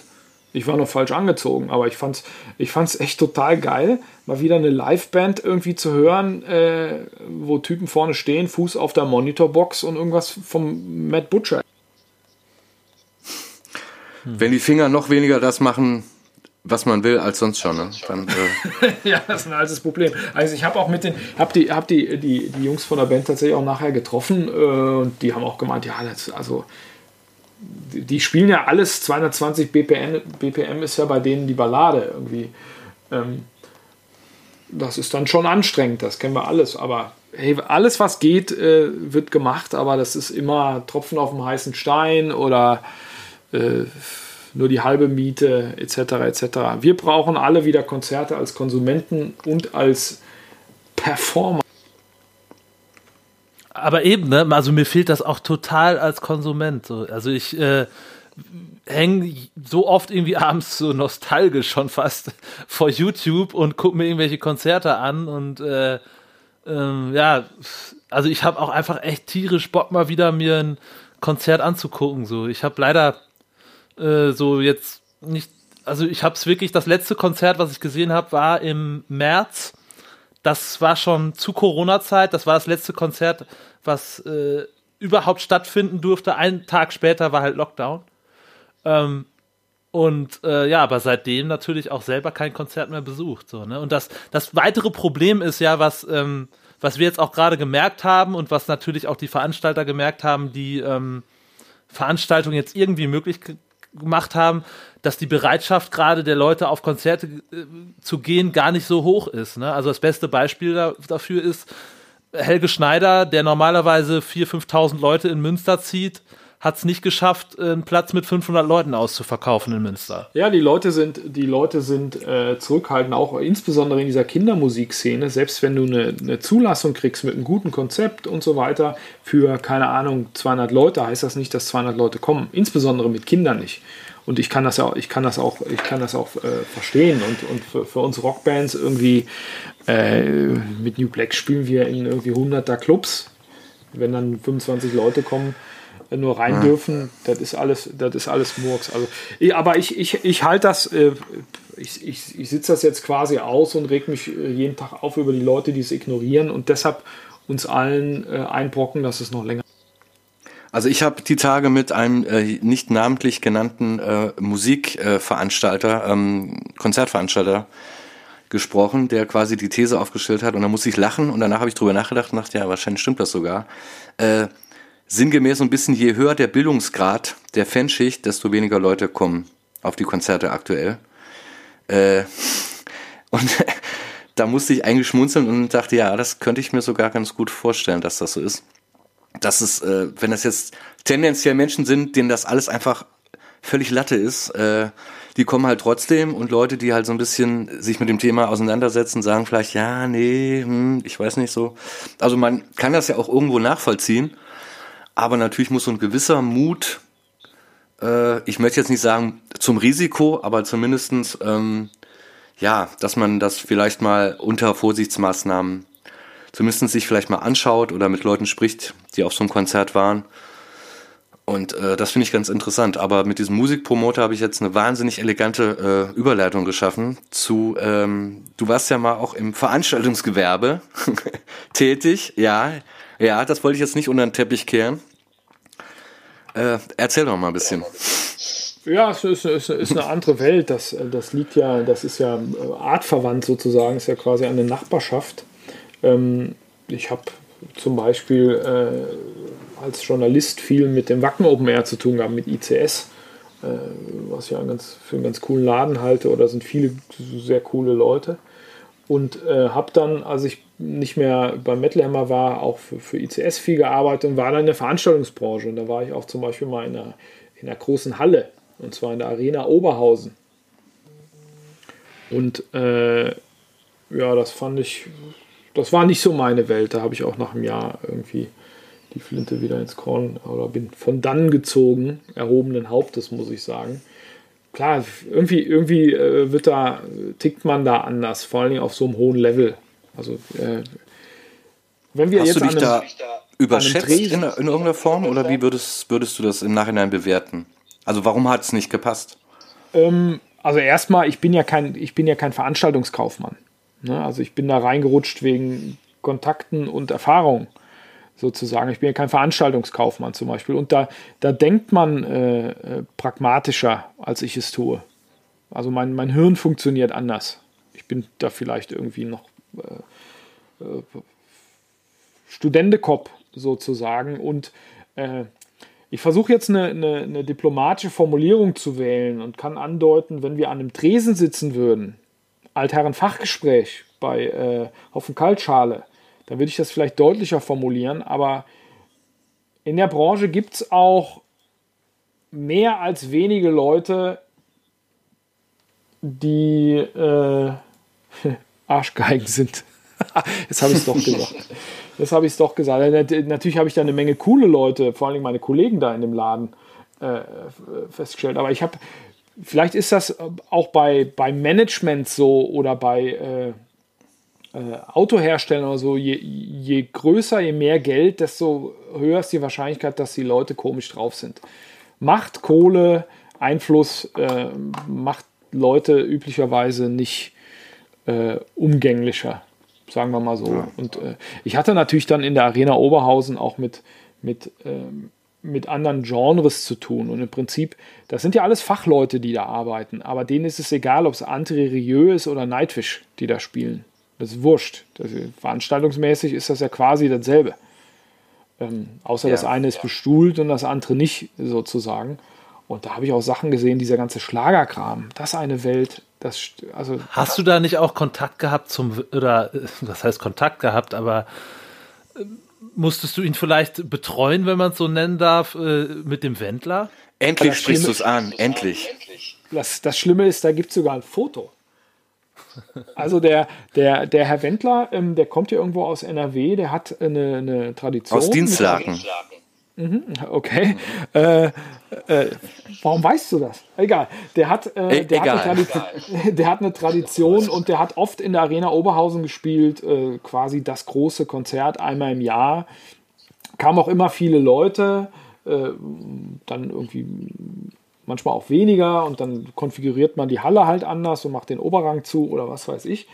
Ich war noch falsch angezogen, aber ich fand's, ich fand's echt total geil, mal wieder eine Liveband irgendwie zu hören, äh, wo Typen vorne stehen, Fuß auf der Monitorbox und irgendwas vom Matt Butcher. Wenn die Finger noch weniger das machen, was man will, als sonst schon. Ne? Dann, äh ja, das ist ein altes Problem. Also ich habe auch mit den, habe die, hab die, die, die Jungs von der Band tatsächlich auch nachher getroffen äh, und die haben auch gemeint, ja, das, also die spielen ja alles 220 BPM, BPM ist ja bei denen die Ballade irgendwie. Ähm, das ist dann schon anstrengend, das kennen wir alles, aber hey, alles was geht, äh, wird gemacht, aber das ist immer Tropfen auf dem heißen Stein oder äh, nur die halbe Miete etc. etc. Wir brauchen alle wieder Konzerte als Konsumenten und als Performer aber eben, ne, also mir fehlt das auch total als Konsument. So. Also ich äh, hänge so oft irgendwie abends so nostalgisch schon fast vor YouTube und gucke mir irgendwelche Konzerte an und äh, ähm, ja, also ich habe auch einfach echt tierisch Bock mal wieder mir ein Konzert anzugucken. So, ich habe leider äh, so jetzt nicht, also ich habe es wirklich, das letzte Konzert, was ich gesehen habe, war im März das war schon zu Corona-Zeit. Das war das letzte Konzert, was äh, überhaupt stattfinden durfte. Einen Tag später war halt Lockdown. Ähm, und äh, ja, aber seitdem natürlich auch selber kein Konzert mehr besucht. So, ne? Und das, das weitere Problem ist ja, was, ähm, was wir jetzt auch gerade gemerkt haben und was natürlich auch die Veranstalter gemerkt haben, die ähm, Veranstaltung jetzt irgendwie möglich gemacht haben, dass die Bereitschaft gerade der Leute auf Konzerte äh, zu gehen gar nicht so hoch ist. Ne? Also das beste Beispiel da, dafür ist Helge Schneider, der normalerweise 4.000, 5.000 Leute in Münster zieht, hat es nicht geschafft, einen Platz mit 500 Leuten auszuverkaufen in Münster. Ja, die Leute sind, die Leute sind äh, zurückhaltend, auch insbesondere in dieser Kindermusikszene. Selbst wenn du eine, eine, Zulassung kriegst mit einem guten Konzept und so weiter für, keine Ahnung, 200 Leute, heißt das nicht, dass 200 Leute kommen. Insbesondere mit Kindern nicht. Und ich kann das auch, ich kann das auch, ich kann das auch äh, verstehen. Und, und für, für uns Rockbands irgendwie äh, mit New Black spielen wir in irgendwie 100er Clubs. Wenn dann 25 Leute kommen, äh, nur rein dürfen, das ist alles, das ist alles Murks. Also, aber ich, ich, ich halte das, äh, ich, ich, ich sitze das jetzt quasi aus und reg mich äh, jeden Tag auf über die Leute, die es ignorieren und deshalb uns allen äh, einbrocken, dass es noch länger also ich habe die Tage mit einem äh, nicht namentlich genannten äh, Musikveranstalter, ähm, Konzertveranstalter gesprochen, der quasi die These aufgestellt hat und dann musste ich lachen und danach habe ich drüber nachgedacht und dachte, ja, wahrscheinlich stimmt das sogar. Äh, sinngemäß so ein bisschen, je höher der Bildungsgrad der Fanschicht, desto weniger Leute kommen auf die Konzerte aktuell. Äh, und da musste ich eigentlich schmunzeln und dachte, ja, das könnte ich mir sogar ganz gut vorstellen, dass das so ist. Dass es, äh, wenn das jetzt tendenziell Menschen sind, denen das alles einfach völlig Latte ist, äh, die kommen halt trotzdem und Leute, die halt so ein bisschen sich mit dem Thema auseinandersetzen, sagen vielleicht, ja, nee, hm, ich weiß nicht so. Also man kann das ja auch irgendwo nachvollziehen, aber natürlich muss so ein gewisser Mut, äh, ich möchte jetzt nicht sagen zum Risiko, aber zumindestens ähm, ja, dass man das vielleicht mal unter Vorsichtsmaßnahmen zumindest sich vielleicht mal anschaut oder mit Leuten spricht, die auf so einem Konzert waren. Und äh, das finde ich ganz interessant. Aber mit diesem Musikpromoter habe ich jetzt eine wahnsinnig elegante äh, Überleitung geschaffen zu, ähm, du warst ja mal auch im Veranstaltungsgewerbe tätig. Ja, ja, das wollte ich jetzt nicht unter den Teppich kehren. Äh, erzähl doch mal ein bisschen. Ja, es ist, ist, ist, eine andere Welt. Das, das liegt ja, das ist ja artverwandt sozusagen, ist ja quasi eine Nachbarschaft. Ähm, ich habe zum Beispiel äh, als Journalist viel mit dem Wacken Open Air zu tun gehabt, mit ICS, äh, was ich ja für einen ganz coolen Laden halte, oder sind viele sehr coole Leute. Und äh, habe dann, als ich nicht mehr beim Metal Hammer war, auch für, für ICS viel gearbeitet und war dann in der Veranstaltungsbranche. Und da war ich auch zum Beispiel mal in einer, in einer großen Halle und zwar in der Arena Oberhausen. Und äh, ja, das fand ich, das war nicht so meine Welt. Da habe ich auch nach einem Jahr irgendwie die Flinte wieder ins Korn oder bin von dann gezogen, erhobenen Hauptes, muss ich sagen. Klar, irgendwie, irgendwie äh, wird da, tickt man da anders, vor allen Dingen auf so einem hohen Level. Also, äh, wenn wir Hast jetzt du dich einem, da überschätzt in, in, irgendeiner Form oder wie würdest, würdest du das im Nachhinein bewerten? Also warum hat es nicht gepasst? Ähm, also erstmal, ich bin ja kein, ich bin ja kein Veranstaltungskaufmann. Ne? Also ich bin da reingerutscht wegen Kontakten und Erfahrung sozusagen. Ich bin ja kein Veranstaltungskaufmann zum Beispiel. Und da, da denkt man äh, äh, pragmatischer, als ich es tue. Also mein, mein Hirn funktioniert anders. Ich bin da vielleicht irgendwie noch äh, äh, sozusagen. Und äh, ich versuche jetzt eine, eine, eine, diplomatische Formulierung zu wählen und kann andeuten, wenn wir an einem Tresen sitzen würden, Altherren Fachgespräch bei äh, Haufen Kaltschale, dann würde ich das vielleicht deutlicher formulieren, aber in der Branche gibt es auch mehr als wenige Leute, die äh, Arschgeigen sind. Jetzt habe ich es doch gesagt. Das habe ich es doch gesagt. Natürlich habe ich da eine Menge coole Leute, vor allem meine Kollegen da in dem Laden äh, festgestellt. Aber ich habe, vielleicht ist das auch bei, bei Management so oder bei äh, äh, Autoherstellern oder so, je, je größer, je mehr Geld, desto höher ist die Wahrscheinlichkeit, dass die Leute komisch drauf sind. Macht Kohle, Einfluss äh, macht Leute üblicherweise nicht äh, umgänglicher sagen wir mal so. Ja. Und äh, ich hatte natürlich dann in der Arena Oberhausen auch mit, mit, ähm, mit anderen Genres zu tun. Und im Prinzip, das sind ja alles Fachleute, die da arbeiten, aber denen ist es egal, ob es Andre Rieu ist oder Nightwish, die da spielen. Das ist wurscht. Das, veranstaltungsmäßig ist das ja quasi dasselbe. Ähm, außer ja, das eine ist ja. bestuhlt und das andere nicht, sozusagen. Und da habe ich auch Sachen gesehen, dieser ganze Schlagerkram, das eine Welt, das, also, Hast du da nicht auch Kontakt gehabt zum, oder was heißt Kontakt gehabt, aber äh, musstest du ihn vielleicht betreuen, wenn man es so nennen darf, äh, mit dem Wendler? Endlich sprichst du es an, endlich. Das, das Schlimme ist, da gibt es sogar ein Foto. Also der, der, der Herr Wendler, ähm, der kommt ja irgendwo aus NRW, der hat eine, eine Tradition. Aus Dienstlaken. Mhm, okay. Mhm. Äh, äh, warum weißt du das? Egal. Der hat, äh, der, Egal. Hat eine der hat eine Tradition und der hat oft in der Arena Oberhausen gespielt, äh, quasi das große Konzert einmal im Jahr. Kamen auch immer viele Leute, äh, dann irgendwie manchmal auch weniger und dann konfiguriert man die Halle halt anders und macht den Oberrang zu oder was weiß ich.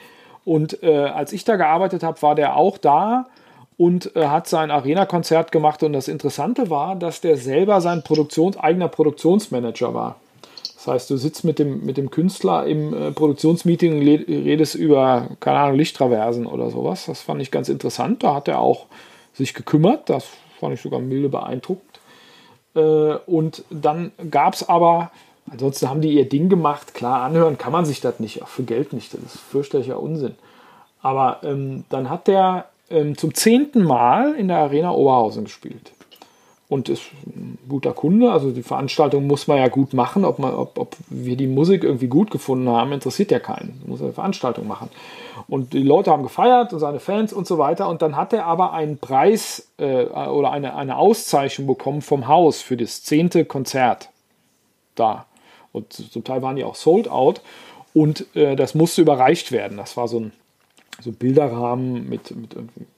Und äh, als ich da gearbeitet habe, war der auch da und äh, hat sein Arena-Konzert gemacht. Und das Interessante war, dass der selber sein Produktions eigener Produktionsmanager war. Das heißt, du sitzt mit dem, mit dem Künstler im äh, Produktionsmeeting und redest über, keine Ahnung, Lichttraversen oder sowas. Das fand ich ganz interessant. Da hat er auch sich gekümmert. Das fand ich sogar milde beeindruckend. Äh, und dann gab es aber, ansonsten haben die ihr Ding gemacht. Klar, anhören kann man sich das nicht, auch für Geld nicht. Das ist fürchterlicher Unsinn. Aber ähm, dann hat der ähm, zum zehnten Mal in der Arena Oberhausen gespielt und ist ein guter Kunde. Also die Veranstaltung muss man ja gut machen. Ob, man, ob, ob wir die Musik irgendwie gut gefunden haben, interessiert ja keinen. Man muss eine Veranstaltung machen. Und die Leute haben gefeiert und seine Fans und so weiter. Und dann hat er aber einen Preis äh, oder eine, eine Auszeichnung bekommen vom Haus für das zehnte Konzert da. Und zum Teil waren die auch sold out. Und äh, das musste überreicht werden. Das war so ein, so ein Bilderrahmen mit, mit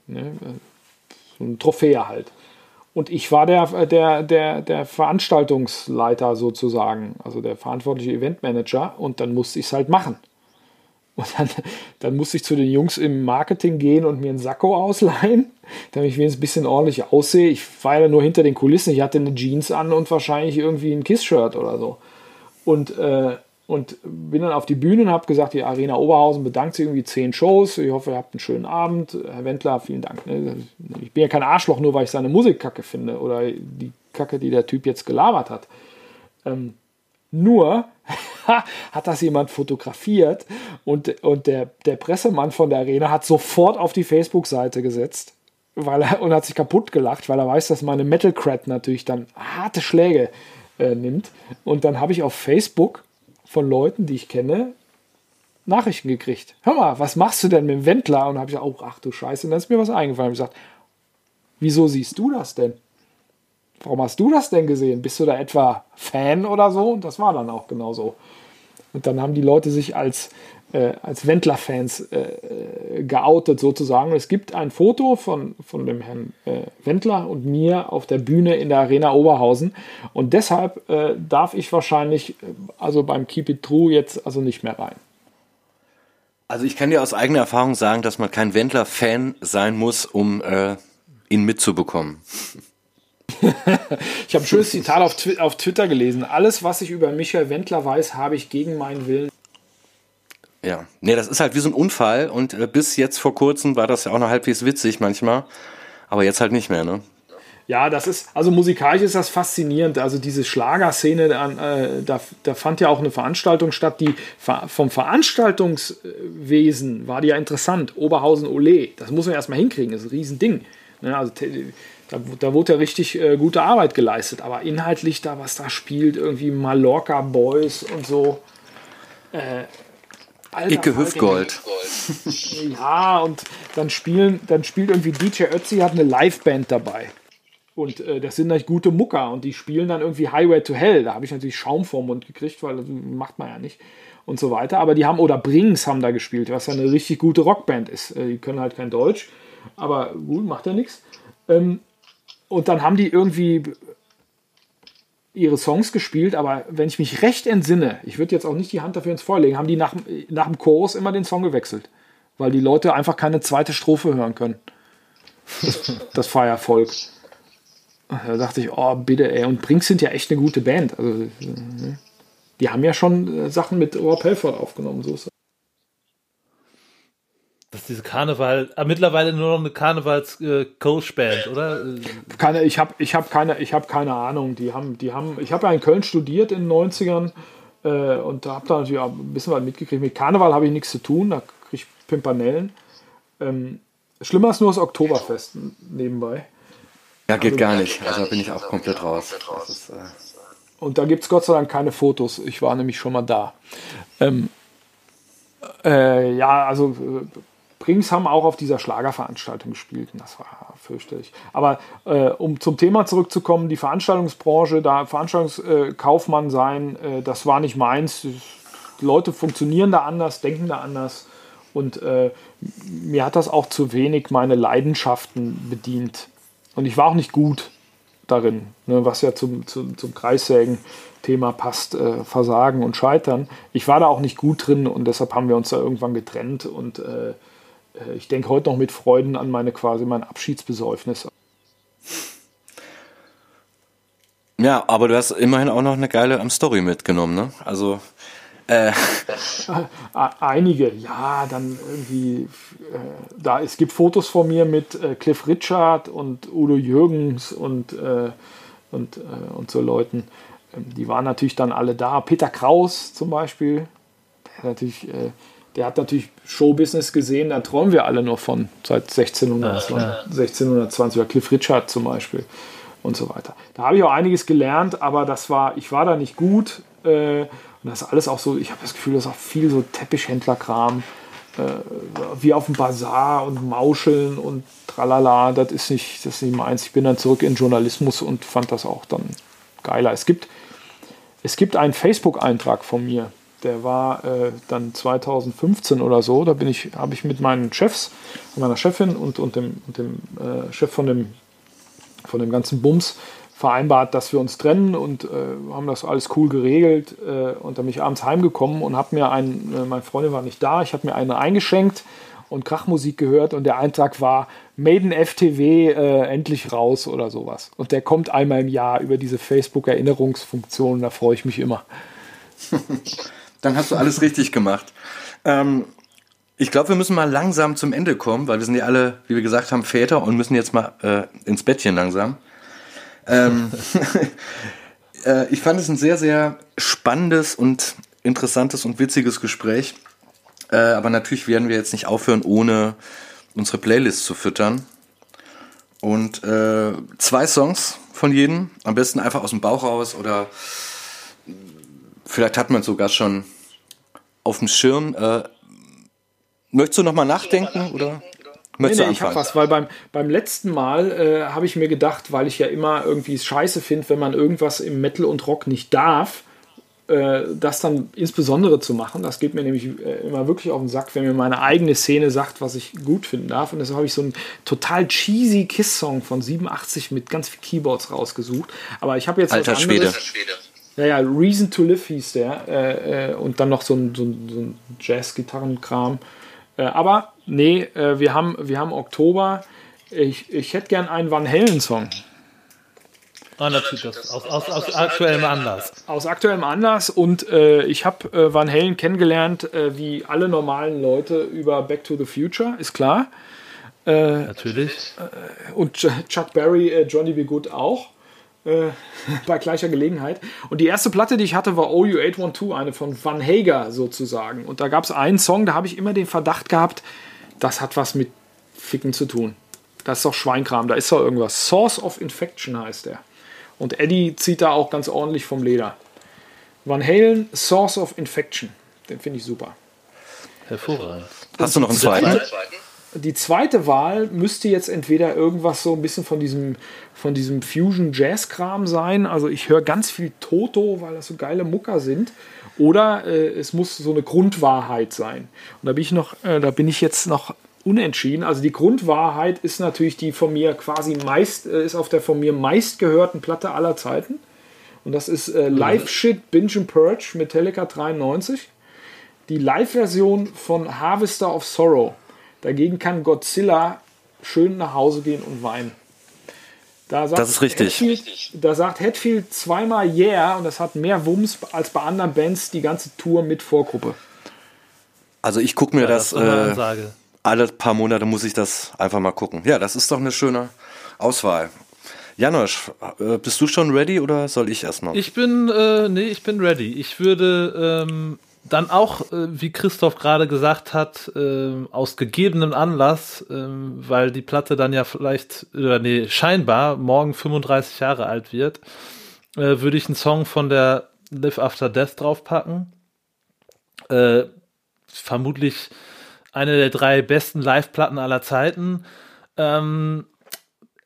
ne, so ein Trophäe halt. Und ich war der, der, der, der Veranstaltungsleiter sozusagen, also der verantwortliche Eventmanager. Und dann musste ich es halt machen. Und dann, dann musste ich zu den Jungs im Marketing gehen und mir einen Sakko ausleihen, damit ich wenigstens ein bisschen ordentlich aussehe. Ich war ja nur hinter den Kulissen. Ich hatte eine Jeans an und wahrscheinlich irgendwie ein Kiss-Shirt oder so. Und äh, und bin dann auf die Bühne und habe gesagt, die Arena Oberhausen bedankt sich irgendwie zehn Shows. Ich hoffe, ihr habt einen schönen Abend. Herr Wendler, vielen Dank. Ne? Ich bin ja kein Arschloch, nur weil ich seine Musik kacke finde oder die Kacke, die der Typ jetzt gelabert hat. Ähm, nur hat das jemand fotografiert und, und der, der Pressemann von der Arena hat sofort auf die Facebook-Seite gesetzt weil er, und hat sich kaputt gelacht, weil er weiß, dass meine Metal Crat natürlich dann harte Schläge äh, nimmt. Und dann habe ich auf Facebook von Leuten, die ich kenne, Nachrichten gekriegt. Hör mal, was machst du denn mit dem Wendler? Und habe ich oh, ach du Scheiße. Und dann ist mir was eingefallen. Ich gesagt, wieso siehst du das denn? Warum hast du das denn gesehen? Bist du da etwa Fan oder so? Und das war dann auch genauso. Und dann haben die Leute sich als äh, als Wendler-Fans äh, geoutet sozusagen. Es gibt ein Foto von, von dem Herrn äh, Wendler und mir auf der Bühne in der Arena Oberhausen und deshalb äh, darf ich wahrscheinlich äh, also beim Keep It True jetzt also nicht mehr rein. Also ich kann dir aus eigener Erfahrung sagen, dass man kein Wendler-Fan sein muss, um äh, ihn mitzubekommen. ich habe ein schönes Zitat auf, Twi auf Twitter gelesen. Alles, was ich über Michael Wendler weiß, habe ich gegen meinen Willen ja, nee, das ist halt wie so ein Unfall und äh, bis jetzt vor kurzem war das ja auch noch halbwegs witzig manchmal, aber jetzt halt nicht mehr, ne? Ja, das ist, also musikalisch ist das faszinierend. Also diese Schlagerszene, äh, da, da fand ja auch eine Veranstaltung statt, die vom Veranstaltungswesen war die ja interessant. Oberhausen Ole, das muss man erstmal hinkriegen, das ist ein Riesending. Ne, also da, da wurde ja richtig äh, gute Arbeit geleistet, aber inhaltlich da, was da spielt, irgendwie Mallorca Boys und so, äh, Alter, Icke Hüftgold. ja, und dann spielen, dann spielt irgendwie DJ Ötzi hat eine Liveband dabei. Und äh, das sind natürlich gute Mucker und die spielen dann irgendwie Highway to Hell. Da habe ich natürlich Schaum vorm Mund gekriegt, weil das macht man ja nicht. Und so weiter. Aber die haben, oder Brings haben da gespielt, was ja eine richtig gute Rockband ist. Äh, die können halt kein Deutsch, aber gut, macht ja nichts. Ähm, und dann haben die irgendwie ihre Songs gespielt, aber wenn ich mich recht entsinne, ich würde jetzt auch nicht die Hand dafür ins Feuer legen, haben die nach, nach dem Chorus immer den Song gewechselt, weil die Leute einfach keine zweite Strophe hören können. Das, Feiervolk. Da dachte ich, oh, bitte, ey. Und Brinks sind ja echt eine gute Band. Also, äh, die haben ja schon äh, Sachen mit Rob Halford aufgenommen, so ist das ist diese Karneval, ah, mittlerweile nur noch eine Karnevals-Coach-Band, äh, oder? Keine, ich habe ich hab keine, hab keine Ahnung. Die haben, die haben, ich habe ja in Köln studiert in den 90ern äh, und habe da natürlich auch ein bisschen was mitgekriegt. Mit Karneval habe ich nichts zu tun, da kriege ich Pimpanellen. Ähm, schlimmer ist nur das Oktoberfest nebenbei. Ja, geht also, gar nicht. Also da bin ich auch komplett raus. Ist, äh und da gibt es Gott sei Dank keine Fotos. Ich war nämlich schon mal da. Ähm, äh, ja, also äh, Brings haben auch auf dieser Schlagerveranstaltung gespielt und das war fürchterlich. Aber äh, um zum Thema zurückzukommen, die Veranstaltungsbranche, da Veranstaltungskaufmann sein, äh, das war nicht meins. Die Leute funktionieren da anders, denken da anders und äh, mir hat das auch zu wenig meine Leidenschaften bedient. Und ich war auch nicht gut darin, ne, was ja zum, zum, zum Kreissägen-Thema passt, äh, Versagen und Scheitern. Ich war da auch nicht gut drin und deshalb haben wir uns da irgendwann getrennt und äh, äh, ich denke heute noch mit Freuden an meine quasi mein Abschiedsbesäufnis. Ja, aber du hast immerhin auch noch eine geile am Story mitgenommen, ne? Also äh. Einige, ja, dann irgendwie, äh, da, es gibt Fotos von mir mit äh, Cliff Richard und Udo Jürgens und, äh, und, äh, und so Leuten. Ähm, die waren natürlich dann alle da. Peter Kraus zum Beispiel, der, natürlich, äh, der hat natürlich Showbusiness gesehen, da träumen wir alle noch von, seit 1620, ja, 1620 oder Cliff Richard zum Beispiel und so weiter. Da habe ich auch einiges gelernt, aber das war, ich war da nicht gut. Äh, und das ist alles auch so, ich habe das Gefühl, das ist auch viel so Teppichhändlerkram, äh, wie auf dem Bazar und Mauscheln und tralala. Das ist, nicht, das ist nicht meins. Ich bin dann zurück in Journalismus und fand das auch dann geiler. Es gibt, es gibt einen Facebook-Eintrag von mir, der war äh, dann 2015 oder so. Da bin ich, habe ich mit meinen Chefs, meiner Chefin und, und dem, und dem äh, Chef von dem, von dem ganzen Bums vereinbart, dass wir uns trennen und äh, haben das alles cool geregelt. Äh, und dann bin ich abends heimgekommen und habe mir einen, äh, meine Freundin war nicht da, ich habe mir eine eingeschenkt und Krachmusik gehört und der Eintrag war Maiden FTW äh, endlich raus oder sowas. Und der kommt einmal im Jahr über diese Facebook-Erinnerungsfunktion, da freue ich mich immer. dann hast du alles richtig gemacht. Ähm, ich glaube, wir müssen mal langsam zum Ende kommen, weil wir sind ja alle, wie wir gesagt haben, Väter und müssen jetzt mal äh, ins Bettchen langsam. Ähm, äh, ich fand es ein sehr, sehr spannendes und interessantes und witziges Gespräch. Äh, aber natürlich werden wir jetzt nicht aufhören, ohne unsere Playlist zu füttern. Und äh, zwei Songs von jedem, am besten einfach aus dem Bauch raus oder vielleicht hat man sogar schon auf dem Schirm. Äh, möchtest du nochmal nachdenken oder? Möchtest nee, nee, ich habe was, weil beim, beim letzten Mal äh, habe ich mir gedacht, weil ich ja immer irgendwie scheiße finde, wenn man irgendwas im Metal und Rock nicht darf, äh, das dann insbesondere zu machen. Das geht mir nämlich äh, immer wirklich auf den Sack, wenn mir meine eigene Szene sagt, was ich gut finden darf. Und deshalb habe ich so einen total cheesy Kiss-Song von 87 mit ganz viel Keyboards rausgesucht. Aber ich habe jetzt Alter was anderes. Schwede. Ja, ja, Reason to Live hieß der. Äh, äh, und dann noch so ein, so ein, so ein Jazz-Gitarrenkram. Äh, aber nee, äh, wir, haben, wir haben Oktober. Ich, ich hätte gern einen Van Halen-Song. Ah, natürlich, das, aus, aus, aus aktuellem Anlass. Aus aktuellem Anlass und äh, ich habe äh, Van Halen kennengelernt, äh, wie alle normalen Leute über Back to the Future, ist klar. Äh, natürlich. Äh, und Chuck Berry, äh, Johnny B. Good auch. bei gleicher Gelegenheit. Und die erste Platte, die ich hatte, war OU812, eine von Van Hager sozusagen. Und da gab es einen Song, da habe ich immer den Verdacht gehabt, das hat was mit Ficken zu tun. Das ist doch Schweinkram, da ist doch irgendwas. Source of Infection heißt der. Und Eddie zieht da auch ganz ordentlich vom Leder. Van Halen, Source of Infection. Den finde ich super. Hervorragend. Hast du noch einen zweiten? Die zweite Wahl müsste jetzt entweder irgendwas so ein bisschen von diesem, von diesem Fusion-Jazz-Kram sein. Also ich höre ganz viel Toto, weil das so geile Mucker sind. Oder äh, es muss so eine Grundwahrheit sein. Und da bin ich noch, äh, da bin ich jetzt noch unentschieden. Also die Grundwahrheit ist natürlich die von mir quasi meist, äh, ist auf der von mir meistgehörten Platte aller Zeiten. Und das ist äh. Live Shit Binge and Purge Metallica 93. Die Live-Version von Harvester of Sorrow. Dagegen kann Godzilla schön nach Hause gehen und weinen. Da das ist richtig. Hetfield, da sagt Hetfield zweimal Yeah und das hat mehr Wumms als bei anderen Bands die ganze Tour mit Vorgruppe. Also ich gucke mir ja, das, das äh, alle paar Monate muss ich das einfach mal gucken. Ja, das ist doch eine schöne Auswahl. Janosch, äh, bist du schon ready oder soll ich erstmal? Ich bin, äh, nee, ich bin ready. Ich würde ähm, dann auch, äh, wie Christoph gerade gesagt hat, äh, aus gegebenem Anlass, äh, weil die Platte dann ja vielleicht, oder nee, scheinbar morgen 35 Jahre alt wird, äh, würde ich einen Song von der Live After Death draufpacken. Äh, vermutlich eine der drei besten Live-Platten aller Zeiten. Ähm,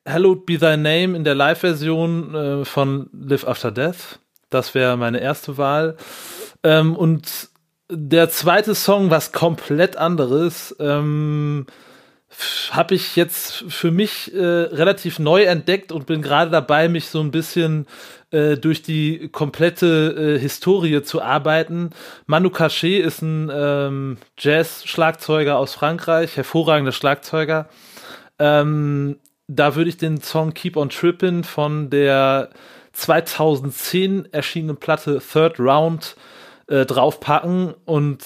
Hallowed Be Thy Name in der Live-Version äh, von Live After Death. Das wäre meine erste Wahl. Ähm, und der zweite Song, was komplett anderes, ähm, habe ich jetzt für mich äh, relativ neu entdeckt und bin gerade dabei, mich so ein bisschen äh, durch die komplette äh, Historie zu arbeiten. Manu Cachet ist ein ähm, Jazz-Schlagzeuger aus Frankreich, hervorragender Schlagzeuger. Ähm, da würde ich den Song Keep on Trippin' von der 2010 erschienenen Platte Third Round äh, draufpacken und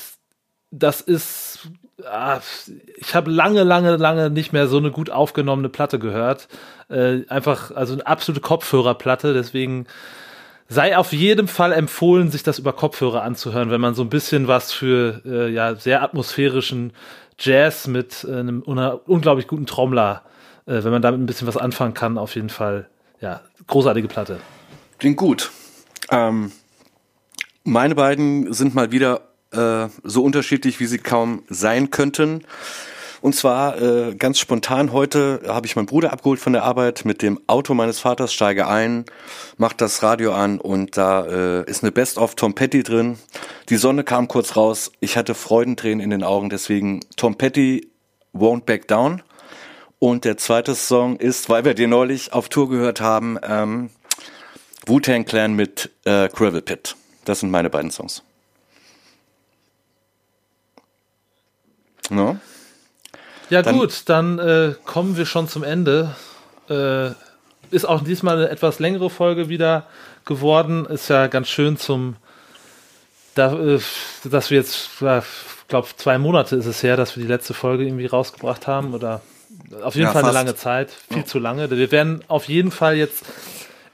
das ist ah, ich habe lange, lange, lange nicht mehr so eine gut aufgenommene Platte gehört. Äh, einfach, also eine absolute Kopfhörerplatte, deswegen sei auf jeden Fall empfohlen, sich das über Kopfhörer anzuhören, wenn man so ein bisschen was für äh, ja sehr atmosphärischen Jazz mit äh, einem unglaublich guten Trommler, äh, wenn man damit ein bisschen was anfangen kann, auf jeden Fall ja großartige Platte. Klingt gut. Ähm, meine beiden sind mal wieder äh, so unterschiedlich, wie sie kaum sein könnten. Und zwar äh, ganz spontan heute habe ich meinen Bruder abgeholt von der Arbeit mit dem Auto meines Vaters, steige ein, macht das Radio an und da äh, ist eine Best of Tom Petty drin. Die Sonne kam kurz raus, ich hatte Freudentränen in den Augen, deswegen Tom Petty Won't Back Down. Und der zweite Song ist, weil wir den neulich auf Tour gehört haben, ähm, Wu-Tang Clan mit äh, Gravel Pit. Das sind meine beiden Songs. No? Ja dann, gut, dann äh, kommen wir schon zum Ende. Äh, ist auch diesmal eine etwas längere Folge wieder geworden. Ist ja ganz schön zum, da, äh, dass wir jetzt, ich glaube, zwei Monate ist es her, dass wir die letzte Folge irgendwie rausgebracht haben. Oder auf jeden ja, Fall fast. eine lange Zeit, viel ja. zu lange. Wir werden auf jeden Fall jetzt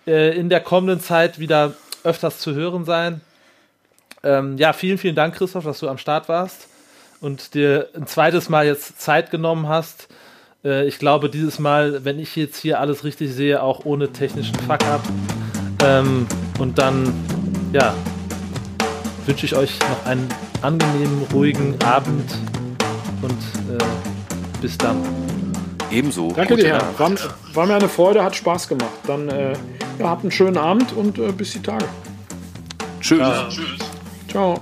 äh, in der kommenden Zeit wieder öfters zu hören sein. Ähm, ja, vielen, vielen Dank, Christoph, dass du am Start warst und dir ein zweites Mal jetzt Zeit genommen hast. Äh, ich glaube, dieses Mal, wenn ich jetzt hier alles richtig sehe, auch ohne technischen Fuck-up. Ähm, und dann, ja, wünsche ich euch noch einen angenehmen, ruhigen Abend und äh, bis dann. Ebenso. Danke dir, Herr. War, war, mir eine Freude, hat Spaß gemacht. Dann äh, ja, habt einen schönen Abend und äh, bis die Tage. Tschüss. Ciao. Ciao.